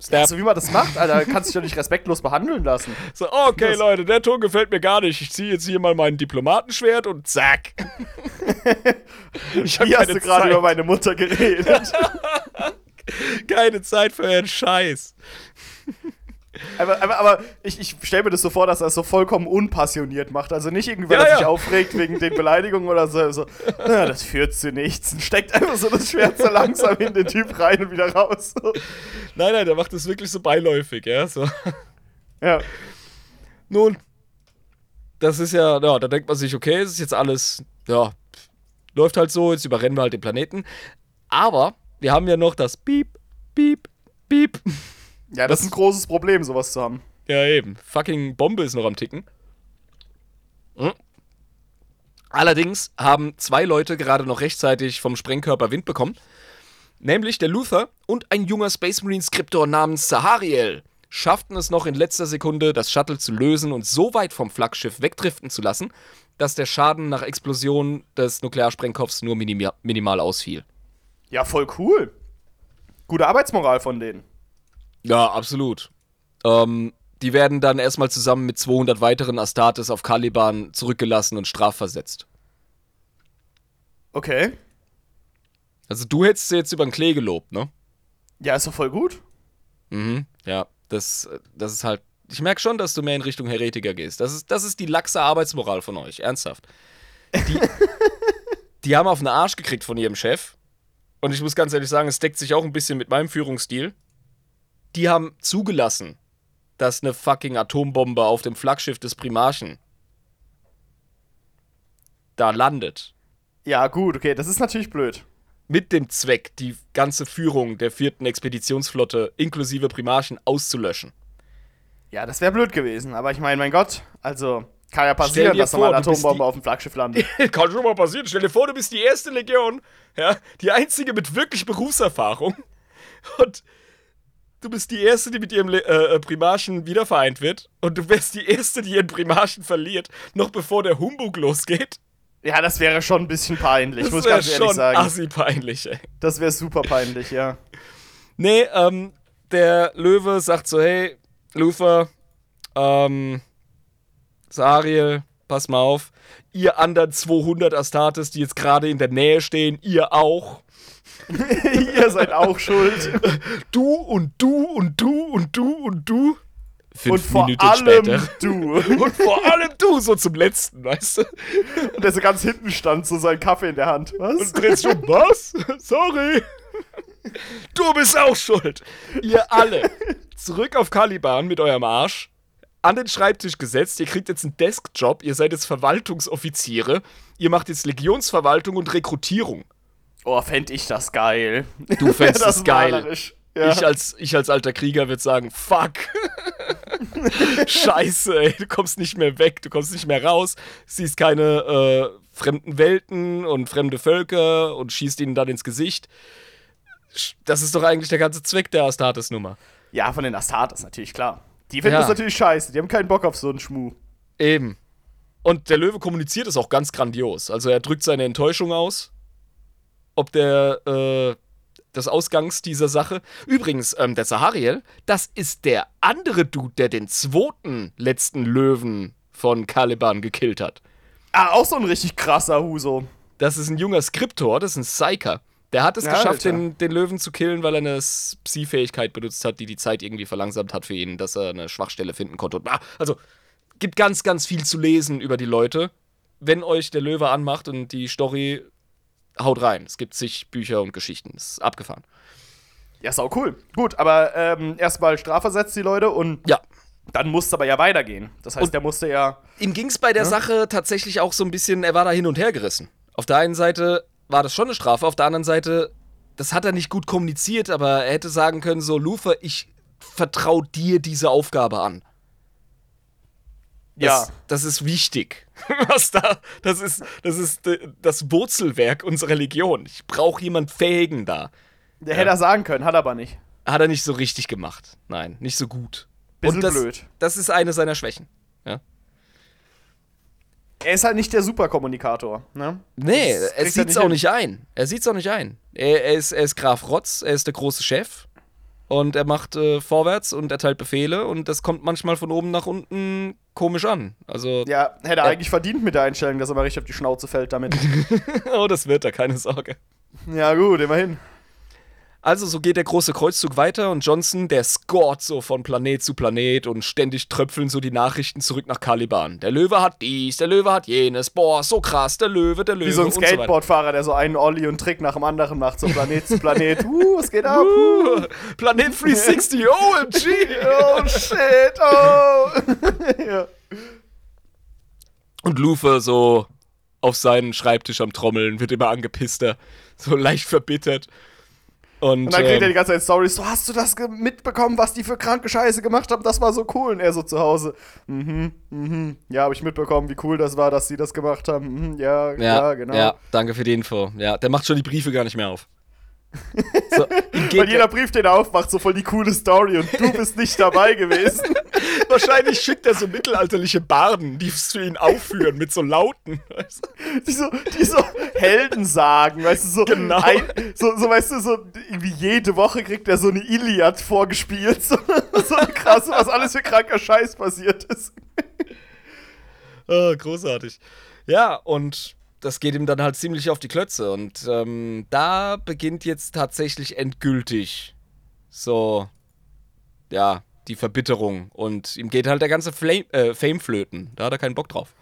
Speaker 1: Stab.
Speaker 2: so wie man das macht, Alter, kannst dich doch nicht respektlos behandellen lassen.
Speaker 1: So, okay,
Speaker 2: Das-
Speaker 1: Leute, der Ton gefällt mir gar nicht. Ich ziehe jetzt hier mal mein Diplomatenschwert und zack. [laughs] ich hab
Speaker 2: Wie hast
Speaker 1: keine
Speaker 2: du gerade
Speaker 1: Zeit.
Speaker 2: über meine Mutter geredet? [laughs]
Speaker 1: keine Zeit für einen Scheiß.
Speaker 2: Aber aber, aber ich, ich stelle mir das so vor, dass er es so vollkommen unpassioniert macht. Also nicht irgendwer,
Speaker 1: Ja,
Speaker 2: der sich
Speaker 1: ja.
Speaker 2: aufregt wegen den Beleidigungen oder so. so "Na, das führt zu nichts. Und steckt einfach so das Schwert so langsam in den Typ rein und wieder raus.
Speaker 1: Nein, nein, der macht das wirklich so beiläufig, ja. So.
Speaker 2: Ja.
Speaker 1: Nun, das ist ja, ja, da denkt man sich, okay, es ist jetzt alles, ja, läuft halt so, jetzt überrennen wir halt den Planeten. Aber wir haben ja noch das Piep, Piep, Piep.
Speaker 2: Ja, das ist ein großes Problem, sowas zu haben.
Speaker 1: Ja, eben. Fucking Bombe ist noch am Ticken. Hm. Allerdings haben zwei Leute gerade noch rechtzeitig vom Sprengkörper Wind bekommen. Nämlich der Luther und ein junger Space Marine Skriptor namens Sahariel schafften es noch in letzter Sekunde, das Shuttle zu lösen und so weit vom Flaggschiff wegdriften zu lassen, dass der Schaden nach Explosion des Nuklearsprengkopfs nur minima minimal ausfiel.
Speaker 2: Ja, voll cool. Gute Arbeitsmoral von denen.
Speaker 1: Ja, absolut. Ähm, die werden dann erstmal zusammen mit 200 weiteren Astartes auf Caliban zurückgelassen und strafversetzt.
Speaker 2: Okay.
Speaker 1: Also du hättest sie jetzt über den Klee gelobt, ne?
Speaker 2: Ja, ist doch voll gut.
Speaker 1: Mhm. Ja, das, das ist halt. Ich merke schon, dass du mehr in Richtung Heretiker gehst. Das ist, das ist die laxe Arbeitsmoral von euch, ernsthaft. Die, [laughs] die haben auf den Arsch gekriegt von ihrem Chef. Und ich muss ganz ehrlich sagen, es deckt sich auch ein bisschen mit meinem Führungsstil. Die haben zugelassen, dass eine fucking Atombombe auf dem Flaggschiff des Primarchen da landet.
Speaker 2: Ja, gut, okay, das ist natürlich blöd.
Speaker 1: Mit dem Zweck, die ganze Führung der vierten Expeditionsflotte inklusive Primarchen auszulöschen.
Speaker 2: Ja, das wäre blöd gewesen. Aber ich meine, mein Gott, also kann ja passieren, dass nochmal eine Atombombe
Speaker 1: die-
Speaker 2: auf dem Flaggschiff landet. [laughs]
Speaker 1: Kann schon mal passieren. Stell dir vor, du bist die erste Legion, ja, die einzige mit wirklich Berufserfahrung. Und du bist die erste, die mit ihrem äh, äh, Primarchen wiedervereint wird. Und du wärst die erste, die ihren Primarchen verliert, noch bevor der Humbug losgeht.
Speaker 2: Ja, das wäre schon ein bisschen peinlich, muss ich ganz ehrlich sagen.
Speaker 1: assi peinlich, ey.
Speaker 2: Das wäre super peinlich, ja. [laughs]
Speaker 1: Nee, ähm, der Löwe sagt so, hey, Luther, ähm, Sariel, pass mal auf. Ihr anderen 200 Astartes, die jetzt gerade in der Nähe stehen, ihr auch. [laughs]
Speaker 2: Ihr seid auch schuld.
Speaker 1: Du und du und du und du und du. Fünf
Speaker 2: Und vor
Speaker 1: Minuten
Speaker 2: allem
Speaker 1: später.
Speaker 2: du.
Speaker 1: Und vor allem du, so zum letzten, weißt du?
Speaker 2: Und der so ganz hinten stand, so sein Kaffee in der Hand. Was?
Speaker 1: Und drehst du, was? Sorry. Du bist auch schuld. Ihr alle. Zurück auf Caliban mit eurem Arsch. An den Schreibtisch gesetzt. Ihr kriegt jetzt einen Deskjob. Ihr seid jetzt Verwaltungsoffiziere. Ihr macht jetzt Legionsverwaltung und Rekrutierung.
Speaker 2: Oh, fänd ich das geil.
Speaker 1: Du fändst [laughs]
Speaker 2: das
Speaker 1: das geil.
Speaker 2: Ja.
Speaker 1: Ich, als, ich als alter Krieger würde sagen, fuck. [laughs] Scheiße, ey, du kommst nicht mehr weg, du kommst nicht mehr raus, siehst keine äh, fremden Welten und fremde Völker und schießt ihnen dann ins Gesicht. Das ist doch eigentlich der ganze Zweck der Astartes-Nummer.
Speaker 2: ja, von den Astartes natürlich, klar. Die finden
Speaker 1: Ja.
Speaker 2: das natürlich scheiße. Die haben keinen Bock auf so einen Schmuh.
Speaker 1: Eben. Und der Löwe kommuniziert es auch ganz grandios. Also er drückt seine Enttäuschung aus. Ob der, äh, des Ausgangs dieser Sache. Übrigens, ähm, der Sahariel, das ist der andere Dude, der den zweiten letzten Löwen von Caliban gekillt hat.
Speaker 2: Ah, auch so ein richtig krasser Huso.
Speaker 1: Das ist ein junger Skriptor, das ist ein Psyker. Der hat es
Speaker 2: Ja,
Speaker 1: geschafft, den, den Löwen zu killen, weil er eine Psi-Fähigkeit benutzt hat, die die Zeit irgendwie verlangsamt hat für ihn, dass er eine Schwachstelle finden konnte. Und, ah, also, gibt ganz, ganz viel zu lesen über die Leute. Wenn euch der Löwe anmacht und die Story, haut rein. Es gibt zig Bücher und Geschichten. Das ist abgefahren.
Speaker 2: Ja, ist auch cool. Gut, aber ähm, erstmal strafversetzt die Leute und
Speaker 1: Ja.
Speaker 2: dann musste aber ja weitergehen. Das heißt,
Speaker 1: Und-
Speaker 2: der musste ja.
Speaker 1: Ihm ging es bei der Sache tatsächlich auch so ein bisschen, er war da hin und her gerissen. Auf der einen Seite war das schon eine Strafe, auf der anderen Seite, das hat er nicht gut kommuniziert, aber er hätte sagen können, so, Lufer, ich vertraue dir diese Aufgabe an. Das,
Speaker 2: Ja.
Speaker 1: das ist wichtig. [laughs] Was da, das ist, das ist äh, das Wurzelwerk unserer Legion. Ich brauche jemand Fähigen da.
Speaker 2: Der hätte er sagen können, hat er aber nicht.
Speaker 1: Hat er nicht so richtig gemacht. Nein, nicht so gut.
Speaker 2: Bisschen
Speaker 1: das,
Speaker 2: blöd.
Speaker 1: Das ist eine seiner Schwächen. Ja.
Speaker 2: Er ist halt nicht der Superkommunikator, ne?
Speaker 1: Nee,
Speaker 2: Das
Speaker 1: er
Speaker 2: kriegt er
Speaker 1: sieht's auch
Speaker 2: hin.
Speaker 1: nicht ein. Er sieht's auch nicht ein. Er, er, ist, er ist Graf Rotz, er ist der große Chef. Und er macht äh, vorwärts und erteilt Befehle und das kommt manchmal von oben nach unten komisch an. Also,
Speaker 2: Ja, hätte er eigentlich verdient mit der Einstellung, dass er mal richtig auf die Schnauze fällt damit. [laughs]
Speaker 1: oh, das wird er, keine Sorge.
Speaker 2: ja, gut, immerhin.
Speaker 1: Also, so geht der große Kreuzzug weiter und Johnson, der scoret so von Planet zu Planet und ständig tröpfeln so die Nachrichten zurück nach Caliban. Der Löwe hat dies, der Löwe hat jenes, boah, so krass, der Löwe, der Löwe.
Speaker 2: Wie so ein. Skateboardfahrer, der so einen Olli und Trick nach dem anderen macht, so Planet zu Planet. [laughs] Uh, was geht ab? Uh.
Speaker 1: Planet 360, [laughs] OMG!
Speaker 2: Oh shit, oh. [laughs] ja.
Speaker 1: Und Lufer so auf seinen Schreibtisch am Trommeln, wird immer angepisster, so leicht verbittert. Und,
Speaker 2: Und dann kriegt er die
Speaker 1: ähm,
Speaker 2: ganze Zeit Stories, so hast du das mitbekommen, was die für kranke Scheiße gemacht haben? Das war so cool. Und er so zu Hause, mhm, mhm, ja, habe ich mitbekommen, wie cool das war, dass sie das gemacht haben. Mhm, ja, ja,
Speaker 1: ja,
Speaker 2: genau.
Speaker 1: ja, danke für die Info. Ja, der macht schon die Briefe gar nicht mehr auf. So, [laughs] ihm
Speaker 2: Weil jeder Brief, den er aufmacht, so voll die coole Story und du bist nicht dabei gewesen. [laughs]
Speaker 1: wahrscheinlich schickt er so mittelalterliche Barden, die für ihn aufführen mit so Lauten. Weißt du?
Speaker 2: Die so, die so Helden sagen, weißt du, so,
Speaker 1: Genau.
Speaker 2: ein, so, so, weißt du, so irgendwie jede Woche kriegt er so eine Iliad vorgespielt, so, so eine krasse, was alles für kranker Scheiß passiert ist.
Speaker 1: Ah, großartig. Ja, und das geht ihm dann halt ziemlich auf die Klötze. Und ähm, da beginnt jetzt tatsächlich endgültig so, ja, die Verbitterung. Und ihm geht halt der ganze Flame, äh, Fame flöten. Da hat er keinen Bock drauf.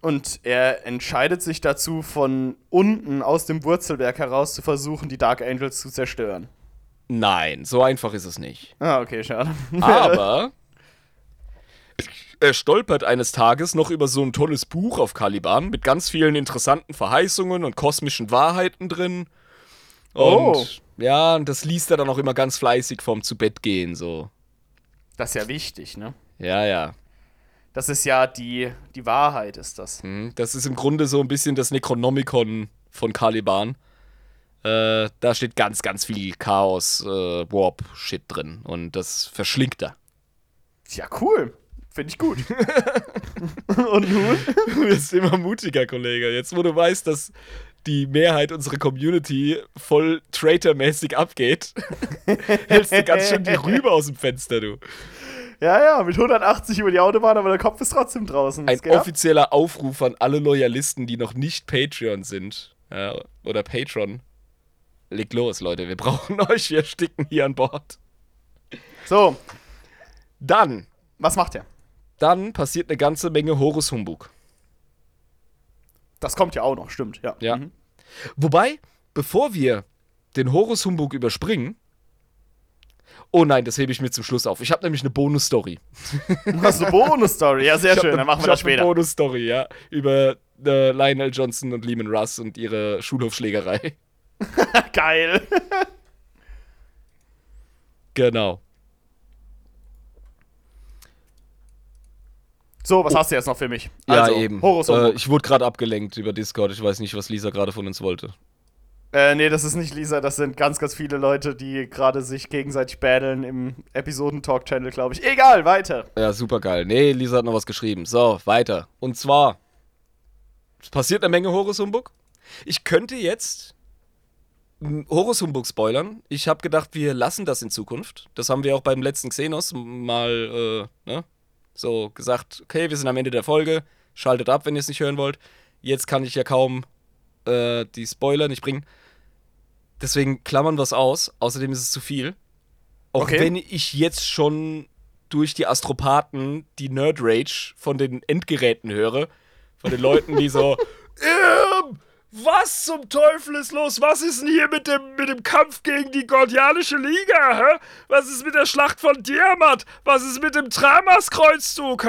Speaker 2: Und er entscheidet sich dazu, von unten aus dem Wurzelwerk heraus zu versuchen, die Dark Angels zu zerstören.
Speaker 1: Nein, so einfach ist es nicht.
Speaker 2: Ah, okay, schade.
Speaker 1: Aber [laughs] er stolpert eines Tages noch über so ein tolles Buch auf Caliban mit ganz vielen interessanten Verheißungen und kosmischen Wahrheiten drin. Und
Speaker 2: Oh.
Speaker 1: ja, und das liest er dann auch immer ganz fleißig vorm zu Bett gehen, so.
Speaker 2: Das ist ja wichtig, ne?
Speaker 1: Ja, ja.
Speaker 2: Das ist ja die, die Wahrheit, ist das.
Speaker 1: Hm, Das ist im Grunde so ein bisschen das Necronomicon von Caliban. Äh, da steht ganz, ganz viel Chaos, äh, Warp-Shit drin. Und das verschlingt er.
Speaker 2: Ja, cool. Finde ich gut. [laughs] Und nun? [laughs]
Speaker 1: Du wirst immer mutiger, Kollege. Jetzt, wo du weißt, dass die Mehrheit unserer Community voll Traitor-mäßig abgeht, [laughs] hältst du ganz schön die Rübe aus dem Fenster, du.
Speaker 2: Ja, ja, mit 180 über die Autobahn, aber der Kopf ist trotzdem draußen.
Speaker 1: Ein
Speaker 2: Was geht ab?
Speaker 1: offizieller Aufruf an alle Loyalisten, die noch nicht Patreon sind. Ja, oder Patron. Legt los, Leute. Wir brauchen euch. Wir sticken hier an Bord.
Speaker 2: So,
Speaker 1: Dann,
Speaker 2: was macht er?
Speaker 1: Dann passiert eine ganze Menge Horus Humbug.
Speaker 2: Das kommt ja auch noch, stimmt, ja.
Speaker 1: Ja.
Speaker 2: Mhm.
Speaker 1: Wobei, bevor wir den Horus Humbug überspringen. Oh nein, das hebe ich mir zum Schluss auf. Ich habe nämlich eine Bonus-Story.
Speaker 2: Du hast eine Bonus-Story. Ja, sehr schön,
Speaker 1: ne-
Speaker 2: dann machen wir das
Speaker 1: hab Eine
Speaker 2: später.
Speaker 1: Bonus-Story, ja. Über äh, Lionel Johnson und Lehman Russ und ihre Schulhofschlägerei. [laughs]
Speaker 2: Geil.
Speaker 1: Genau.
Speaker 2: So, was hast du jetzt noch für mich?
Speaker 1: Ja,
Speaker 2: also,
Speaker 1: eben.
Speaker 2: Horus
Speaker 1: Äh, ich wurde gerade abgelenkt über Discord. Ich weiß nicht, was Lisa gerade von uns wollte.
Speaker 2: Äh, nee, das ist nicht Lisa, das sind ganz, ganz viele Leute, die gerade sich gegenseitig battlen im Episoden-Talk-Channel, glaube ich. Egal, weiter.
Speaker 1: Ja, super geil. Nee, Lisa hat noch was geschrieben. So, weiter. Und zwar, es passiert eine Menge Horus Humbug. Ich könnte jetzt Horus Humbug spoilern. Ich habe gedacht, wir lassen das in Zukunft. Das haben wir auch beim letzten Xenos mal äh, ne? So gesagt. Okay, wir sind am Ende der Folge. Schaltet ab, wenn ihr es nicht hören wollt. Jetzt kann ich ja kaum äh, die Spoiler nicht bringen. Deswegen klammern wir es aus. Außerdem ist es zu viel. Auch
Speaker 2: Okay.
Speaker 1: wenn ich jetzt schon durch die Astropathen die Nerd Rage von den Endgeräten höre. Von den Leuten, die so. Ähm, [laughs] was zum Teufel ist los? Was ist denn hier mit dem, mit dem Kampf gegen die Gordianische Liga, hä? Was ist mit der Schlacht von Tiamat? Was ist mit dem Tramas-Kreuzzug?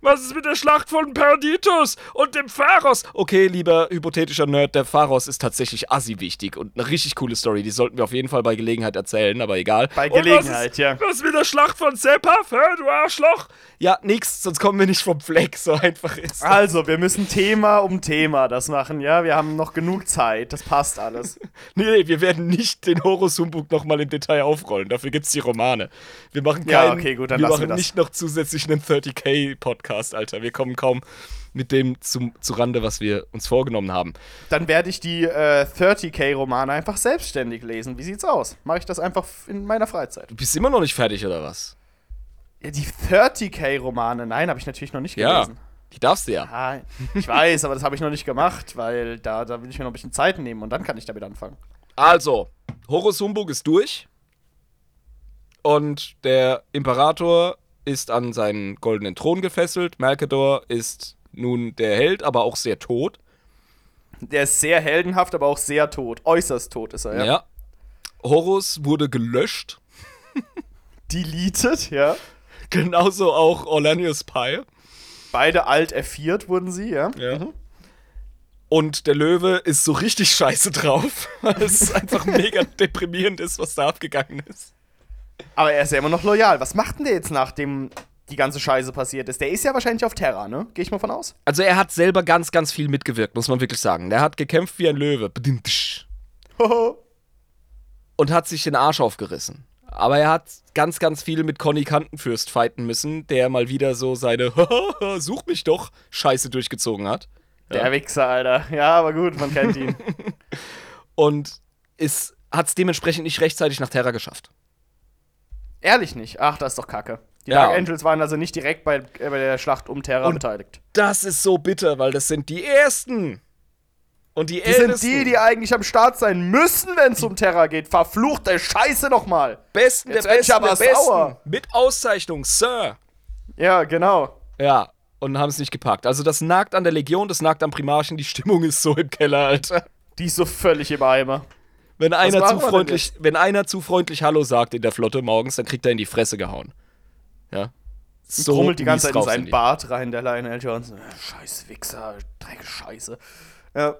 Speaker 1: Was ist mit der Schlacht von Perditus und dem Pharos? Okay, lieber hypothetischer Nerd, der Pharos ist tatsächlich assi wichtig und eine richtig coole Story. Die sollten wir auf jeden Fall bei Gelegenheit erzählen, aber egal.
Speaker 2: Bei Gelegenheit,
Speaker 1: ist,
Speaker 2: ja.
Speaker 1: Was mit der Schlacht von Sepaf, hä, du Arschloch? Ja, nix, sonst kommen wir nicht vom Fleck, so einfach ist das.
Speaker 2: Also, wir müssen Thema um Thema das machen, ja? Wir haben noch genug Zeit, das passt alles. [laughs]
Speaker 1: Nee, nee, wir werden nicht den Horus Humbug nochmal im Detail aufrollen. Dafür gibt's die Romane. Wir machen keinen,
Speaker 2: Ja, okay, gut, dann
Speaker 1: wir machen
Speaker 2: wir
Speaker 1: nicht noch zusätzlich einen 30k-Podcast, Alter. Wir kommen kaum mit dem zum, zu Rande, was wir uns vorgenommen haben.
Speaker 2: Dann werde ich die äh, 30k-Romane einfach selbstständig lesen. Wie sieht's aus? Mache ich das einfach in meiner Freizeit?
Speaker 1: Du bist immer noch nicht fertig, oder was?
Speaker 2: Ja, die 30k-Romane, nein, habe ich natürlich noch nicht
Speaker 1: Ja,
Speaker 2: gelesen.
Speaker 1: Die darfst du ja.
Speaker 2: Ah, ich weiß, aber das habe ich noch nicht gemacht, weil da, da will ich mir noch ein bisschen Zeit nehmen und dann kann ich damit anfangen.
Speaker 1: Also, Horus Humbug ist durch. Und der Imperator ist an seinen goldenen Thron gefesselt. Malkador ist nun der Held, aber auch sehr tot.
Speaker 2: Der ist sehr heldenhaft, aber auch sehr tot. Äußerst tot ist er, ja.
Speaker 1: Ja. Horus wurde gelöscht.
Speaker 2: Deleted, ja. [laughs]
Speaker 1: Genauso auch Orlanius Pie.
Speaker 2: Beide alt F4 wurden sie, ja.
Speaker 1: Ja. Und der Löwe ist so richtig scheiße drauf, [laughs] weil es einfach mega deprimierend ist, was da abgegangen ist.
Speaker 2: Aber er ist ja immer noch loyal. Was macht denn der jetzt, nachdem die ganze Scheiße passiert ist? Der ist ja wahrscheinlich auf Terra, ne? Gehe ich mal von aus.
Speaker 1: Also er hat selber ganz, ganz viel mitgewirkt, muss man wirklich sagen. Der hat gekämpft wie ein Löwe. Und hat sich den Arsch aufgerissen. Aber er hat ganz, ganz viel mit Conny Kantenfürst fighten müssen, der mal wieder so seine [laughs] Such mich doch Scheiße durchgezogen hat.
Speaker 2: Der Wichser, Alter. Ja, aber gut, man kennt ihn. [laughs]
Speaker 1: Und hat es dementsprechend nicht rechtzeitig nach Terra geschafft.
Speaker 2: Ehrlich nicht. Ach, das ist doch kacke. Die
Speaker 1: Ja,
Speaker 2: Dark Angels waren also nicht direkt bei, äh, bei der Schlacht um Terra beteiligt.
Speaker 1: Das ist so bitter, weil das sind die Ersten. Und die,
Speaker 2: Die sind die, die eigentlich am Start sein müssen, wenn es um Terra geht. Verfluchte Scheiße nochmal.
Speaker 1: Besten
Speaker 2: Jetzt
Speaker 1: der Besten
Speaker 2: aber
Speaker 1: der Besten.
Speaker 2: sauer.
Speaker 1: Mit Auszeichnung, Sir.
Speaker 2: Ja, genau.
Speaker 1: Ja, und haben es nicht gepackt. Also das nagt an der Legion, das nagt am Primarchen. Die Stimmung ist so im Keller, Alter.
Speaker 2: Die ist so völlig im Eimer.
Speaker 1: Wenn einer, zu freundlich, wenn einer zu freundlich Hallo sagt in der Flotte morgens, dann kriegt er in die Fresse gehauen. Ja.
Speaker 2: So Grummelt die ganze Zeit in seinen. Bart rein, der Lionel Johnson. Scheiß Wichser, Dreck Scheiße. Ja.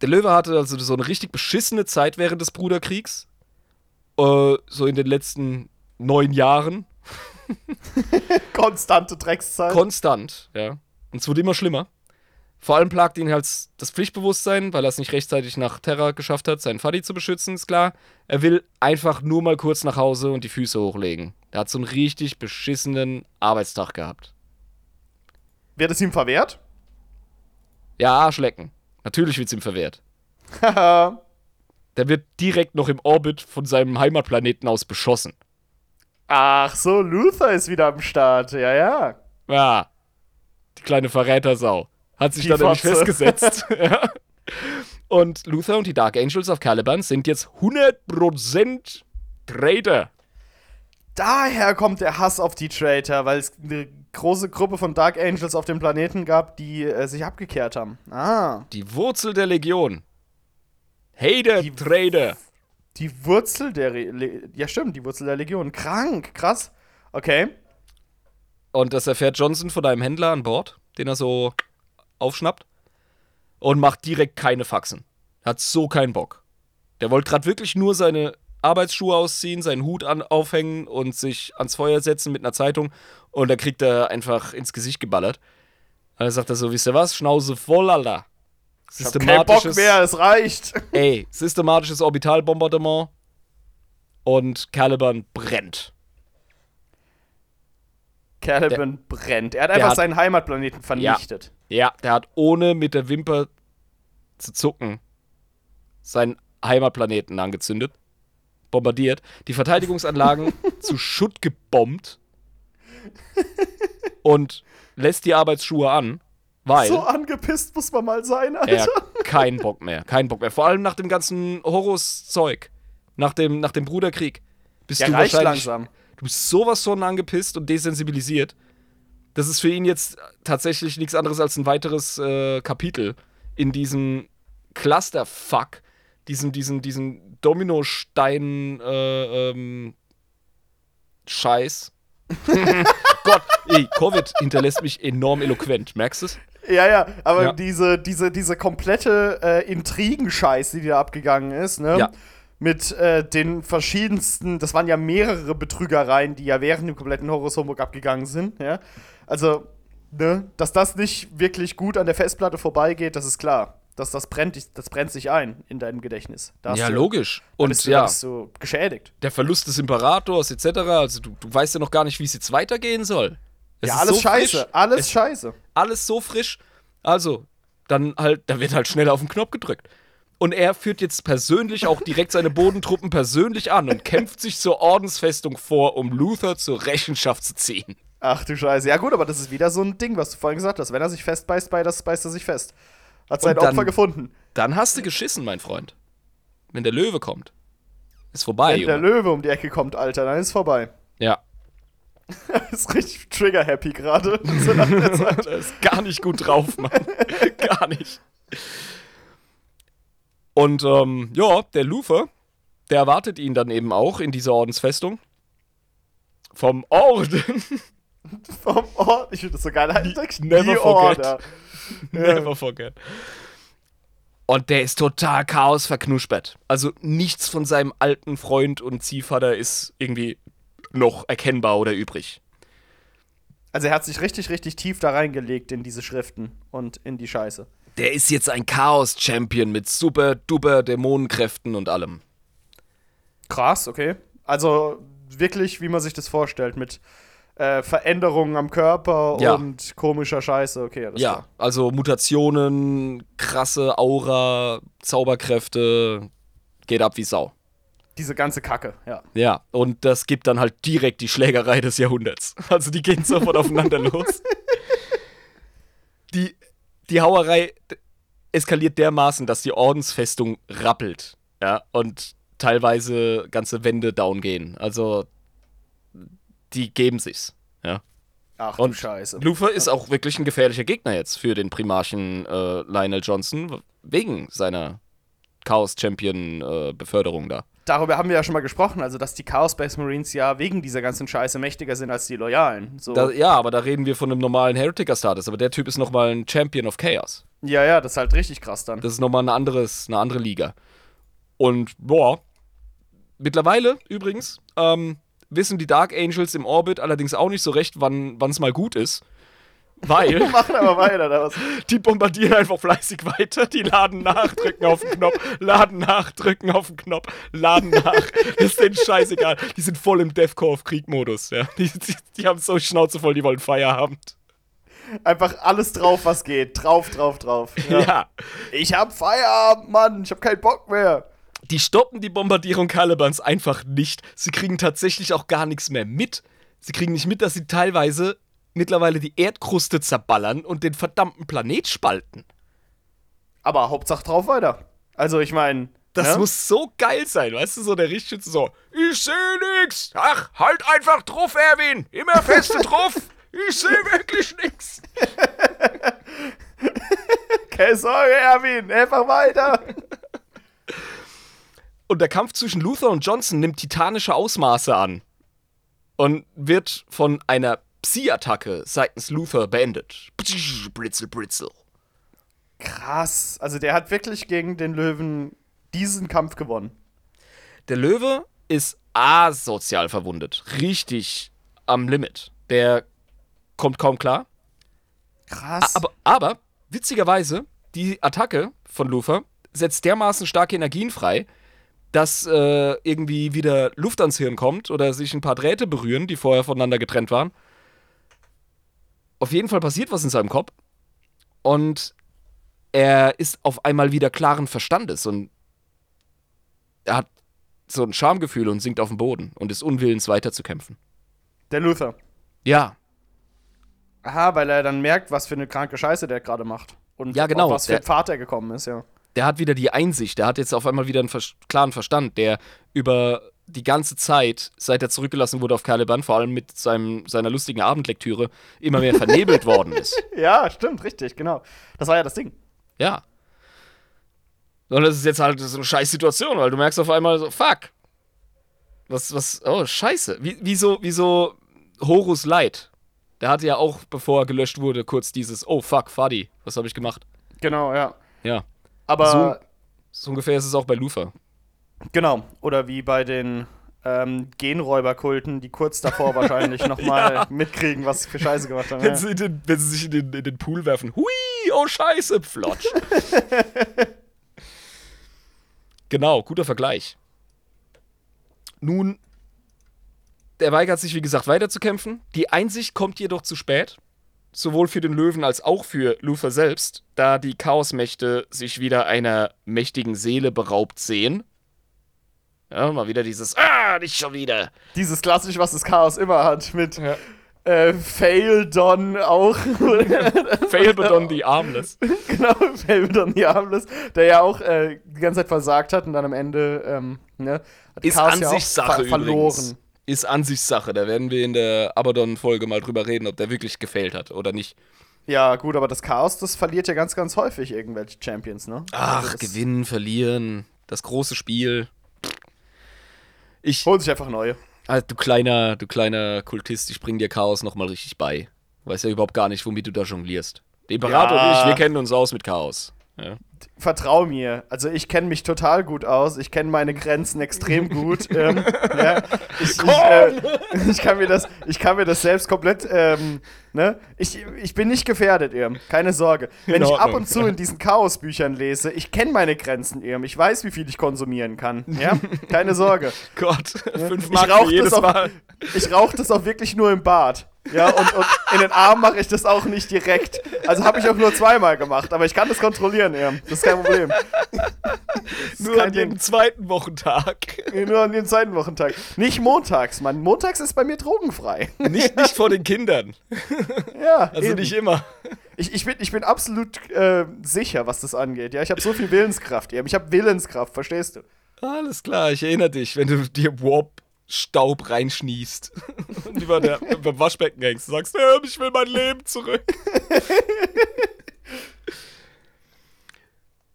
Speaker 1: Der Löwe hatte also so eine richtig beschissene Zeit während des Bruderkriegs. Äh, so in den letzten neun Jahren. [laughs]
Speaker 2: Konstante Dreckszeit.
Speaker 1: Konstant, ja. Und es wurde immer schlimmer. Vor allem plagt ihn halt das Pflichtbewusstsein, weil er es nicht rechtzeitig nach Terra geschafft hat, seinen Faddy zu beschützen, ist klar. Er will einfach nur mal kurz nach Hause und die Füße hochlegen. Er hat so einen richtig beschissenen Arbeitstag gehabt.
Speaker 2: Wird es ihm verwehrt?
Speaker 1: Ja, Arschlecken. Natürlich wird's ihm verwehrt.
Speaker 2: Haha.
Speaker 1: Der wird direkt noch im Orbit von seinem Heimatplaneten aus beschossen.
Speaker 2: Ach so, Luther ist wieder am Start. Ja, ja.
Speaker 1: Ja. Die kleine Verrätersau. Hat sich
Speaker 2: Die
Speaker 1: da nämlich festgesetzt. [laughs] ja. Und Luther und die Dark Angels auf Caliban sind jetzt 100% Traitor.
Speaker 2: Daher kommt der Hass auf die Traitor, weil es eine große Gruppe von Dark Angels auf dem Planeten gab, die äh, sich abgekehrt haben. Ah.
Speaker 1: Die Wurzel der Legion. Hater,
Speaker 2: Die-
Speaker 1: Traitor.
Speaker 2: Die Wurzel der. Le ja, stimmt, die Wurzel der Legion. Krank, krass. Okay.
Speaker 1: Und das erfährt Johnson von einem Händler an Bord, den er so aufschnappt. Und macht direkt keine Faxen. Hat so keinen Bock. Der wollte gerade wirklich nur seine Arbeitsschuhe ausziehen, seinen Hut an, aufhängen und sich ans Feuer setzen mit einer Zeitung. Und da kriegt er einfach ins Gesicht geballert. Und dann sagt er so, wisst ihr was, Schnauze voll, Alter.
Speaker 2: Keinen Bock mehr, es reicht. [laughs]
Speaker 1: Ey, systematisches Orbitalbombardement und Caliban brennt.
Speaker 2: Caliban der, brennt. Er hat einfach hat, seinen Heimatplaneten vernichtet.
Speaker 1: Ja, ja, der hat ohne mit der Wimper zu zucken seinen Heimatplaneten angezündet, bombardiert, die Verteidigungsanlagen [laughs] zu Schutt gebombt und lässt die Arbeitsschuhe an, weil.
Speaker 2: So angepisst muss man mal sein, Alter.
Speaker 1: Er keinen Bock mehr, keinen Bock mehr. Vor allem nach dem ganzen Horus-Zeug, nach dem, nach dem Bruderkrieg. Bist
Speaker 2: ja,
Speaker 1: du wahrscheinlich.
Speaker 2: langsam.
Speaker 1: Du bist sowas von angepisst und desensibilisiert. Das ist für ihn jetzt tatsächlich nichts anderes als ein weiteres äh, Kapitel in diesem Clusterfuck, diesen, diesen, diesen Dominostein äh, ähm, Scheiß. [laughs] Gott, ey, Covid hinterlässt mich enorm eloquent, merkst du es?
Speaker 2: Ja, ja, aber ja. diese, diese, diese komplette äh, Intrigenscheiß, die da abgegangen ist, ne? Ja. Mit äh, den verschiedensten, das waren ja mehrere Betrügereien, die ja während dem kompletten Horus Homburg abgegangen sind, ja. Also, ne, dass das nicht wirklich gut an der Festplatte vorbeigeht, das ist klar dass das brennt, das brennt sich ein in deinem Gedächtnis.
Speaker 1: ja, du, logisch.
Speaker 2: Und bist du, ja, bist du geschädigt.
Speaker 1: Der Verlust des Imperators etc. Also du, du weißt ja noch gar nicht, wie es jetzt weitergehen soll.
Speaker 2: Es ja, alles so scheiße, frisch. alles es, scheiße.
Speaker 1: Alles so frisch. Also, dann halt, da wird halt schnell auf den Knopf gedrückt. Und er führt jetzt persönlich auch direkt seine Bodentruppen persönlich an und kämpft sich zur Ordensfestung vor, um Luther zur Rechenschaft zu ziehen.
Speaker 2: Ach du Scheiße. Ja, gut, aber das ist wieder so ein Ding, was du vorhin gesagt hast. Wenn er sich festbeißt, beißt er sich fest. Hat sein Opfer gefunden.
Speaker 1: Dann hast du geschissen, mein Freund. Wenn der Löwe kommt. Ist vorbei,
Speaker 2: Wenn Junge. der Löwe um die Ecke kommt, Alter, dann ist vorbei.
Speaker 1: Ja. [laughs]
Speaker 2: ist richtig trigger-happy gerade. [laughs] [laughs]
Speaker 1: der ist gar nicht gut drauf, Mann. gar nicht. Und ähm, ja, der Lufer, der erwartet ihn dann eben auch in dieser Ordensfestung. Vom Orden.
Speaker 2: Vom Orden. Ich finde das so geil.
Speaker 1: Never forget. Order. [laughs] Never forget. Und der ist total Chaos verknuspert. Also nichts von seinem alten Freund und Ziehvater ist irgendwie noch erkennbar oder übrig.
Speaker 2: Also er hat sich richtig, richtig tief da reingelegt in diese Schriften und in die Scheiße.
Speaker 1: Der ist jetzt ein Chaos-Champion mit super duper Dämonenkräften und allem.
Speaker 2: Krass, okay. Also wirklich, wie man sich das vorstellt, mit äh, Veränderungen am Körper ja. und komischer Scheiße. Okay,
Speaker 1: ja, klar. also Mutationen, krasse Aura, Zauberkräfte, geht ab wie Sau.
Speaker 2: Diese ganze Kacke, ja.
Speaker 1: Ja, und das gibt dann halt direkt die Schlägerei des Jahrhunderts. [laughs] Also die gehen sofort aufeinander [laughs] los. Die, die Hauerei eskaliert dermaßen, dass die Ordensfestung rappelt. Ja, und teilweise ganze Wände down gehen. Also die geben sich's. Ja.
Speaker 2: Ach und Scheiße.
Speaker 1: Lufer ist auch wirklich ein gefährlicher Gegner jetzt für den Primarchen äh, Lionel Johnson, wegen seiner Chaos-Champion-Beförderung äh, da.
Speaker 2: Darüber haben wir ja schon mal gesprochen, also dass die Chaos Space Marines ja wegen dieser ganzen Scheiße mächtiger sind als die Loyalen. So.
Speaker 1: Da, ja, aber da reden wir von einem normalen Heretiker-Status, aber der Typ ist nochmal ein Champion of Chaos.
Speaker 2: Ja, ja, das ist halt richtig krass dann.
Speaker 1: Das ist nochmal eine, anderes, eine andere Liga. Und, boah, mittlerweile übrigens, ähm, wissen die Dark Angels im Orbit allerdings auch nicht so recht, wann es mal gut ist. Weil. [laughs]
Speaker 2: machen aber weiter, da was. [laughs]
Speaker 1: Die bombardieren einfach fleißig weiter, die laden nach, drücken auf den Knopf, laden nach, drücken auf den Knopf, laden nach. Das ist denen scheißegal. Die sind voll im Deathcore auf Krieg-Modus, ja. Die, die, die, haben so Schnauze voll, die wollen Feierabend.
Speaker 2: Einfach alles drauf, was geht. Drauf, drauf, drauf. Ja. ja. Ich hab Feierabend, Mann. Ich hab keinen Bock mehr
Speaker 1: die stoppen die Bombardierung Calibans einfach nicht. Sie kriegen tatsächlich auch gar nichts mehr mit. Sie kriegen nicht mit, dass sie teilweise mittlerweile die Erdkruste zerballern und den verdammten Planet spalten.
Speaker 2: Aber Hauptsache drauf weiter. Also ich meine.
Speaker 1: Das? Ne? muss so geil sein, weißt du, so der Richtschütze so, ich sehe nix. Ach, halt einfach drauf, Erwin. Immer feste [laughs] drauf. Ich sehe wirklich nix. [laughs]
Speaker 2: Keine Sorge, Erwin, einfach weiter. [laughs]
Speaker 1: Und der Kampf zwischen Luther und Johnson nimmt titanische Ausmaße an und wird von einer Psi-Attacke seitens Luther beendet. Britzel, britzel.
Speaker 2: Krass. Also der hat wirklich gegen den Löwen diesen Kampf gewonnen.
Speaker 1: Der Löwe ist asozial verwundet. Richtig am Limit. Der kommt kaum klar.
Speaker 2: Krass.
Speaker 1: Aber, aber witzigerweise die Attacke von Lufer setzt dermaßen starke Energien frei, dass äh, irgendwie wieder Luft ans Hirn kommt oder sich ein paar Drähte berühren, die vorher voneinander getrennt waren. Auf jeden Fall passiert was in seinem Kopf und er ist auf einmal wieder klaren Verstandes und er hat so ein Schamgefühl und sinkt auf den Boden und ist unwillens weiterzukämpfen.
Speaker 2: Der Luther.
Speaker 1: Ja,
Speaker 2: Aha, weil er dann merkt, was für eine kranke Scheiße der gerade macht. Und
Speaker 1: Ja, genau.
Speaker 2: auf was für ein Pfad er gekommen ist, ja.
Speaker 1: Der hat wieder die Einsicht, der hat jetzt auf einmal wieder einen ver klaren Verstand, der über die ganze Zeit, seit er zurückgelassen wurde auf Caliban, vor allem mit seinem, seiner lustigen Abendlektüre, immer mehr vernebelt worden ist. [laughs]
Speaker 2: Ja, stimmt, richtig, genau. Das war ja das Ding.
Speaker 1: Ja. Und das ist jetzt halt so eine scheiß Situation, weil du merkst auf einmal so, fuck. Was, was, oh, scheiße. Wie, wieso, wieso Horus Leid? Der hatte ja auch, bevor er gelöscht wurde, kurz dieses, oh fuck, Fadi, was habe ich gemacht?
Speaker 2: Genau, ja.
Speaker 1: Ja.
Speaker 2: Aber,
Speaker 1: So ungefähr ist es auch bei Lufa.
Speaker 2: genau. Oder wie bei den ähm, Genräuberkulten, die kurz davor wahrscheinlich [laughs] nochmal mitkriegen, was für Scheiße gemacht haben.
Speaker 1: Wenn,
Speaker 2: Ja.
Speaker 1: sie, den, wenn sie sich in den, in den Pool werfen. Hui, oh Scheiße, flotsch. [laughs] genau, guter Vergleich. Nun, der weigert sich, wie gesagt, weiterzukämpfen. Die Einsicht kommt jedoch zu spät. Sowohl für den Löwen als auch für Luther selbst, da die Chaosmächte sich wieder einer mächtigen Seele beraubt sehen. Ja, mal wieder dieses, ah, nicht schon wieder.
Speaker 2: Dieses klassisch, was das Chaos immer hat, mit
Speaker 1: Ja.
Speaker 2: äh, Faildon auch. [laughs]
Speaker 1: Failbadon the Armless. [laughs]
Speaker 2: genau, Faildon the Armless, der ja auch äh, die ganze Zeit versagt hat und dann am Ende ähm, ne, hat
Speaker 1: Ist
Speaker 2: Chaos ja auch
Speaker 1: Ansichtssache
Speaker 2: ver verloren.
Speaker 1: übrigens. Ist Ansichtssache. Da werden wir in der Abaddon-Folge mal drüber reden, ob der wirklich gefailt hat oder nicht.
Speaker 2: Ja, gut, aber das Chaos, das verliert ja ganz, ganz häufig irgendwelche Champions, ne?
Speaker 1: Ach,
Speaker 2: Also
Speaker 1: gewinnen, verlieren. Das große Spiel. Ich,
Speaker 2: Holt sich einfach neue.
Speaker 1: ah, du kleiner, du kleiner Kultist, ich bring dir Chaos nochmal richtig bei. Weiß ja überhaupt gar nicht, womit du da jonglierst. Der Imperator
Speaker 2: Ja.
Speaker 1: und ich, wir kennen uns aus mit Chaos. Ja.
Speaker 2: Vertrau mir. Also ich kenne mich total gut aus. Ich kenne meine Grenzen extrem gut. [laughs] ähm, ja, ich, ich, äh, [laughs] ich, kann mir das, ich kann mir das selbst komplett. Ähm, ne? ich, ich bin nicht gefährdet, Irm. Keine Sorge. Wenn ich ab und zu in diesen Chaosbüchern lese, ich kenne meine Grenzen, Irm. Ich weiß, wie viel ich konsumieren kann. Ja? [laughs] Keine Sorge.
Speaker 1: Gott, fünf
Speaker 2: Ich
Speaker 1: Mark
Speaker 2: rauche
Speaker 1: jedes
Speaker 2: das, auch-
Speaker 1: Mal.
Speaker 2: ich rauch das auch wirklich nur im Bad. Ja, und, und in den Arm mache ich das auch nicht direkt. Also habe ich auch nur zweimal gemacht, aber ich kann das kontrollieren, Irm. Das kein Problem. [laughs]
Speaker 1: Nur an jedem zweiten Wochentag.
Speaker 2: Nee, Nur an dem zweiten Wochentag. Nicht montags, Mann. Montags ist bei mir drogenfrei.
Speaker 1: nicht, nicht [laughs] vor den Kindern.
Speaker 2: ja,
Speaker 1: Also
Speaker 2: eben.
Speaker 1: nicht immer.
Speaker 2: Ich, ich, bin, ich bin absolut äh, sicher, was das angeht. Ja, ich habe so viel Willenskraft. Ich habe Willenskraft, verstehst du?
Speaker 1: Alles klar, ich erinnere dich, wenn du dir Warp-Staub reinschnießt und über der, über dem Waschbecken hängst und sagst, ich will mein Leben zurück. [laughs]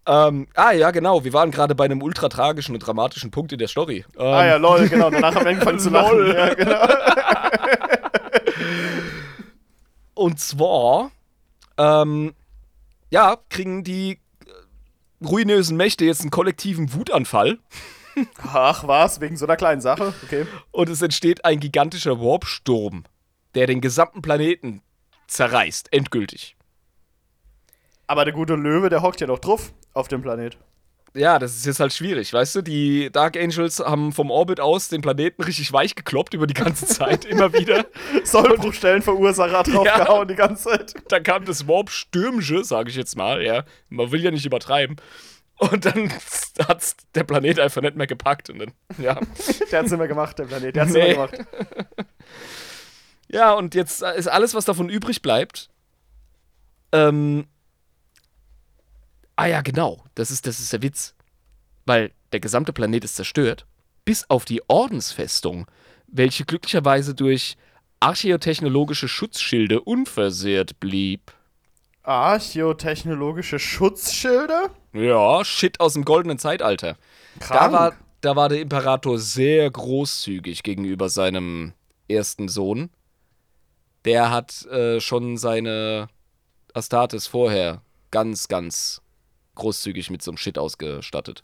Speaker 1: ähm, ah ja, genau, wir waren gerade bei einem ultra tragischen und dramatischen Punkt in der Story. Ähm,
Speaker 2: Ah ja, lol, genau. Danach haben wir [laughs] angefangen zu lachen.
Speaker 1: Lol.
Speaker 2: Ja, genau. [laughs]
Speaker 1: Und zwar, ähm, ja, kriegen die äh, ruinösen Mächte jetzt einen kollektiven Wutanfall.
Speaker 2: Ach, was? Wegen so einer kleinen Sache? Okay.
Speaker 1: Und es entsteht ein gigantischer Warpsturm, der den gesamten Planeten zerreißt, endgültig.
Speaker 2: Aber der gute Löwe, der hockt ja doch drauf auf dem Planet.
Speaker 1: Ja, das ist jetzt halt schwierig, weißt du? Die Dark Angels haben vom Orbit aus den Planeten richtig weich gekloppt über die ganze Zeit, [laughs] immer wieder.
Speaker 2: Sollbruchstellenverursacher draufgehauen die ganze Zeit.
Speaker 1: Dann kam das Warp-Stürmische, sage ich jetzt mal, ja. Man will ja nicht übertreiben. Und dann [laughs] hat's der Planet einfach nicht mehr gepackt. Und dann, ja. [laughs]
Speaker 2: Der hat's immer gemacht, der Planet. Der hat's
Speaker 1: Nee.
Speaker 2: immer gemacht.
Speaker 1: Ja, und jetzt ist alles, was davon übrig bleibt. Ähm. Ah ja, genau. Das ist, das ist der Witz. Weil der gesamte Planet ist zerstört. Bis auf die Ordensfestung, welche glücklicherweise durch archäotechnologische Schutzschilde unversehrt blieb.
Speaker 2: Archäotechnologische Schutzschilder?
Speaker 1: Ja, Shit aus dem goldenen Zeitalter. Da
Speaker 2: Krank.
Speaker 1: war, da war der Imperator sehr großzügig gegenüber seinem ersten Sohn. Der hat äh, schon seine Astartes vorher ganz, ganz großzügig mit so einem Shit ausgestattet.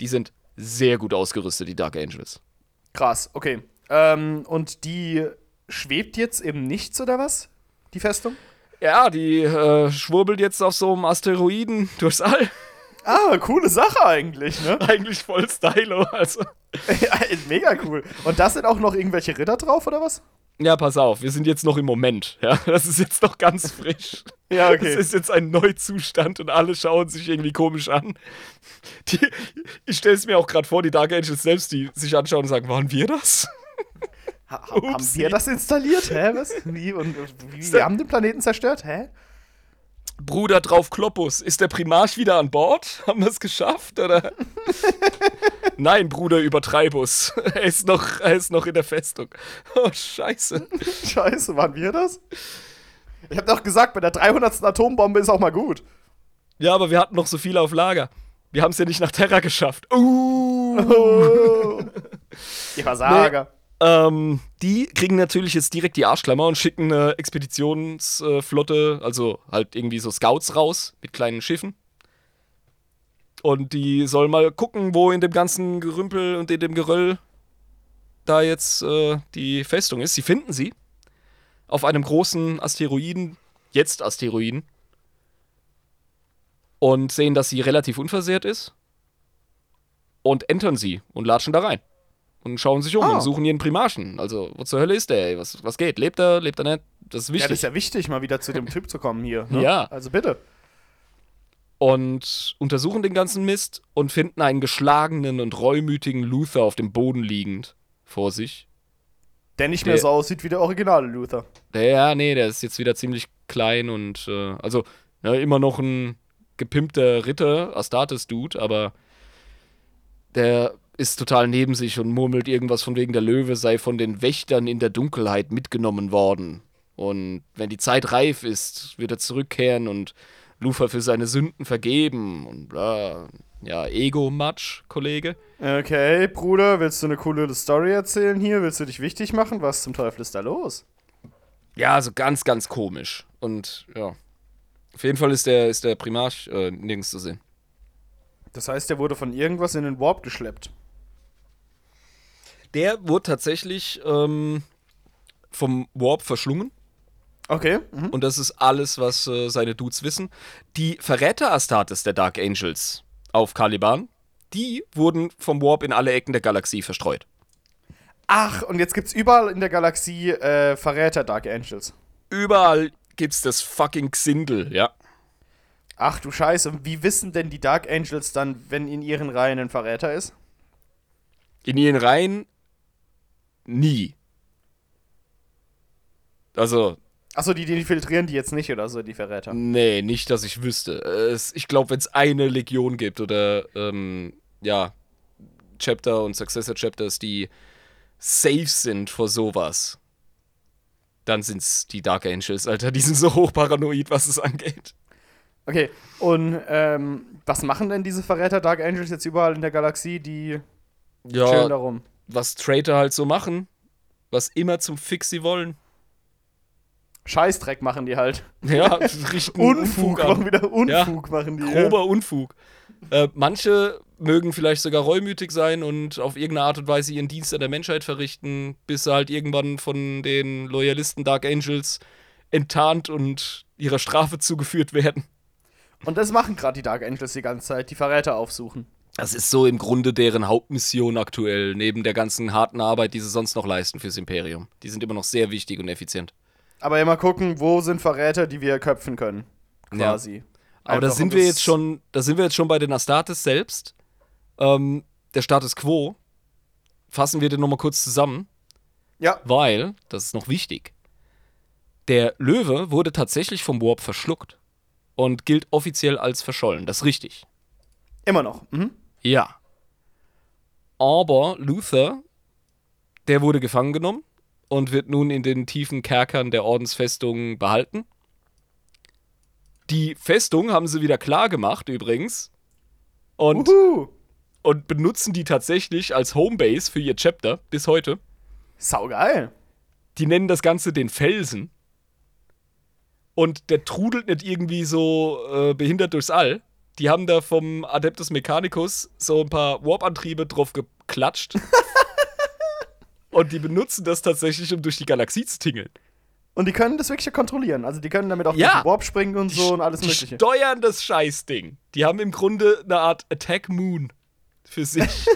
Speaker 1: Die sind sehr gut ausgerüstet, die Dark Angels.
Speaker 2: Krass, okay. Ähm, und die schwebt jetzt eben nichts, oder was? Die Festung?
Speaker 1: Ja, die äh, schwurbelt jetzt auf so einem Asteroiden [laughs] durchs All.
Speaker 2: Ah, coole Sache eigentlich, ne? [laughs]
Speaker 1: Eigentlich voll stylo, also. [laughs]
Speaker 2: mega cool. Und da sind auch noch irgendwelche Ritter drauf, oder was?
Speaker 1: Ja, pass auf, wir sind jetzt noch im Moment, ja. [laughs] Das ist jetzt noch ganz frisch.
Speaker 2: Ja, okay.
Speaker 1: Das ist jetzt ein Neuzustand und alle schauen sich irgendwie komisch an. Die, ich stelle es mir auch gerade vor, die Dark Angels selbst, die sich anschauen und sagen, waren wir das?
Speaker 2: Ha haben
Speaker 1: Upsi.
Speaker 2: wir das installiert? Hä? Was? Wie? Und wie? Wir haben den Planeten zerstört? Hä?
Speaker 1: Bruder drauf Kloppus, ist der Primarch wieder an Bord? [laughs] Haben wir es geschafft, oder? [laughs] Nein, Bruder Übertreibus. [laughs] Er ist, noch, er ist noch in der Festung. Oh, scheiße.
Speaker 2: Scheiße, waren wir das? Ich hab doch gesagt, bei der 300. Atombombe ist auch mal gut.
Speaker 1: Ja, aber wir hatten noch so viele auf Lager. Wir haben es ja nicht nach Terra geschafft. Uh.
Speaker 2: Oh. Die Versager.
Speaker 1: Ähm, die kriegen natürlich jetzt direkt die Arschklammer und schicken eine Expeditionsflotte, also halt irgendwie so Scouts raus mit kleinen Schiffen. Und die sollen mal gucken, wo in dem ganzen Gerümpel und in dem Geröll da jetzt äh, die Festung ist. Sie finden sie auf einem großen Asteroiden, jetzt Asteroiden, und sehen, dass sie relativ unversehrt ist und entern sie und latschen da rein und schauen sich um
Speaker 2: Ah.
Speaker 1: und suchen ihren Primarchen. Also, wo zur Hölle ist der, ey? Was, was geht? Lebt er, lebt er nicht? Das ist
Speaker 2: Ja,
Speaker 1: wichtig.
Speaker 2: das ist ja wichtig, mal wieder zu dem Typ zu kommen hier. Ne? [laughs]
Speaker 1: Ja.
Speaker 2: Also bitte.
Speaker 1: und untersuchen den ganzen Mist und finden einen geschlagenen und reumütigen Luther auf dem Boden liegend vor sich.
Speaker 2: Der nicht mehr
Speaker 1: Der-
Speaker 2: so aussieht wie der originale Luther.
Speaker 1: Der, ja, nee, der ist jetzt wieder ziemlich klein und, äh, also, ja, immer noch ein gepimpter Ritter, Astartes-Dude, aber der ist total neben sich und murmelt irgendwas von wegen der Löwe sei von den Wächtern in der Dunkelheit mitgenommen worden. Und wenn die Zeit reif ist, wird er zurückkehren und Lufa für seine Sünden vergeben und bla. Ja, Ego-Matsch, Kollege.
Speaker 2: Okay, Bruder, willst du eine coole Story erzählen hier? Willst du dich wichtig machen? Was zum Teufel ist da los?
Speaker 1: Ja, also ganz, ganz komisch. Und ja. Auf jeden Fall ist der, ist der Primarch äh, nirgends zu sehen.
Speaker 2: Das heißt, der wurde von irgendwas in den Warp geschleppt.
Speaker 1: Der wurde tatsächlich ähm, vom Warp verschlungen.
Speaker 2: Okay. Mhm.
Speaker 1: Und das ist alles, was äh, seine Dudes wissen. Die Verräter Astartes der Dark Angels auf Caliban, die wurden vom Warp in alle Ecken der Galaxie verstreut.
Speaker 2: Ach, und jetzt gibt's überall in der Galaxie äh, Verräter Dark Angels.
Speaker 1: Überall gibt's das fucking Xindel, ja.
Speaker 2: Ach du Scheiße, wie wissen denn die Dark Angels dann, wenn in ihren Reihen ein Verräter ist?
Speaker 1: In ihren Reihen nie. Also,
Speaker 2: Achso, die, die filtrieren die jetzt nicht oder so, die Verräter.
Speaker 1: Nee, nicht, dass ich wüsste. Es, ich glaube, wenn es eine Legion gibt oder, ähm, ja, Chapter und Successor Chapters, die safe sind vor sowas, dann sind es die Dark Angels, Alter. Die sind so hochparanoid, was es angeht.
Speaker 2: Okay, und ähm, was machen denn diese Verräter Dark Angels jetzt überall in der Galaxie? Die chillen
Speaker 1: Ja,
Speaker 2: darum.
Speaker 1: Was Traitor halt so machen, was immer zum Fix sie wollen.
Speaker 2: Scheißdreck machen die halt.
Speaker 1: Ja, [laughs] richten
Speaker 2: Unfug,
Speaker 1: an.
Speaker 2: machen wieder Unfug machen die.
Speaker 1: grober Unfug. Äh, manche mögen vielleicht sogar reumütig sein und auf irgendeine Art und Weise ihren Dienst an der Menschheit verrichten, bis sie halt irgendwann von den Loyalisten Dark Angels enttarnt und ihrer Strafe [laughs] zugeführt werden.
Speaker 2: Und das machen gerade die Dark Angels die ganze Zeit, die Verräter aufsuchen.
Speaker 1: Das ist so im Grunde deren Hauptmission aktuell, neben der ganzen harten Arbeit, die sie sonst noch leisten fürs Imperium. Die sind immer noch sehr wichtig und effizient.
Speaker 2: Aber immer gucken, wo sind Verräter, die wir köpfen können. Quasi.
Speaker 1: Aber da sind wir jetzt schon, da sind wir jetzt schon bei den Astartes selbst. Ähm, der Status quo. Fassen wir den nochmal kurz zusammen.
Speaker 2: Ja,
Speaker 1: Weil, das ist noch wichtig, der Löwe wurde tatsächlich vom Warp verschluckt und gilt offiziell als verschollen. Das ist richtig.
Speaker 2: immer noch. Mhm.
Speaker 1: Ja. Aber Luther, der wurde gefangen genommen und wird nun in den tiefen Kerkern der Ordensfestung behalten. Die Festung haben sie wieder klar gemacht übrigens und,
Speaker 2: Uhu.
Speaker 1: und benutzen die tatsächlich als Homebase für ihr Chapter bis heute.
Speaker 2: Saugeil.
Speaker 1: die nennen das Ganze den Felsen. Und der trudelt nicht irgendwie so äh, behindert durchs All. Die haben da vom Adeptus Mechanicus so ein paar Warp-Antriebe drauf geklatscht. [laughs] Und die benutzen das tatsächlich, um durch die Galaxie zu tingeln.
Speaker 2: Und die können das wirklich kontrollieren. Also die können damit auch
Speaker 1: Ja.
Speaker 2: durch den Warp springen und so und alles
Speaker 1: die
Speaker 2: Mögliche.
Speaker 1: steuern das Scheißding. Die haben im Grunde eine Art Attack Moon für sich. [laughs]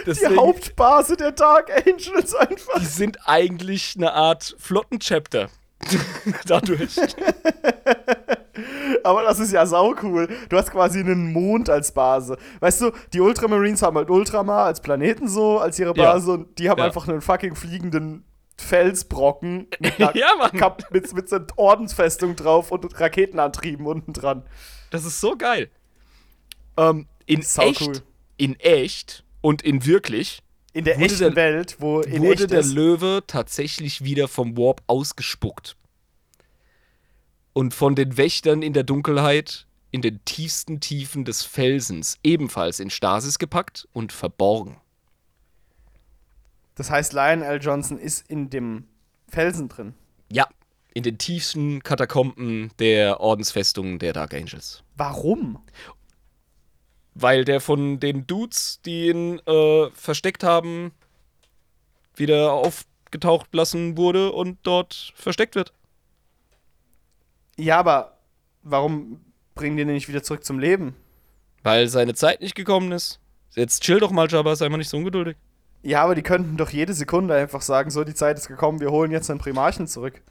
Speaker 2: Die
Speaker 1: Deswegen,
Speaker 2: Hauptbase der Dark Angels einfach.
Speaker 1: die sind eigentlich eine Art Flottenchapter. [laughs] Dadurch. [laughs]
Speaker 2: Aber das ist ja sau cool. Du hast quasi einen Mond als Base. Weißt du, die Ultramarines haben halt Ultramar als Planeten so, als ihre
Speaker 1: Ja.
Speaker 2: Base und die haben
Speaker 1: Ja.
Speaker 2: einfach einen fucking fliegenden Felsbrocken mit, [laughs]
Speaker 1: Ja,
Speaker 2: mit, mit so einer Ordensfestung drauf und Raketenantrieben unten dran.
Speaker 1: Das ist so geil. Ähm, in echt,
Speaker 2: cool.
Speaker 1: in echt und in wirklich
Speaker 2: In der
Speaker 1: Wurde
Speaker 2: echten
Speaker 1: der-
Speaker 2: Welt, wo in
Speaker 1: wurde der
Speaker 2: ist,
Speaker 1: Löwe tatsächlich wieder vom Warp ausgespuckt. Und von den Wächtern in der Dunkelheit in den tiefsten Tiefen des Felsens ebenfalls in Stasis gepackt und verborgen.
Speaker 2: Das heißt, Lion L. Johnson ist in dem Felsen drin.
Speaker 1: Ja, in den tiefsten Katakomben der Ordensfestungen der Dark Angels.
Speaker 2: Warum?
Speaker 1: Weil der von den Dudes, die ihn äh, versteckt haben, wieder aufgetaucht lassen wurde und dort versteckt wird.
Speaker 2: Ja, aber warum bringen die den nicht wieder zurück zum Leben?
Speaker 1: Weil seine Zeit nicht gekommen ist. Jetzt chill doch mal, Jabba, sei mal nicht so ungeduldig.
Speaker 2: Ja, aber die könnten doch jede Sekunde einfach sagen, so, die Zeit ist gekommen, wir holen jetzt den Primarchen zurück.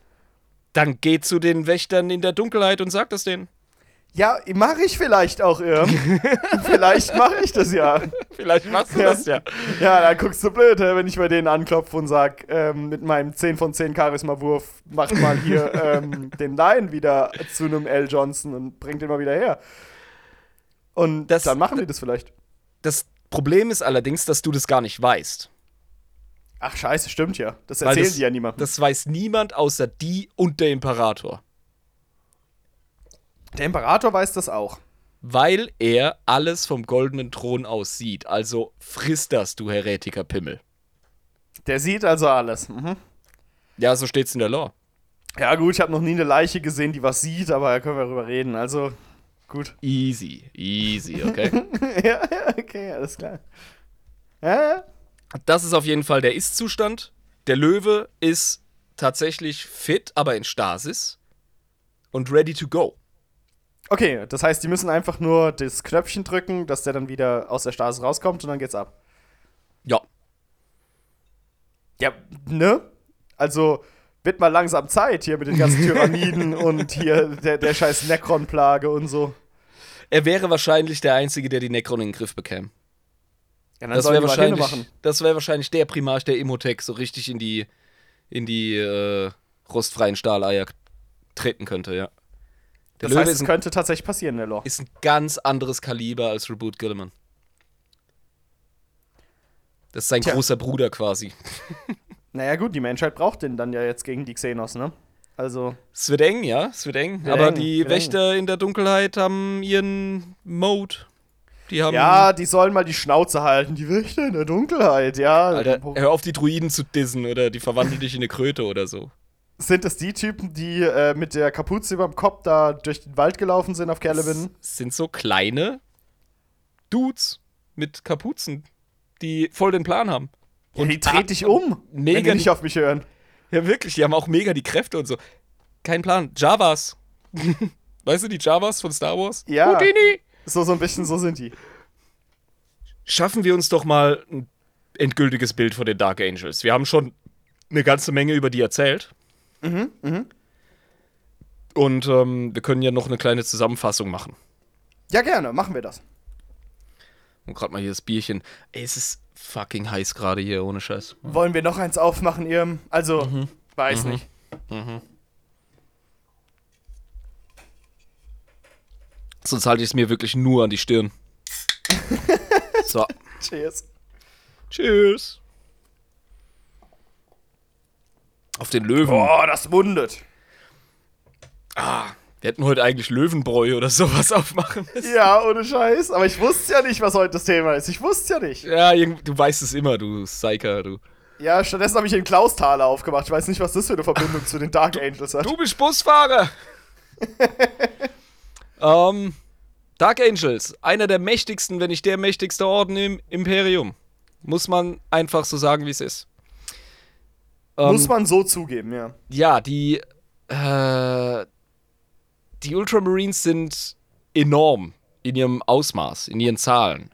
Speaker 1: Dann geh zu den Wächtern in der Dunkelheit und sag das denen.
Speaker 2: Ja, mache ich vielleicht auch, Irm. [laughs] vielleicht mache ich das ja.
Speaker 1: Vielleicht machst du
Speaker 2: Ja.
Speaker 1: das ja.
Speaker 2: Ja, dann guckst du blöd, wenn ich bei denen anklopfe und sag, ähm, mit meinem 10 von 10 Charisma-Wurf, macht mal hier [laughs] ähm, den Lion wieder zu einem L. Johnson und bringt den mal wieder her. Und
Speaker 1: Das-
Speaker 2: dann machen die das vielleicht.
Speaker 1: Das Problem ist allerdings, dass du das gar nicht weißt.
Speaker 2: Ach, scheiße, stimmt ja. Das erzählen
Speaker 1: das,
Speaker 2: die ja niemandem.
Speaker 1: Das weiß niemand außer die und der Imperator.
Speaker 2: Der Imperator weiß das auch.
Speaker 1: Weil er alles vom goldenen Thron aus sieht. Also frisst das, du Heretiker Pimmel.
Speaker 2: Der sieht also alles. Mhm.
Speaker 1: Ja, so steht's in der Lore.
Speaker 2: Ja, gut, ich habe noch nie eine Leiche gesehen, die was sieht, aber da können wir drüber reden. Also, gut.
Speaker 1: Easy, easy, [laughs] okay?
Speaker 2: ja, ja, okay, alles klar. Ja, ja.
Speaker 1: das ist auf jeden Fall der Ist-Zustand. Der Löwe ist tatsächlich fit, aber in Stasis. Und ready to go.
Speaker 2: Okay, das heißt, die müssen einfach nur das Knöpfchen drücken, dass der dann wieder aus der Stase rauskommt und dann geht's ab.
Speaker 1: Ja.
Speaker 2: Ja, ne? Also, wird mal langsam Zeit hier mit den ganzen [laughs] Tyranniden und hier der, der scheiß Necron-Plage und so.
Speaker 1: Er wäre wahrscheinlich der Einzige, der die Necron in den Griff bekäme.
Speaker 2: Ja, dann
Speaker 1: Das wäre wahrscheinlich, das wär wahrscheinlich der Primarch, der Imhotech so richtig in die, in die äh, rostfreien Stahleier treten könnte, ja. Der
Speaker 2: Das
Speaker 1: Löwe
Speaker 2: heißt, es könnte tatsächlich passieren, der Lore.
Speaker 1: ist ein ganz anderes Kaliber als Reboot Gilliman. Das ist sein
Speaker 2: Tja.
Speaker 1: großer Bruder quasi. [laughs]
Speaker 2: Naja, gut, die Menschheit braucht den dann ja jetzt gegen die Xenos, ne? Also,
Speaker 1: Es wird eng, ja, es wird eng.
Speaker 2: Wird
Speaker 1: Aber
Speaker 2: eng,
Speaker 1: die Wächter in der Dunkelheit haben ihren Mode. Die haben.
Speaker 2: ja, die sollen mal die Schnauze halten. Die Wächter in der Dunkelheit, ja.
Speaker 1: Alter, hör auf, die Druiden zu dissen oder die verwandeln dich in eine Kröte oder so.
Speaker 2: Sind das die Typen, die äh, mit der Kapuze über dem Kopf da durch den Wald gelaufen sind auf Caliban?
Speaker 1: Es sind so kleine Dudes mit Kapuzen, die voll den Plan haben.
Speaker 2: Ja, die dreht dich um,
Speaker 1: mega
Speaker 2: wenn die
Speaker 1: die-
Speaker 2: nicht auf mich hören.
Speaker 1: Ja, wirklich, die haben auch mega die Kräfte und so. Kein Plan. Javas. [laughs] weißt du, die Javas von Star Wars?
Speaker 2: Ja.
Speaker 1: Houdini.
Speaker 2: So, so ein bisschen, so sind die.
Speaker 1: Schaffen wir uns doch mal ein endgültiges Bild von den Dark Angels. Wir haben schon eine ganze Menge über die erzählt.
Speaker 2: Mhm,
Speaker 1: Und ähm, wir können ja noch eine kleine Zusammenfassung machen.
Speaker 2: Ja, gerne, machen wir das.
Speaker 1: Und gerade mal hier das Bierchen. Ey, es ist fucking heiß gerade hier, ohne Scheiß.
Speaker 2: Wollen wir noch eins aufmachen, ihr? Also,
Speaker 1: Mhm.
Speaker 2: weiß nicht.
Speaker 1: Sonst halte ich es mir wirklich nur an die Stirn. [laughs] so.
Speaker 2: Cheers.
Speaker 1: Tschüss. Auf den Löwen.
Speaker 2: Boah, das mundet.
Speaker 1: Wir hätten heute eigentlich Löwenbräu oder sowas [laughs] aufmachen müssen.
Speaker 2: Ja, ohne Scheiß. Aber ich wusste ja nicht, was heute das Thema ist. Ich wusste ja nicht.
Speaker 1: Ja, du weißt es immer, du Psyker, du.
Speaker 2: Ja, stattdessen habe ich den Klausthaler aufgemacht. Ich weiß nicht, was das für eine Verbindung zu den Dark Angels hat.
Speaker 1: Du bist Busfahrer! [laughs] ähm, Dark Angels, einer der mächtigsten, wenn nicht der mächtigste Orden im Imperium. Muss man einfach so sagen, wie es ist.
Speaker 2: Ähm, Muss man so zugeben, ja.
Speaker 1: Ja, die, äh, die Ultramarines sind enorm in ihrem Ausmaß, in ihren Zahlen.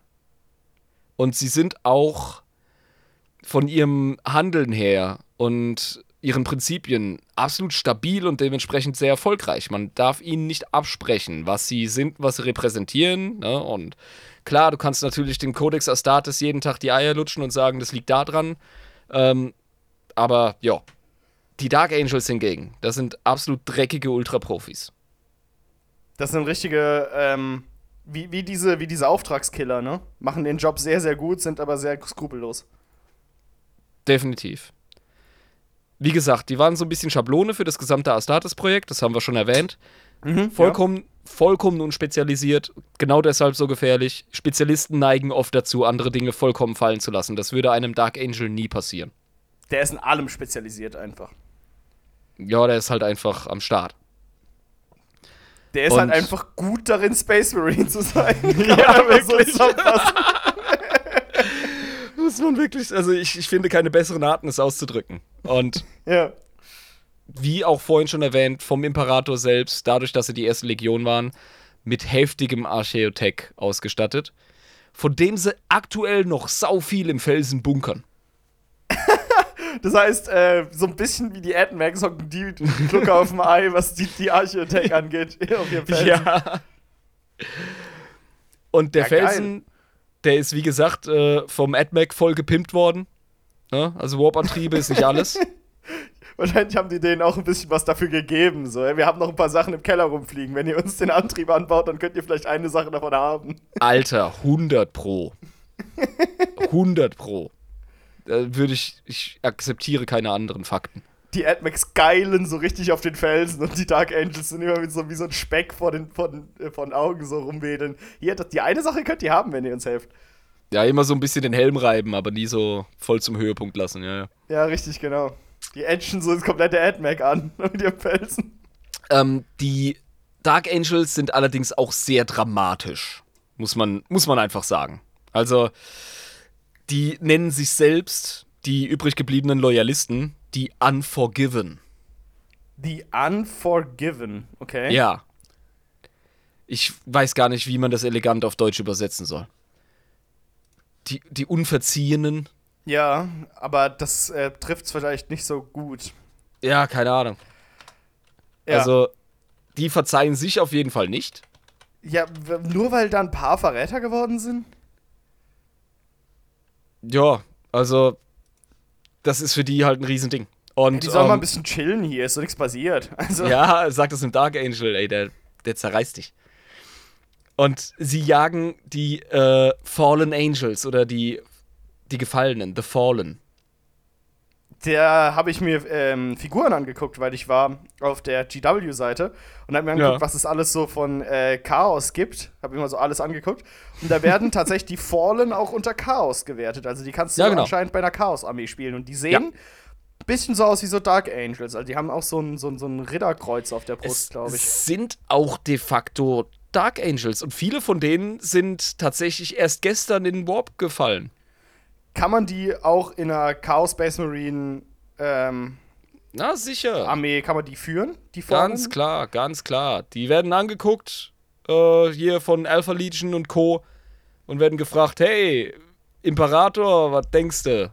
Speaker 1: Und sie sind auch von ihrem Handeln her und ihren Prinzipien absolut stabil und dementsprechend sehr erfolgreich. Man darf ihnen nicht absprechen, was sie sind, was sie repräsentieren. Ne? Und klar, du kannst natürlich dem Codex Astartes jeden Tag die Eier lutschen und sagen, das liegt da dran. Ähm, aber ja, die Dark Angels hingegen, das sind absolut dreckige Ultraprofis.
Speaker 2: Das sind richtige, ähm, wie, wie, diese, wie diese Auftragskiller, ne? Machen den Job sehr, sehr gut, sind aber sehr skrupellos.
Speaker 1: Definitiv. Wie gesagt, die waren so ein bisschen Schablone für das gesamte Astartes-Projekt, das haben wir schon erwähnt. Mhm, vollkommen, ja. vollkommen unspezialisiert, genau deshalb so gefährlich. Spezialisten neigen oft dazu, andere Dinge vollkommen fallen zu lassen. Das würde einem Dark Angel nie passieren.
Speaker 2: Der ist in allem spezialisiert einfach.
Speaker 1: Ja, der ist halt einfach am Start.
Speaker 2: Der ist halt Und halt einfach gut darin, Space Marine zu sein. [laughs] ja, wirklich. So [laughs]
Speaker 1: muss man wirklich, also ich, ich finde keine besseren Arten, es auszudrücken. Und [laughs]
Speaker 2: ja.
Speaker 1: wie auch vorhin schon erwähnt, vom Imperator selbst, dadurch, dass sie die erste Legion waren, mit heftigem Archeotech ausgestattet, von dem sie aktuell noch sau viel im Felsen bunkern.
Speaker 2: Das heißt, äh, so ein bisschen wie die AdMax hocken die Glucke auf dem Ei, was die, die Archeotech angeht, [laughs] auf ihrem Felsen. Ja.
Speaker 1: Und der ja, Felsen, geil. Der ist, wie gesagt, äh, vom AdMac voll gepimpt worden. Ja, also Warp-Antriebe ist nicht alles. [laughs]
Speaker 2: Wahrscheinlich haben die denen auch ein bisschen was dafür gegeben. So. Wir haben noch ein paar Sachen im Keller rumfliegen. Wenn ihr uns den Antrieb anbaut, dann könnt ihr vielleicht eine Sache davon haben.
Speaker 1: Alter, 100 Pro. 100 Pro. Da würde ich, ich akzeptiere keine anderen Fakten
Speaker 2: die AdMax geilen so richtig auf den Felsen und die Dark Angels sind immer mit so, wie so ein Speck vor den, von, äh, von Augen so rumwedeln. Hier, das, die eine Sache könnt ihr haben, wenn ihr uns helft.
Speaker 1: Ja, immer so ein bisschen den Helm reiben, aber nie so voll zum Höhepunkt lassen, ja, ja.
Speaker 2: Ja, richtig, genau. Die Edgen so das komplette AdMac an [laughs] mit ihrem Felsen.
Speaker 1: Ähm, die Dark Angels sind allerdings auch sehr dramatisch, muss man, muss man einfach sagen. Also, die nennen sich selbst die übrig gebliebenen Loyalisten die Unforgiven.
Speaker 2: Die Unforgiven, okay.
Speaker 1: Ja. Ich weiß gar nicht, wie man das elegant auf Deutsch übersetzen soll. Die, die Unverziehenen.
Speaker 2: Ja, aber das äh, trifft es vielleicht nicht so gut.
Speaker 1: Ja, keine Ahnung. Ja. Also, die verzeihen sich auf jeden Fall nicht.
Speaker 2: Ja, nur weil da ein paar Verräter geworden sind?
Speaker 1: Ja, also das ist für die halt ein Riesending. Und,
Speaker 2: die sollen ähm, mal ein bisschen chillen hier, ist so nichts passiert. [laughs]
Speaker 1: Also. Ja, sagt das im Dark Angel, ey, der, der zerreißt dich. Und sie jagen die äh, Fallen Angels oder die, die Gefallenen, The Fallen
Speaker 2: der habe ich mir ähm, Figuren angeguckt, weil ich war auf der GW-Seite und habe mir angeguckt, ja. was es alles so von äh, Chaos gibt. Habe immer so alles angeguckt. Und da werden [laughs] tatsächlich die Fallen auch unter Chaos gewertet. Also die kannst du ja, genau. anscheinend bei einer Chaos-Armee spielen. Und die sehen ein ja. bisschen so aus wie so Dark Angels. Also die haben auch so ein, so ein, so ein Ritterkreuz auf der Brust, glaube ich.
Speaker 1: Sind auch de facto Dark Angels. Und viele von denen sind tatsächlich erst gestern in Warp gefallen
Speaker 2: kann man die auch in einer Chaos Space Marine ähm,
Speaker 1: Na, sicher.
Speaker 2: Armee, kann man die führen? Die
Speaker 1: ganz klar, ganz klar. Die werden angeguckt, äh, hier von Alpha Legion und Co. und werden gefragt, hey, Imperator, was denkst du?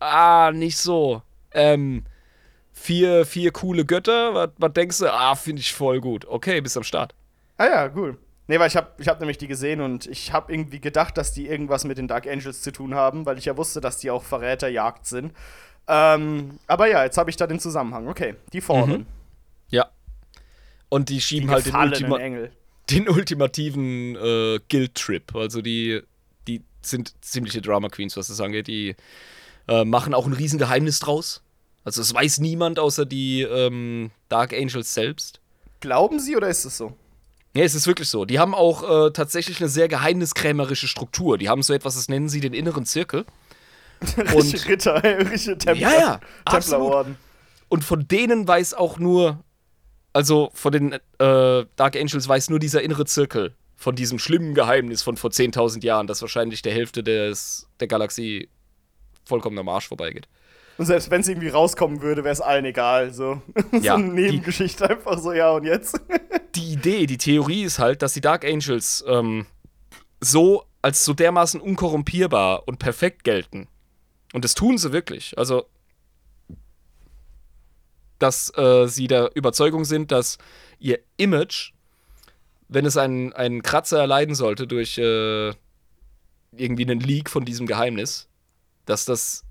Speaker 1: Ah, nicht so. Ähm, vier, vier coole Götter, was denkst du? Ah, finde ich voll gut. Okay, bis am Start.
Speaker 2: Ah ja, cool. Nee, weil ich habe ich hab nämlich die gesehen und ich habe irgendwie gedacht, dass die irgendwas mit den Dark Angels zu tun haben, weil ich ja wusste, dass die auch Verräterjagd sind. Ähm, aber ja, jetzt habe ich da den Zusammenhang. Okay, die Fallen. Mhm.
Speaker 1: Ja. Und die schieben die halt den, Ultima Engel. den ultimativen äh, Guild-Trip. Also die, die sind ziemliche Drama Queens, was das angeht. Die äh, machen auch ein Riesengeheimnis draus. Also es weiß niemand außer die ähm, Dark Angels selbst.
Speaker 2: Glauben Sie oder ist es so?
Speaker 1: Ja, es ist wirklich so. Die haben auch äh, tatsächlich eine sehr geheimniskrämerische Struktur. Die haben so etwas, das nennen sie den inneren Zirkel. [laughs]
Speaker 2: Und Ritter, [laughs] richtige Templer.
Speaker 1: Ja, ja, Templerorden. Und von denen weiß auch nur, also von den äh, Dark Angels weiß nur dieser innere Zirkel von diesem schlimmen Geheimnis von vor 10.000 Jahren, das wahrscheinlich der Hälfte des, der Galaxie vollkommen am Arsch vorbeigeht.
Speaker 2: Und selbst wenn es irgendwie rauskommen würde, wäre es allen egal. So, [laughs]
Speaker 1: Ja,
Speaker 2: so eine Nebengeschichte einfach so, ja, und jetzt? [laughs]
Speaker 1: Die Idee, die Theorie ist halt, dass die Dark Angels ähm, so als so dermaßen unkorrumpierbar und perfekt gelten. Und das tun sie wirklich. Also, dass äh, sie der Überzeugung sind, dass ihr Image, wenn es einen, einen Kratzer erleiden sollte durch äh, irgendwie einen Leak von diesem Geheimnis, dass das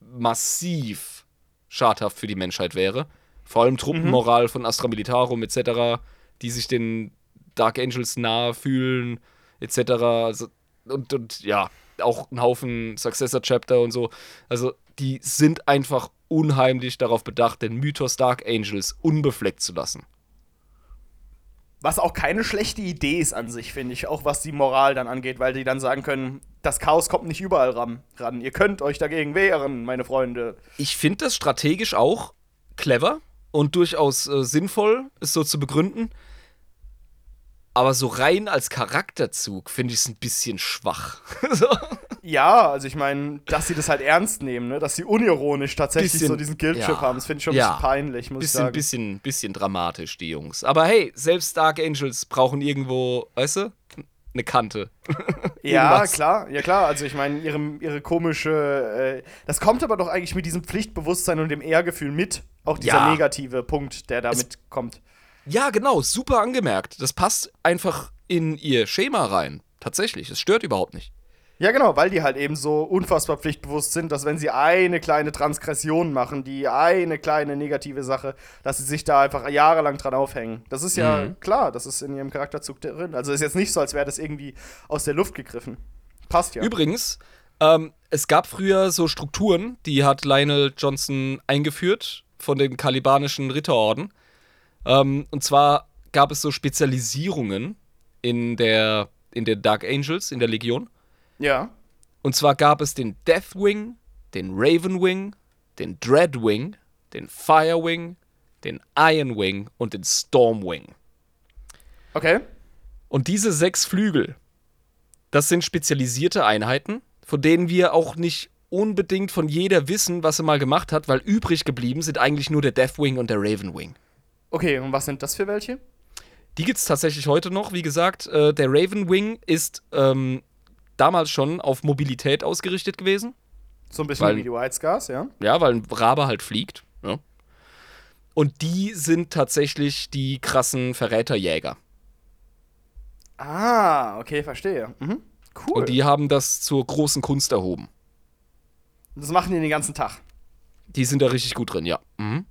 Speaker 1: massiv schadhaft für die Menschheit wäre. Vor allem Truppenmoral von Astra Militarum etc., die sich den Dark Angels nahe fühlen, etc. Also, und, und ja, auch ein Haufen Successor-Chapter und so. Also, die sind einfach unheimlich darauf bedacht, den Mythos Dark Angels unbefleckt zu lassen.
Speaker 2: Was auch keine schlechte Idee ist an sich, finde ich, auch was die Moral dann angeht, weil die dann sagen können, das Chaos kommt nicht überall ran. ran. Ihr könnt euch dagegen wehren, meine Freunde.
Speaker 1: Ich finde das strategisch auch clever und durchaus äh, sinnvoll, es so zu begründen. Aber so rein als Charakterzug finde ich es ein bisschen schwach. [laughs] so.
Speaker 2: Ja, also ich meine, dass sie das halt ernst nehmen, ne? dass sie unironisch tatsächlich
Speaker 1: Bisschen-
Speaker 2: so diesen Guilt-Trip
Speaker 1: ja.
Speaker 2: haben, das finde ich schon ein
Speaker 1: Ja.
Speaker 2: bisschen peinlich, muss ich
Speaker 1: Bisschen,
Speaker 2: sagen.
Speaker 1: bisschen, bisschen dramatisch, die Jungs. Aber hey, selbst Dark Angels brauchen irgendwo, weißt du, eine Kante. [laughs]
Speaker 2: Ja, klar, ja klar. Also ich meine, ihre, ihre komische, äh, das kommt aber doch eigentlich mit diesem Pflichtbewusstsein und dem Ehrgefühl mit. Auch dieser
Speaker 1: Ja.
Speaker 2: negative Punkt, der damit kommt.
Speaker 1: Ja, genau, super angemerkt. Das passt einfach in ihr Schema rein. Tatsächlich, es stört überhaupt nicht.
Speaker 2: Ja, genau, weil die halt eben so unfassbar pflichtbewusst sind, dass wenn sie eine kleine Transgression machen, die eine kleine negative Sache, dass sie sich da einfach jahrelang dran aufhängen. Das ist ja
Speaker 1: Mhm.
Speaker 2: klar, das ist in ihrem Charakterzug drin. Also ist jetzt nicht so, als wäre das irgendwie aus der Luft gegriffen. Passt ja.
Speaker 1: Übrigens, ähm, es gab früher so Strukturen, die hat Lionel Johnson eingeführt von den kalibanischen Ritterorden. Ähm, und zwar gab es so Spezialisierungen in der, in der Dark Angels, in der Legion.
Speaker 2: Ja.
Speaker 1: Und zwar gab es den Deathwing, den Ravenwing, den Dreadwing, den Firewing, den Ironwing und den Stormwing.
Speaker 2: Okay.
Speaker 1: Und diese sechs Flügel, das sind spezialisierte Einheiten, von denen wir auch nicht unbedingt von jeder wissen, was sie mal gemacht hat, weil übrig geblieben sind eigentlich nur der Deathwing und der Ravenwing.
Speaker 2: Okay, und was sind das für welche?
Speaker 1: Die gibt es tatsächlich heute noch. Wie gesagt, äh, der Ravenwing ist ähm, damals schon auf Mobilität ausgerichtet gewesen.
Speaker 2: So ein bisschen
Speaker 1: Weil-
Speaker 2: wie die White Scars, ja?
Speaker 1: Ja, weil ein Rabe halt fliegt. Ja. Und die sind tatsächlich die krassen Verräterjäger.
Speaker 2: Ah, okay, verstehe. Mhm. Cool.
Speaker 1: Und die haben das zur großen Kunst erhoben.
Speaker 2: das machen die den ganzen Tag.
Speaker 1: Die sind da richtig gut drin, ja. Mhm.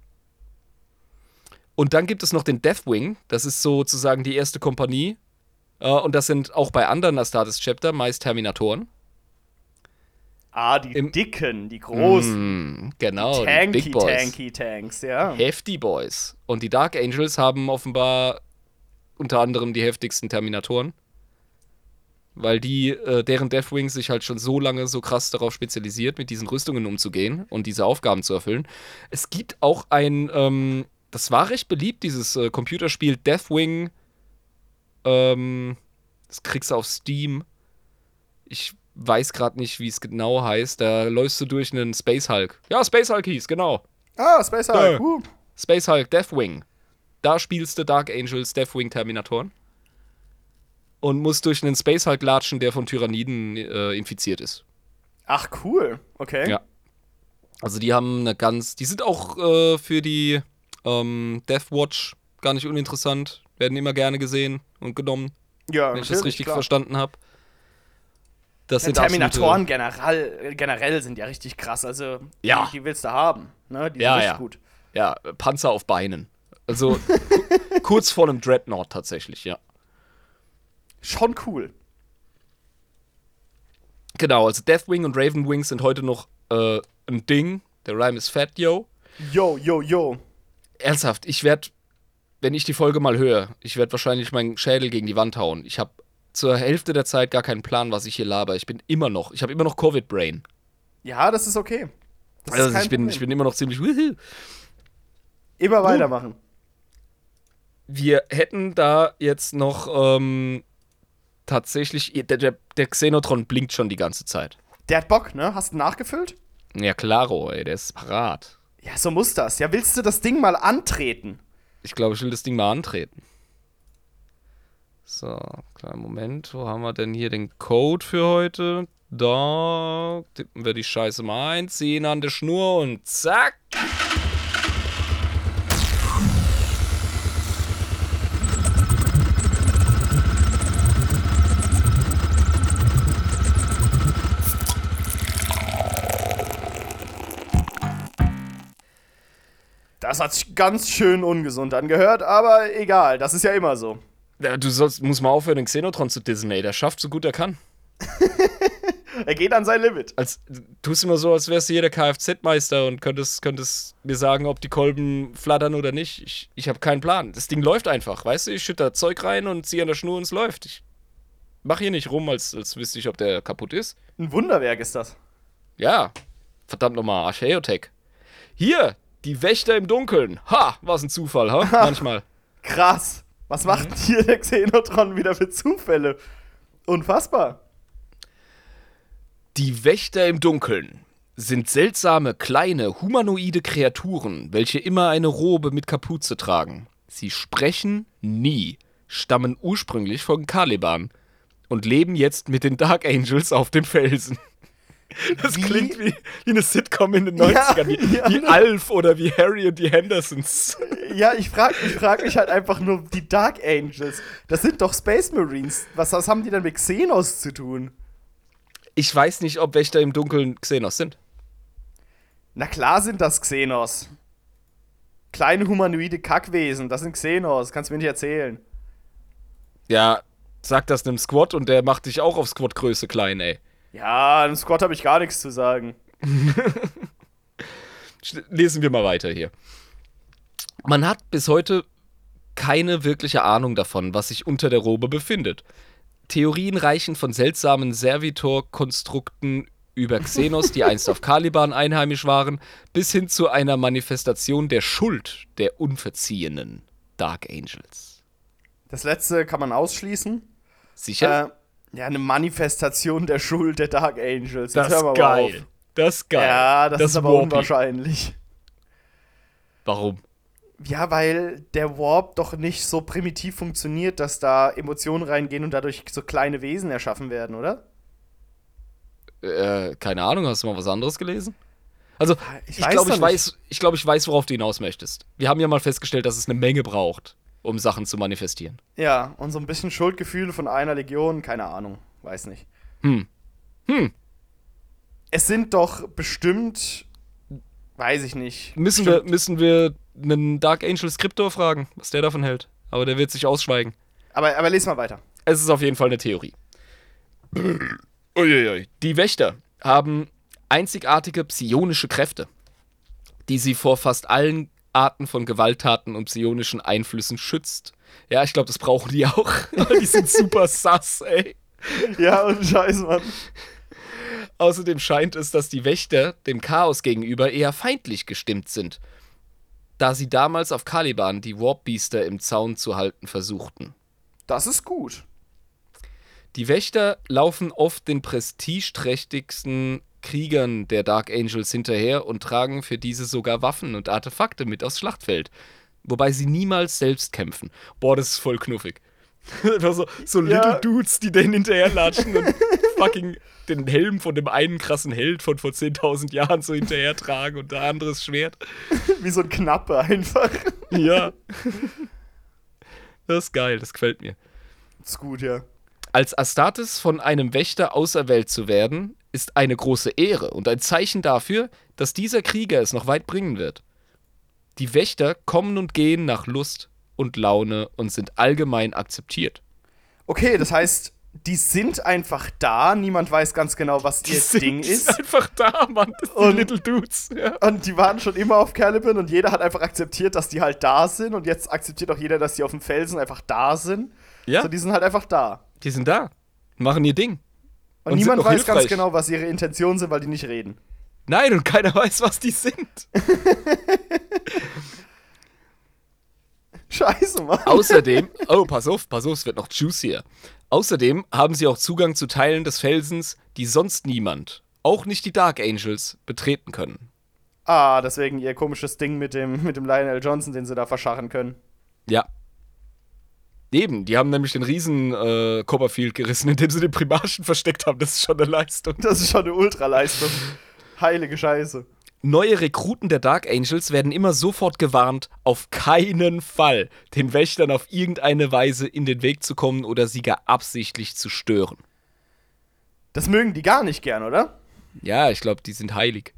Speaker 1: Und dann gibt es noch den Deathwing. Das ist sozusagen die erste Kompanie. Äh, und das sind auch bei anderen Astartes-Chapter meist Terminatoren.
Speaker 2: Ah, die
Speaker 1: Im-
Speaker 2: dicken, die großen.
Speaker 1: Mm, genau, die
Speaker 2: tanky,
Speaker 1: Big Boys.
Speaker 2: tanky Tanks, ja.
Speaker 1: Hefty Boys. Und die Dark Angels haben offenbar unter anderem die heftigsten Terminatoren. Weil die, äh, deren Deathwing sich halt schon so lange so krass darauf spezialisiert, mit diesen Rüstungen umzugehen und diese Aufgaben zu erfüllen. Es gibt auch ein, ähm, das war recht beliebt, dieses äh, Computerspiel Deathwing. Ähm, das kriegst du auf Steam. Ich weiß gerade nicht, wie es genau heißt. Da läufst du durch einen Space Hulk. Ja, Space Hulk hieß, genau.
Speaker 2: Ah, Space Hulk. Uh.
Speaker 1: Space Hulk Deathwing. Da spielst du Dark Angels Deathwing Terminatoren. Und musst durch einen Space Hulk latschen, der von Tyranniden äh, infiziert ist.
Speaker 2: Ach, cool. Okay.
Speaker 1: Ja. Also die haben eine ganz. Die sind auch äh, für die ähm, Death Watch gar nicht uninteressant. Werden immer gerne gesehen und genommen,
Speaker 2: Ja,
Speaker 1: wenn ich das richtig
Speaker 2: klar.
Speaker 1: verstanden habe. Das
Speaker 2: Ja,
Speaker 1: sind
Speaker 2: Terminatoren generell, generell sind ja richtig krass. Also,
Speaker 1: Ja.
Speaker 2: die, die willst du haben. Ne? Die
Speaker 1: Ja,
Speaker 2: sind richtig
Speaker 1: ja.
Speaker 2: gut.
Speaker 1: Ja, Panzer auf Beinen. Also ku- [laughs] kurz vor einem Dreadnought tatsächlich, ja.
Speaker 2: Schon cool.
Speaker 1: Genau, also Deathwing und Ravenwing sind heute noch äh, ein Ding. Der Rhyme ist fat, yo.
Speaker 2: Yo, yo, yo.
Speaker 1: Ernsthaft, ich werde, wenn ich die Folge mal höre, ich werde wahrscheinlich meinen Schädel gegen die Wand hauen. Ich habe zur Hälfte der Zeit gar keinen Plan, was ich hier laber. Ich bin immer noch, ich habe immer noch Covid-Brain.
Speaker 2: Ja, das ist okay. Das ist
Speaker 1: Also
Speaker 2: kein
Speaker 1: ich bin,
Speaker 2: Problem.
Speaker 1: ich bin immer noch ziemlich. Wuhu.
Speaker 2: Immer weitermachen.
Speaker 1: Wir hätten da jetzt noch ähm, tatsächlich. Der, der, der Xenotron blinkt schon die ganze Zeit.
Speaker 2: Der hat Bock, ne? Hast du nachgefüllt?
Speaker 1: Ja, klaro, ey, der ist parat.
Speaker 2: Ja, so muss das. Ja, willst du das Ding mal antreten?
Speaker 1: Ich glaube, ich will das Ding mal antreten. So, kleinen Moment. Wo haben wir denn hier den Code für heute? Da tippen wir die Scheiße mal ein, ziehen an der Schnur und zack.
Speaker 2: Das hat sich ganz schön ungesund angehört, aber egal, das ist ja immer so.
Speaker 1: Ja, du sollst, musst mal aufhören, den Xenotron zu dissen, ey. Der schafft so gut er kann. [laughs]
Speaker 2: Er geht an sein Limit.
Speaker 1: Als, du tust immer so, als wärst du hier der Kfz-Meister und könntest, könntest mir sagen, ob die Kolben flattern oder nicht. Ich, ich habe keinen Plan. Das Ding läuft einfach, weißt du? Ich schütte da Zeug rein und ziehe an der Schnur und es läuft. Ich mach hier nicht rum, als, als wüsste ich, ob der kaputt ist.
Speaker 2: Ein Wunderwerk ist das.
Speaker 1: Ja, verdammt nochmal, Archeotech. Hier, die Wächter im Dunkeln. Ha, was ein Zufall, ha? [laughs] Manchmal.
Speaker 2: Krass. Was macht hier der Xenotron wieder für Zufälle? Unfassbar.
Speaker 1: Die Wächter im Dunkeln sind seltsame, kleine, humanoide Kreaturen, welche immer eine Robe mit Kapuze tragen. Sie sprechen nie, stammen ursprünglich von Caliban und leben jetzt mit den Dark Angels auf dem Felsen. Das
Speaker 2: Wie?
Speaker 1: klingt wie, wie eine Sitcom in den 90ern, wie,
Speaker 2: ja.
Speaker 1: wie Alf oder wie Harry und die Hendersons.
Speaker 2: Ja, ich frage ich frag mich halt einfach nur, die Dark Angels, das sind doch Space Marines. Was, was haben die denn mit Xenos zu tun?
Speaker 1: Ich weiß nicht, ob Wächter im Dunkeln Xenos sind.
Speaker 2: Na klar sind das Xenos. Kleine humanoide Kackwesen, das sind Xenos, kannst du mir nicht erzählen.
Speaker 1: Ja, sag das einem Squad und der macht dich auch auf Squad-Größe klein, ey.
Speaker 2: Ja, im Squad habe ich gar nichts zu sagen. [laughs]
Speaker 1: Lesen wir mal weiter hier. Man hat bis heute keine wirkliche Ahnung davon, was sich unter der Robe befindet. Theorien reichen von seltsamen Servitor-Konstrukten über Xenos, die einst auf Caliban einheimisch waren, bis hin zu einer Manifestation der Schuld der unverziehenen Dark Angels.
Speaker 2: Das letzte kann man ausschließen.
Speaker 1: Sicher?
Speaker 2: Ja, eine Manifestation der Schuld der Dark Angels. Jetzt
Speaker 1: das ist geil.
Speaker 2: auf.
Speaker 1: Das ist geil.
Speaker 2: Ja, das, ist aber
Speaker 1: Warpy.
Speaker 2: unwahrscheinlich.
Speaker 1: Warum?
Speaker 2: Ja, weil der Warp doch nicht so primitiv funktioniert, dass da Emotionen reingehen und dadurch so kleine Wesen erschaffen werden, oder?
Speaker 1: Äh, keine Ahnung, hast du mal was anderes gelesen? Also,
Speaker 2: Ich
Speaker 1: ich glaube, ich, weiß, ich, glaub, ich weiß, worauf du hinaus möchtest. Wir haben ja mal festgestellt, dass es eine Menge braucht, um Sachen zu manifestieren.
Speaker 2: Ja, und so ein bisschen Schuldgefühle von einer Legion, keine Ahnung, weiß nicht.
Speaker 1: Hm. Hm.
Speaker 2: Es sind doch bestimmt, weiß ich nicht.
Speaker 1: Müssen wir, müssen wir einen Dark Angel Skriptor fragen, was der davon hält. Aber der wird sich ausschweigen.
Speaker 2: Aber, aber les mal weiter.
Speaker 1: Es ist auf jeden Fall eine Theorie. [clears throat] Uiuiui. Die Wächter haben einzigartige psionische Kräfte, die sie vor fast allen Arten von Gewalttaten und psionischen Einflüssen schützt. Ja, ich glaube, das brauchen die auch. [laughs] Die sind super sass, ey.
Speaker 2: Ja, und Scheiße, Mann.
Speaker 1: Außerdem scheint es, dass die Wächter dem Chaos gegenüber eher feindlich gestimmt sind, da sie damals auf Caliban die Warpbiester im Zaun zu halten versuchten.
Speaker 2: Das ist gut.
Speaker 1: Die Wächter laufen oft den prestigeträchtigsten Kriegern der Dark Angels hinterher und tragen für diese sogar Waffen und Artefakte mit aufs Schlachtfeld. Wobei sie niemals selbst kämpfen. Boah, das ist voll knuffig. [laughs] So, so
Speaker 2: Ja.
Speaker 1: Little Dudes, die denen hinterherlatschen und [laughs] fucking den Helm von dem einen krassen Held von vor 10.000 Jahren so hinterher tragen und der anderes Schwert. [laughs]
Speaker 2: Wie so ein Knappe einfach.
Speaker 1: Ja. Das ist geil, das gefällt mir.
Speaker 2: ist gut, ja.
Speaker 1: Als Astartes von einem Wächter auserwählt zu werden, ist eine große Ehre und ein Zeichen dafür, dass dieser Krieger es noch weit bringen wird. Die Wächter kommen und gehen nach Lust und Laune und sind allgemein akzeptiert.
Speaker 2: Okay, das heißt, die sind einfach da. Niemand weiß ganz genau, was ihr
Speaker 1: sind,
Speaker 2: Ding
Speaker 1: die [laughs]
Speaker 2: ist.
Speaker 1: sind einfach da, Mann. Das sind
Speaker 2: Und-
Speaker 1: die Little Dudes. Ja.
Speaker 2: Und die waren schon immer auf Caliban und jeder hat einfach akzeptiert, dass die halt da sind. Und jetzt akzeptiert auch jeder, dass die auf dem Felsen einfach da sind.
Speaker 1: ja,
Speaker 2: So, die sind halt einfach da.
Speaker 1: die sind da. Machen ihr Ding.
Speaker 2: Und,
Speaker 1: Und
Speaker 2: niemand weiß ganz
Speaker 1: hilfreich.
Speaker 2: genau, was ihre Intentionen sind, weil die nicht reden.
Speaker 1: Nein, und keiner [laughs] weiß, was die sind. [laughs]
Speaker 2: Scheiße, Mann.
Speaker 1: Außerdem, oh, pass auf, pass auf, es wird noch juicier. Außerdem haben sie auch Zugang zu Teilen des Felsens, die sonst niemand auch nicht die Dark Angels betreten können.
Speaker 2: Ah, deswegen ihr komisches Ding mit dem, mit dem Lionel Johnson, den sie da verscharren können.
Speaker 1: Ja. Eben, die haben nämlich den riesen äh, Copperfield gerissen, [laughs] indem sie den Primarchen versteckt haben. Das ist schon eine Leistung.
Speaker 2: Das ist schon eine Ultraleistung. Heilige Scheiße.
Speaker 1: Neue Rekruten der Dark Angels werden immer sofort gewarnt, auf keinen Fall den Wächtern auf irgendeine Weise in den Weg zu kommen oder sie gar absichtlich zu stören.
Speaker 2: Das mögen die gar nicht gern, oder?
Speaker 1: Ja, ich glaube, die sind heilig.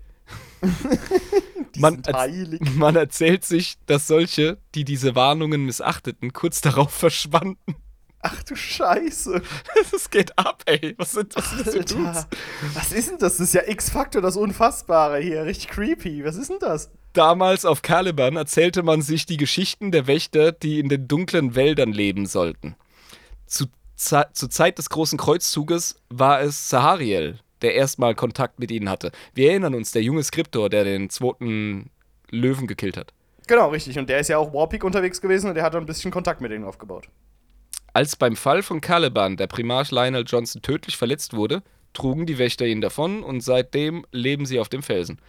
Speaker 1: [laughs] Man,
Speaker 2: sind heilig. [laughs]
Speaker 1: man erzählt sich, dass solche, die diese Warnungen missachteten, kurz darauf [laughs] verschwanden.
Speaker 2: Ach du Scheiße. [laughs]
Speaker 1: Es geht ab, ey. Was sind das für Dudes?
Speaker 2: Alter. Was ist denn das? Das ist ja X-Factor, das Unfassbare hier. Richtig creepy. Was ist denn das?
Speaker 1: Damals auf Caliban erzählte man sich die Geschichten der Wächter, die in den dunklen Wäldern leben sollten. Zu, Ze zur Zeit des großen Kreuzzuges war es Sahariel, der erstmal Kontakt mit ihnen hatte. Wir erinnern uns, der junge Skriptor, der den zweiten Löwen gekillt hat.
Speaker 2: Genau, richtig. Und der ist ja auch Warpeak unterwegs gewesen und der hat ein bisschen Kontakt mit denen aufgebaut.
Speaker 1: Als beim Fall von Caliban der Primarch Lionel Johnson tödlich verletzt wurde, trugen die Wächter ihn davon und seitdem leben sie auf dem Felsen.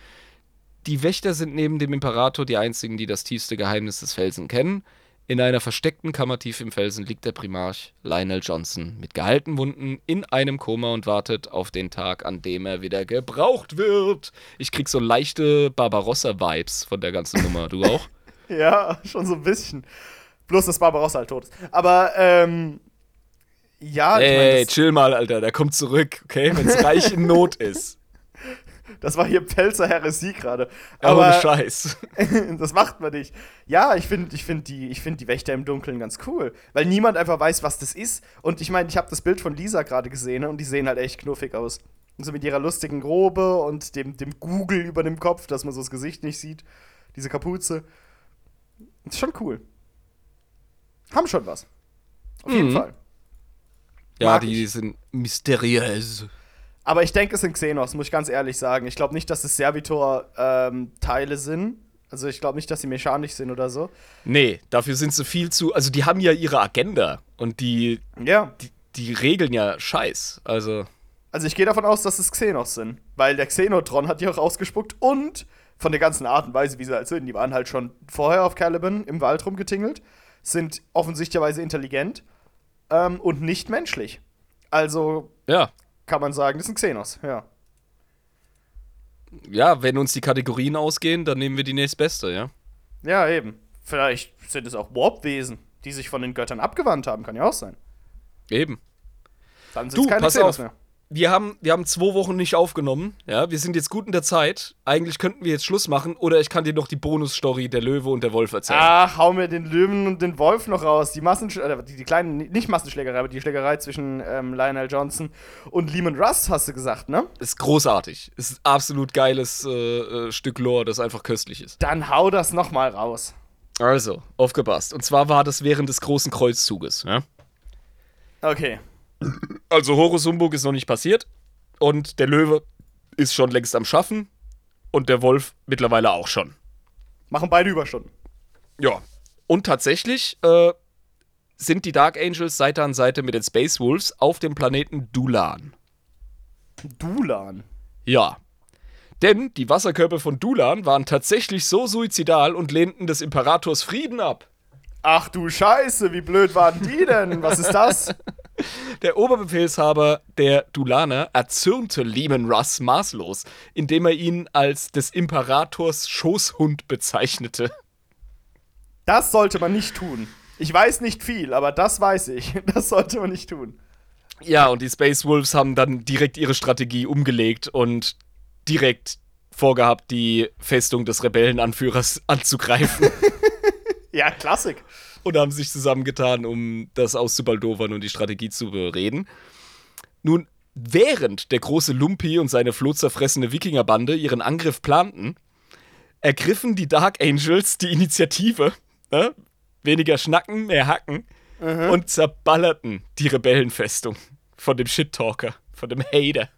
Speaker 1: Die Wächter sind neben dem Imperator die einzigen, die das tiefste Geheimnis des Felsen kennen. In einer versteckten Kammer tief im Felsen liegt der Primarch Lionel Johnson mit geheilten Wunden in einem Koma und wartet auf den Tag, an dem er wieder gebraucht wird. Ich krieg so leichte Barbarossa-Vibes von der ganzen Nummer. Du auch? [laughs]
Speaker 2: Ja, schon so ein bisschen. Bloß, dass Barbarossa halt tot ist. Aber, ähm. Ja, ich mein,
Speaker 1: Ey, chill mal, Alter, der kommt zurück, okay? Wenn's Reich in Not ist.
Speaker 2: Das war hier Pelzer Heresie gerade.
Speaker 1: Aber ohne Scheiß. [laughs]
Speaker 2: das macht man nicht. Ja, ich finde ich find die, ich find die Wächter im Dunkeln ganz cool. Weil niemand einfach weiß, was das ist. Und ich meine, ich habe das Bild von Lisa gerade gesehen ne, und die sehen halt echt knuffig aus. Und so mit ihrer lustigen Robe und dem, dem Google über dem Kopf, dass man so das Gesicht nicht sieht. Diese Kapuze. Das ist schon cool. Haben schon was. Auf jeden
Speaker 1: Mhm.
Speaker 2: Fall.
Speaker 1: Ja,
Speaker 2: Mag
Speaker 1: die
Speaker 2: ich.
Speaker 1: sind mysteriös.
Speaker 2: Aber ich denke, es sind Xenos, muss ich ganz ehrlich sagen. Ich glaube nicht, dass es Servitor-Teile sind. Also ich glaube nicht, dass sie mechanisch sind oder so.
Speaker 1: Nee, dafür sind sie viel zu. Also, die haben ja ihre Agenda und die,
Speaker 2: Ja.
Speaker 1: die, die regeln ja Scheiß. Also,
Speaker 2: Also ich gehe davon aus, dass es Xenos sind. Weil der Xenotron hat die auch ausgespuckt und von der ganzen Art und Weise, wie sie halt sind, die waren halt schon vorher auf Caliban im Wald rumgetingelt, sind offensichtlicherweise intelligent ähm, und nicht menschlich. Also
Speaker 1: ja.
Speaker 2: Kann man sagen, das sind Xenos, ja.
Speaker 1: Ja, wenn uns die Kategorien ausgehen, dann nehmen wir die nächstbeste, ja.
Speaker 2: Ja, eben. Vielleicht sind es auch Warp-Wesen, die sich von den Göttern abgewandt haben, kann ja auch sein.
Speaker 1: Eben.
Speaker 2: Dann sind
Speaker 1: Du,
Speaker 2: es keine Xenos
Speaker 1: auf.
Speaker 2: mehr.
Speaker 1: Wir haben, wir haben zwei Wochen nicht aufgenommen. Ja, wir sind jetzt gut in der Zeit. Eigentlich könnten wir jetzt Schluss machen oder ich kann dir noch die Bonusstory der Löwe und der Wolf erzählen.
Speaker 2: Ach, hau mir den Löwen und den Wolf noch raus. Die Massensch äh, die, die kleinen, nicht Massenschlägerei, aber die Schlägerei zwischen ähm, Lionel Johnson und Lehman Russ, hast du gesagt, ne?
Speaker 1: Ist großartig. Ist ein absolut geiles äh, äh, Stück Lore, das einfach köstlich ist.
Speaker 2: Dann hau das noch mal raus.
Speaker 1: Also, aufgepasst. Und zwar war das während des großen Kreuzzuges. Ja?
Speaker 2: Okay.
Speaker 1: Also, Horus Humbug ist noch nicht passiert. Und der Löwe ist schon längst am Schaffen. Und der Wolf mittlerweile auch schon.
Speaker 2: Machen beide Überstunden.
Speaker 1: Ja. Und tatsächlich äh, sind die Dark Angels Seite an Seite mit den Space Wolves auf dem Planeten Dulan.
Speaker 2: Dulan.
Speaker 1: Ja. Denn die Wasserkörper von Dulan waren tatsächlich so suizidal und lehnten des Imperators Frieden ab.
Speaker 2: Ach du Scheiße, wie blöd waren die denn? Was ist das? [laughs]
Speaker 1: Der Oberbefehlshaber der Dulaner erzürnte Lehman Russ maßlos, indem er ihn als des Imperators Schoßhund bezeichnete.
Speaker 2: Das sollte man nicht tun. Ich weiß nicht viel, aber das weiß ich. [laughs] Das sollte man nicht tun.
Speaker 1: Ja, und die Space Wolves haben dann direkt ihre Strategie umgelegt und direkt vorgehabt, die Festung des Rebellenanführers [laughs] anzugreifen
Speaker 2: Ja, Klassik.
Speaker 1: und haben sich zusammengetan, um das auszubaldowern und die Strategie zu bereden. Nun, während der große Lumpi und seine flotzerfressende Wikingerbande ihren Angriff planten, ergriffen die Dark Angels die Initiative, ne? weniger schnacken, mehr hacken, und zerballerten die Rebellenfestung von dem Shit-Talker, von dem Hater.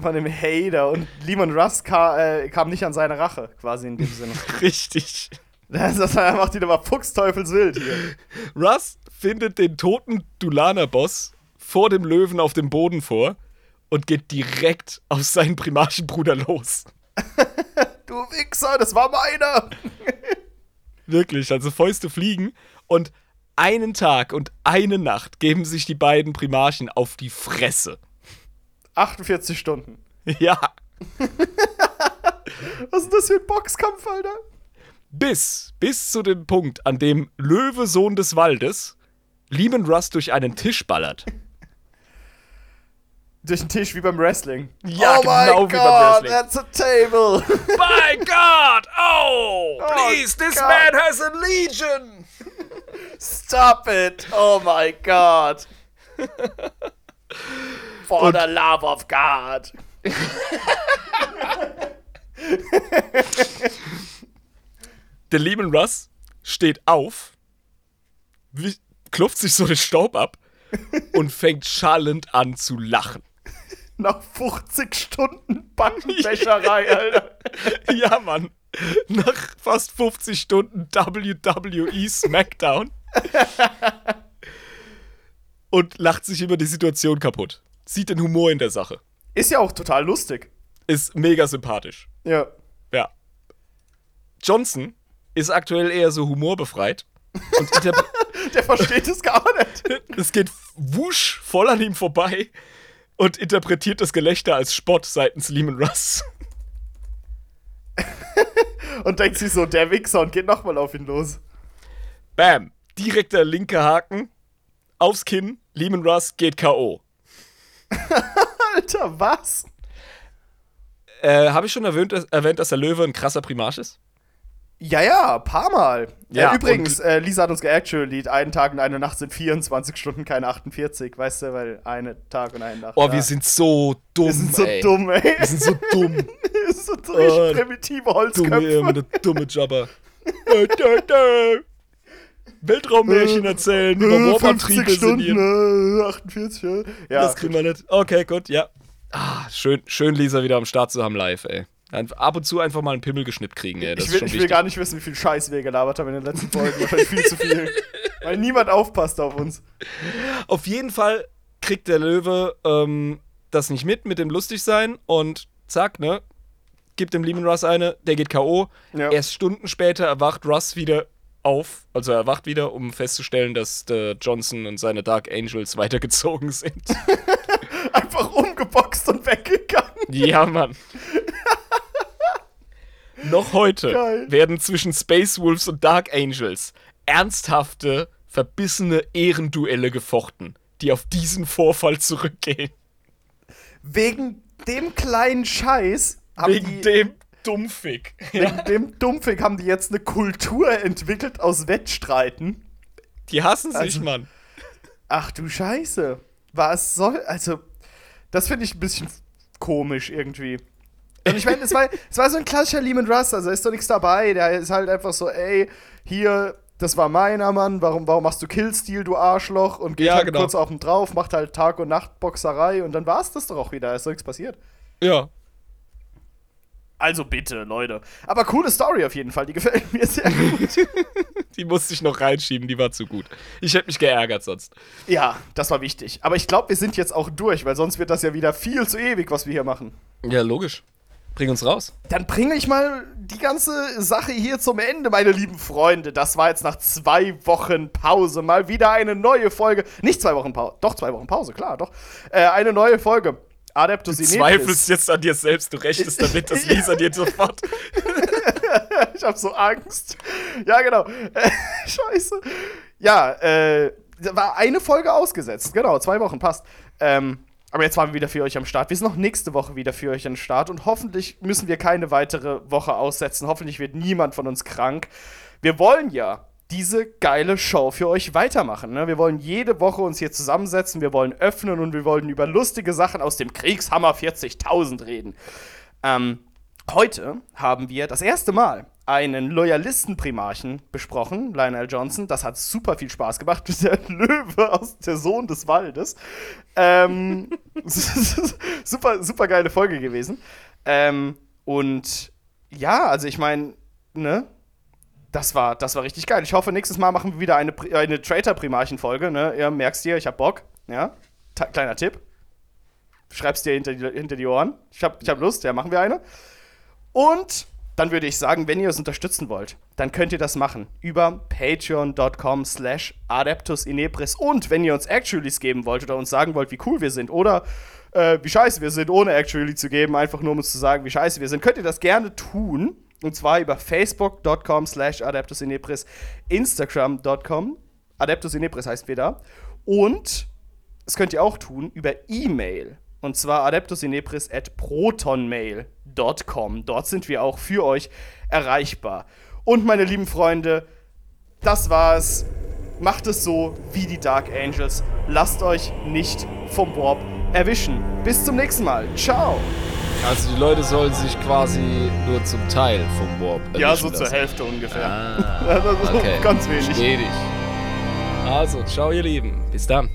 Speaker 2: Von dem Hater. Und Lehman Russ ka äh, kam nicht an seine Rache, quasi in dem Sinne. [laughs]
Speaker 1: Richtig.
Speaker 2: Das, das macht ihn aber fuchsteufelswild hier.
Speaker 1: Russ findet den toten Dulaner-Boss vor dem Löwen auf dem Boden vor und geht direkt auf seinen Primarchenbruder los. [laughs]
Speaker 2: Du Wichser, das war meiner!
Speaker 1: Wirklich, also Fäuste fliegen und einen Tag und eine Nacht geben sich die beiden Primarchen auf die Fresse.
Speaker 2: 48 Stunden.
Speaker 1: Ja. [laughs]
Speaker 2: Was ist das für ein Boxkampf, Alter?
Speaker 1: Bis, bis zu dem Punkt, an dem Löwe, Sohn des Waldes, Lehman Russ durch einen Tisch ballert. [laughs]
Speaker 2: Durch den Tisch wie beim Wrestling.
Speaker 1: Ja,
Speaker 2: oh
Speaker 1: genau wie beim
Speaker 2: God,
Speaker 1: Wrestling.
Speaker 2: That's a table. [laughs]
Speaker 1: My God! Oh!
Speaker 2: Oh,
Speaker 1: Please, this
Speaker 2: God.
Speaker 1: man has a legion!
Speaker 2: Stop it. Oh my God. For the love of God. [laughs]
Speaker 1: Der Lehman Russ steht auf, klopft sich so den Staub ab [laughs] und fängt schallend an zu lachen.
Speaker 2: Nach 50 Stunden Backenwäscherei, [laughs] Alter.
Speaker 1: Ja, Mann. Nach fast 50 Stunden WWE SmackDown. [laughs] Und lacht sich über die Situation kaputt. Sieht den Humor in der Sache.
Speaker 2: Ist ja auch total lustig.
Speaker 1: Ist mega sympathisch.
Speaker 2: Ja.
Speaker 1: Ja. Johnson ist aktuell eher so humorbefreit. Und [laughs]
Speaker 2: Der versteht es gar nicht.
Speaker 1: es geht wusch voll an ihm vorbei und interpretiert das Gelächter als Spott seitens Lehman Russ. [laughs]
Speaker 2: Und denkt sich so, der Wichser und geht nochmal auf ihn los.
Speaker 1: Bam. Direkter linker Haken. Aufs Kinn. Lehman Russ geht K.O. [laughs]
Speaker 2: Alter, was?
Speaker 1: Äh, habe ich schon erwähnt, dass, erwähnt, dass der Löwe ein krasser Primarch ist?
Speaker 2: Ja, ja, paar Mal.
Speaker 1: Ja,
Speaker 2: äh, übrigens, äh, Lisa hat uns geactuallied, einen Tag und eine Nacht sind 24 Stunden, keine 48, weißt du, weil eine Tag und eine Nacht.
Speaker 1: Oh,
Speaker 2: ja.
Speaker 1: wir sind so dumm,
Speaker 2: Wir sind so
Speaker 1: ey.
Speaker 2: dumm, ey.
Speaker 1: Wir sind so dumm. [laughs]
Speaker 2: Wir sind so
Speaker 1: Oh,
Speaker 2: primitive
Speaker 1: dumme,
Speaker 2: Holzköpfe.
Speaker 1: immer der dumme Jabber. Weltraummärchen erzählen, über
Speaker 2: Äh,
Speaker 1: Warp-Antriebe
Speaker 2: 50 Stunden,
Speaker 1: sinnieren.
Speaker 2: äh, 48, ja. ja.
Speaker 1: das kriegen wir nicht. Okay, gut, ja. Ah, schön, schön Lisa wieder am Start zu haben live, ey. Ab und zu einfach mal einen Pimmel geschnippt kriegen, ey. Das
Speaker 2: ich
Speaker 1: ist
Speaker 2: will, ich will gar nicht wissen, wie viel Scheiß wir gelabert haben in den letzten Folgen. Wahrscheinlich viel zu viel. [laughs] Weil niemand aufpasst auf uns.
Speaker 1: Auf jeden Fall kriegt der Löwe ähm, das nicht mit, mit dem Lustigsein und zack, ne? Gibt dem Lehman Russ eine, der geht K.O.
Speaker 2: Ja.
Speaker 1: Erst Stunden später erwacht Russ wieder auf, also er erwacht wieder, um festzustellen, dass der Johnson und seine Dark Angels [laughs] weitergezogen sind. [laughs]
Speaker 2: Einfach umgeboxt und weggegangen.
Speaker 1: ja, Mann. Noch heute
Speaker 2: Geil.
Speaker 1: werden zwischen Space Wolves und Dark Angels ernsthafte, verbissene Ehrenduelle gefochten, die auf diesen Vorfall zurückgehen.
Speaker 2: Wegen dem kleinen Scheiß haben
Speaker 1: Wegen
Speaker 2: die,
Speaker 1: dem Dummfick. [laughs]
Speaker 2: wegen dem Dumpfig haben die jetzt eine Kultur entwickelt aus Wettstreiten.
Speaker 1: Die hassen sich,
Speaker 2: Also-
Speaker 1: Mann.
Speaker 2: Ach du Scheiße. Was soll. Also, das finde ich ein bisschen komisch irgendwie. Und ich meine, es war, es war so ein klassischer Lehman Russ, also ist doch nichts dabei. Der ist halt einfach so, ey, hier, das war meiner Mann, warum, warum machst du Killstil, du Arschloch? Und geht
Speaker 1: Ja,
Speaker 2: halt
Speaker 1: genau.
Speaker 2: kurz auf ihn drauf, macht halt Tag- und Nacht-Boxerei und dann war es das doch auch wieder, ist doch nichts passiert.
Speaker 1: Ja.
Speaker 2: Also bitte, Leute. Aber coole Story auf jeden Fall, die gefällt mir sehr gut. [laughs]
Speaker 1: Die musste ich noch reinschieben, die war zu gut. Ich hätte mich geärgert sonst.
Speaker 2: ja, das war wichtig. Aber ich glaube, wir sind jetzt auch durch, weil sonst wird das ja wieder viel zu ewig, was wir hier machen.
Speaker 1: Ja, logisch. Bring uns raus.
Speaker 2: Dann bringe ich mal die ganze Sache hier zum Ende, meine lieben Freunde. Das war jetzt nach zwei Wochen Pause mal wieder eine neue Folge. Nicht zwei Wochen Pause, doch zwei Wochen Pause, klar, doch. Äh, eine neue Folge. Adeptus
Speaker 1: Du zweifelst jetzt an dir selbst, du rechnest damit, dass [laughs] Lisa dir sofort. [laughs]
Speaker 2: Ich hab so Angst. Ja, genau. Äh, [laughs] Scheiße. Ja, äh, da war eine Folge ausgesetzt. Genau, zwei Wochen passt. Ähm, aber jetzt waren wir wieder für euch am Start. Wir sind noch nächste Woche wieder für euch am Start und hoffentlich müssen wir keine weitere Woche aussetzen. Hoffentlich wird niemand von uns krank. Wir wollen ja diese geile Show für euch weitermachen. Ne? Wir wollen jede Woche uns hier zusammensetzen, wir wollen öffnen und wir wollen über lustige Sachen aus dem Kriegshammer 40.000 reden. Ähm, heute haben wir das erste Mal einen Loyalistenprimarchen besprochen, Lionel Johnson. Das hat super viel Spaß gemacht. [laughs] Der Löwe aus der Sohn des Waldes. Ähm, [laughs] super, super geile Folge gewesen. Ähm, und ja, also ich meine, ne? Das war, das war richtig geil. Ich hoffe, nächstes Mal machen wir wieder eine, eine Traitor-Primarchen-Folge. Ne? Ihr merkst dir, ich hab Bock. Ja? Kleiner Tipp. schreib's dir hinter die, hinter die Ohren. Ich hab, ich hab Lust, ja, machen wir eine. Und dann würde ich sagen, wenn ihr uns unterstützen wollt, dann könnt ihr das machen über patreon.com slash adeptusinepris. Und wenn ihr uns Actuallys geben wollt oder uns sagen wollt, wie cool wir sind oder äh, wie scheiße wir sind, ohne Actually zu geben, einfach nur um uns zu sagen, wie scheiße wir sind, könnt ihr das gerne tun. Und zwar über facebook.com slash adeptusinepris, instagram.com, adeptusinepris heißt wir da. Und das könnt ihr auch tun über E-Mail. Und zwar adeptusinepris at protonmail.com. Dort sind wir auch für euch erreichbar. Und meine lieben Freunde, das war's. Macht es so wie die Dark Angels. Lasst euch nicht vom Warp erwischen. Bis zum nächsten Mal. Ciao.
Speaker 1: Also die Leute sollen sich quasi nur zum Teil vom Warp
Speaker 2: Ja, so zur Hälfte ungefähr.
Speaker 1: Ah, [laughs]
Speaker 2: okay. Ganz wenig.
Speaker 1: Stetig. Also, ciao ihr Lieben. Bis dann.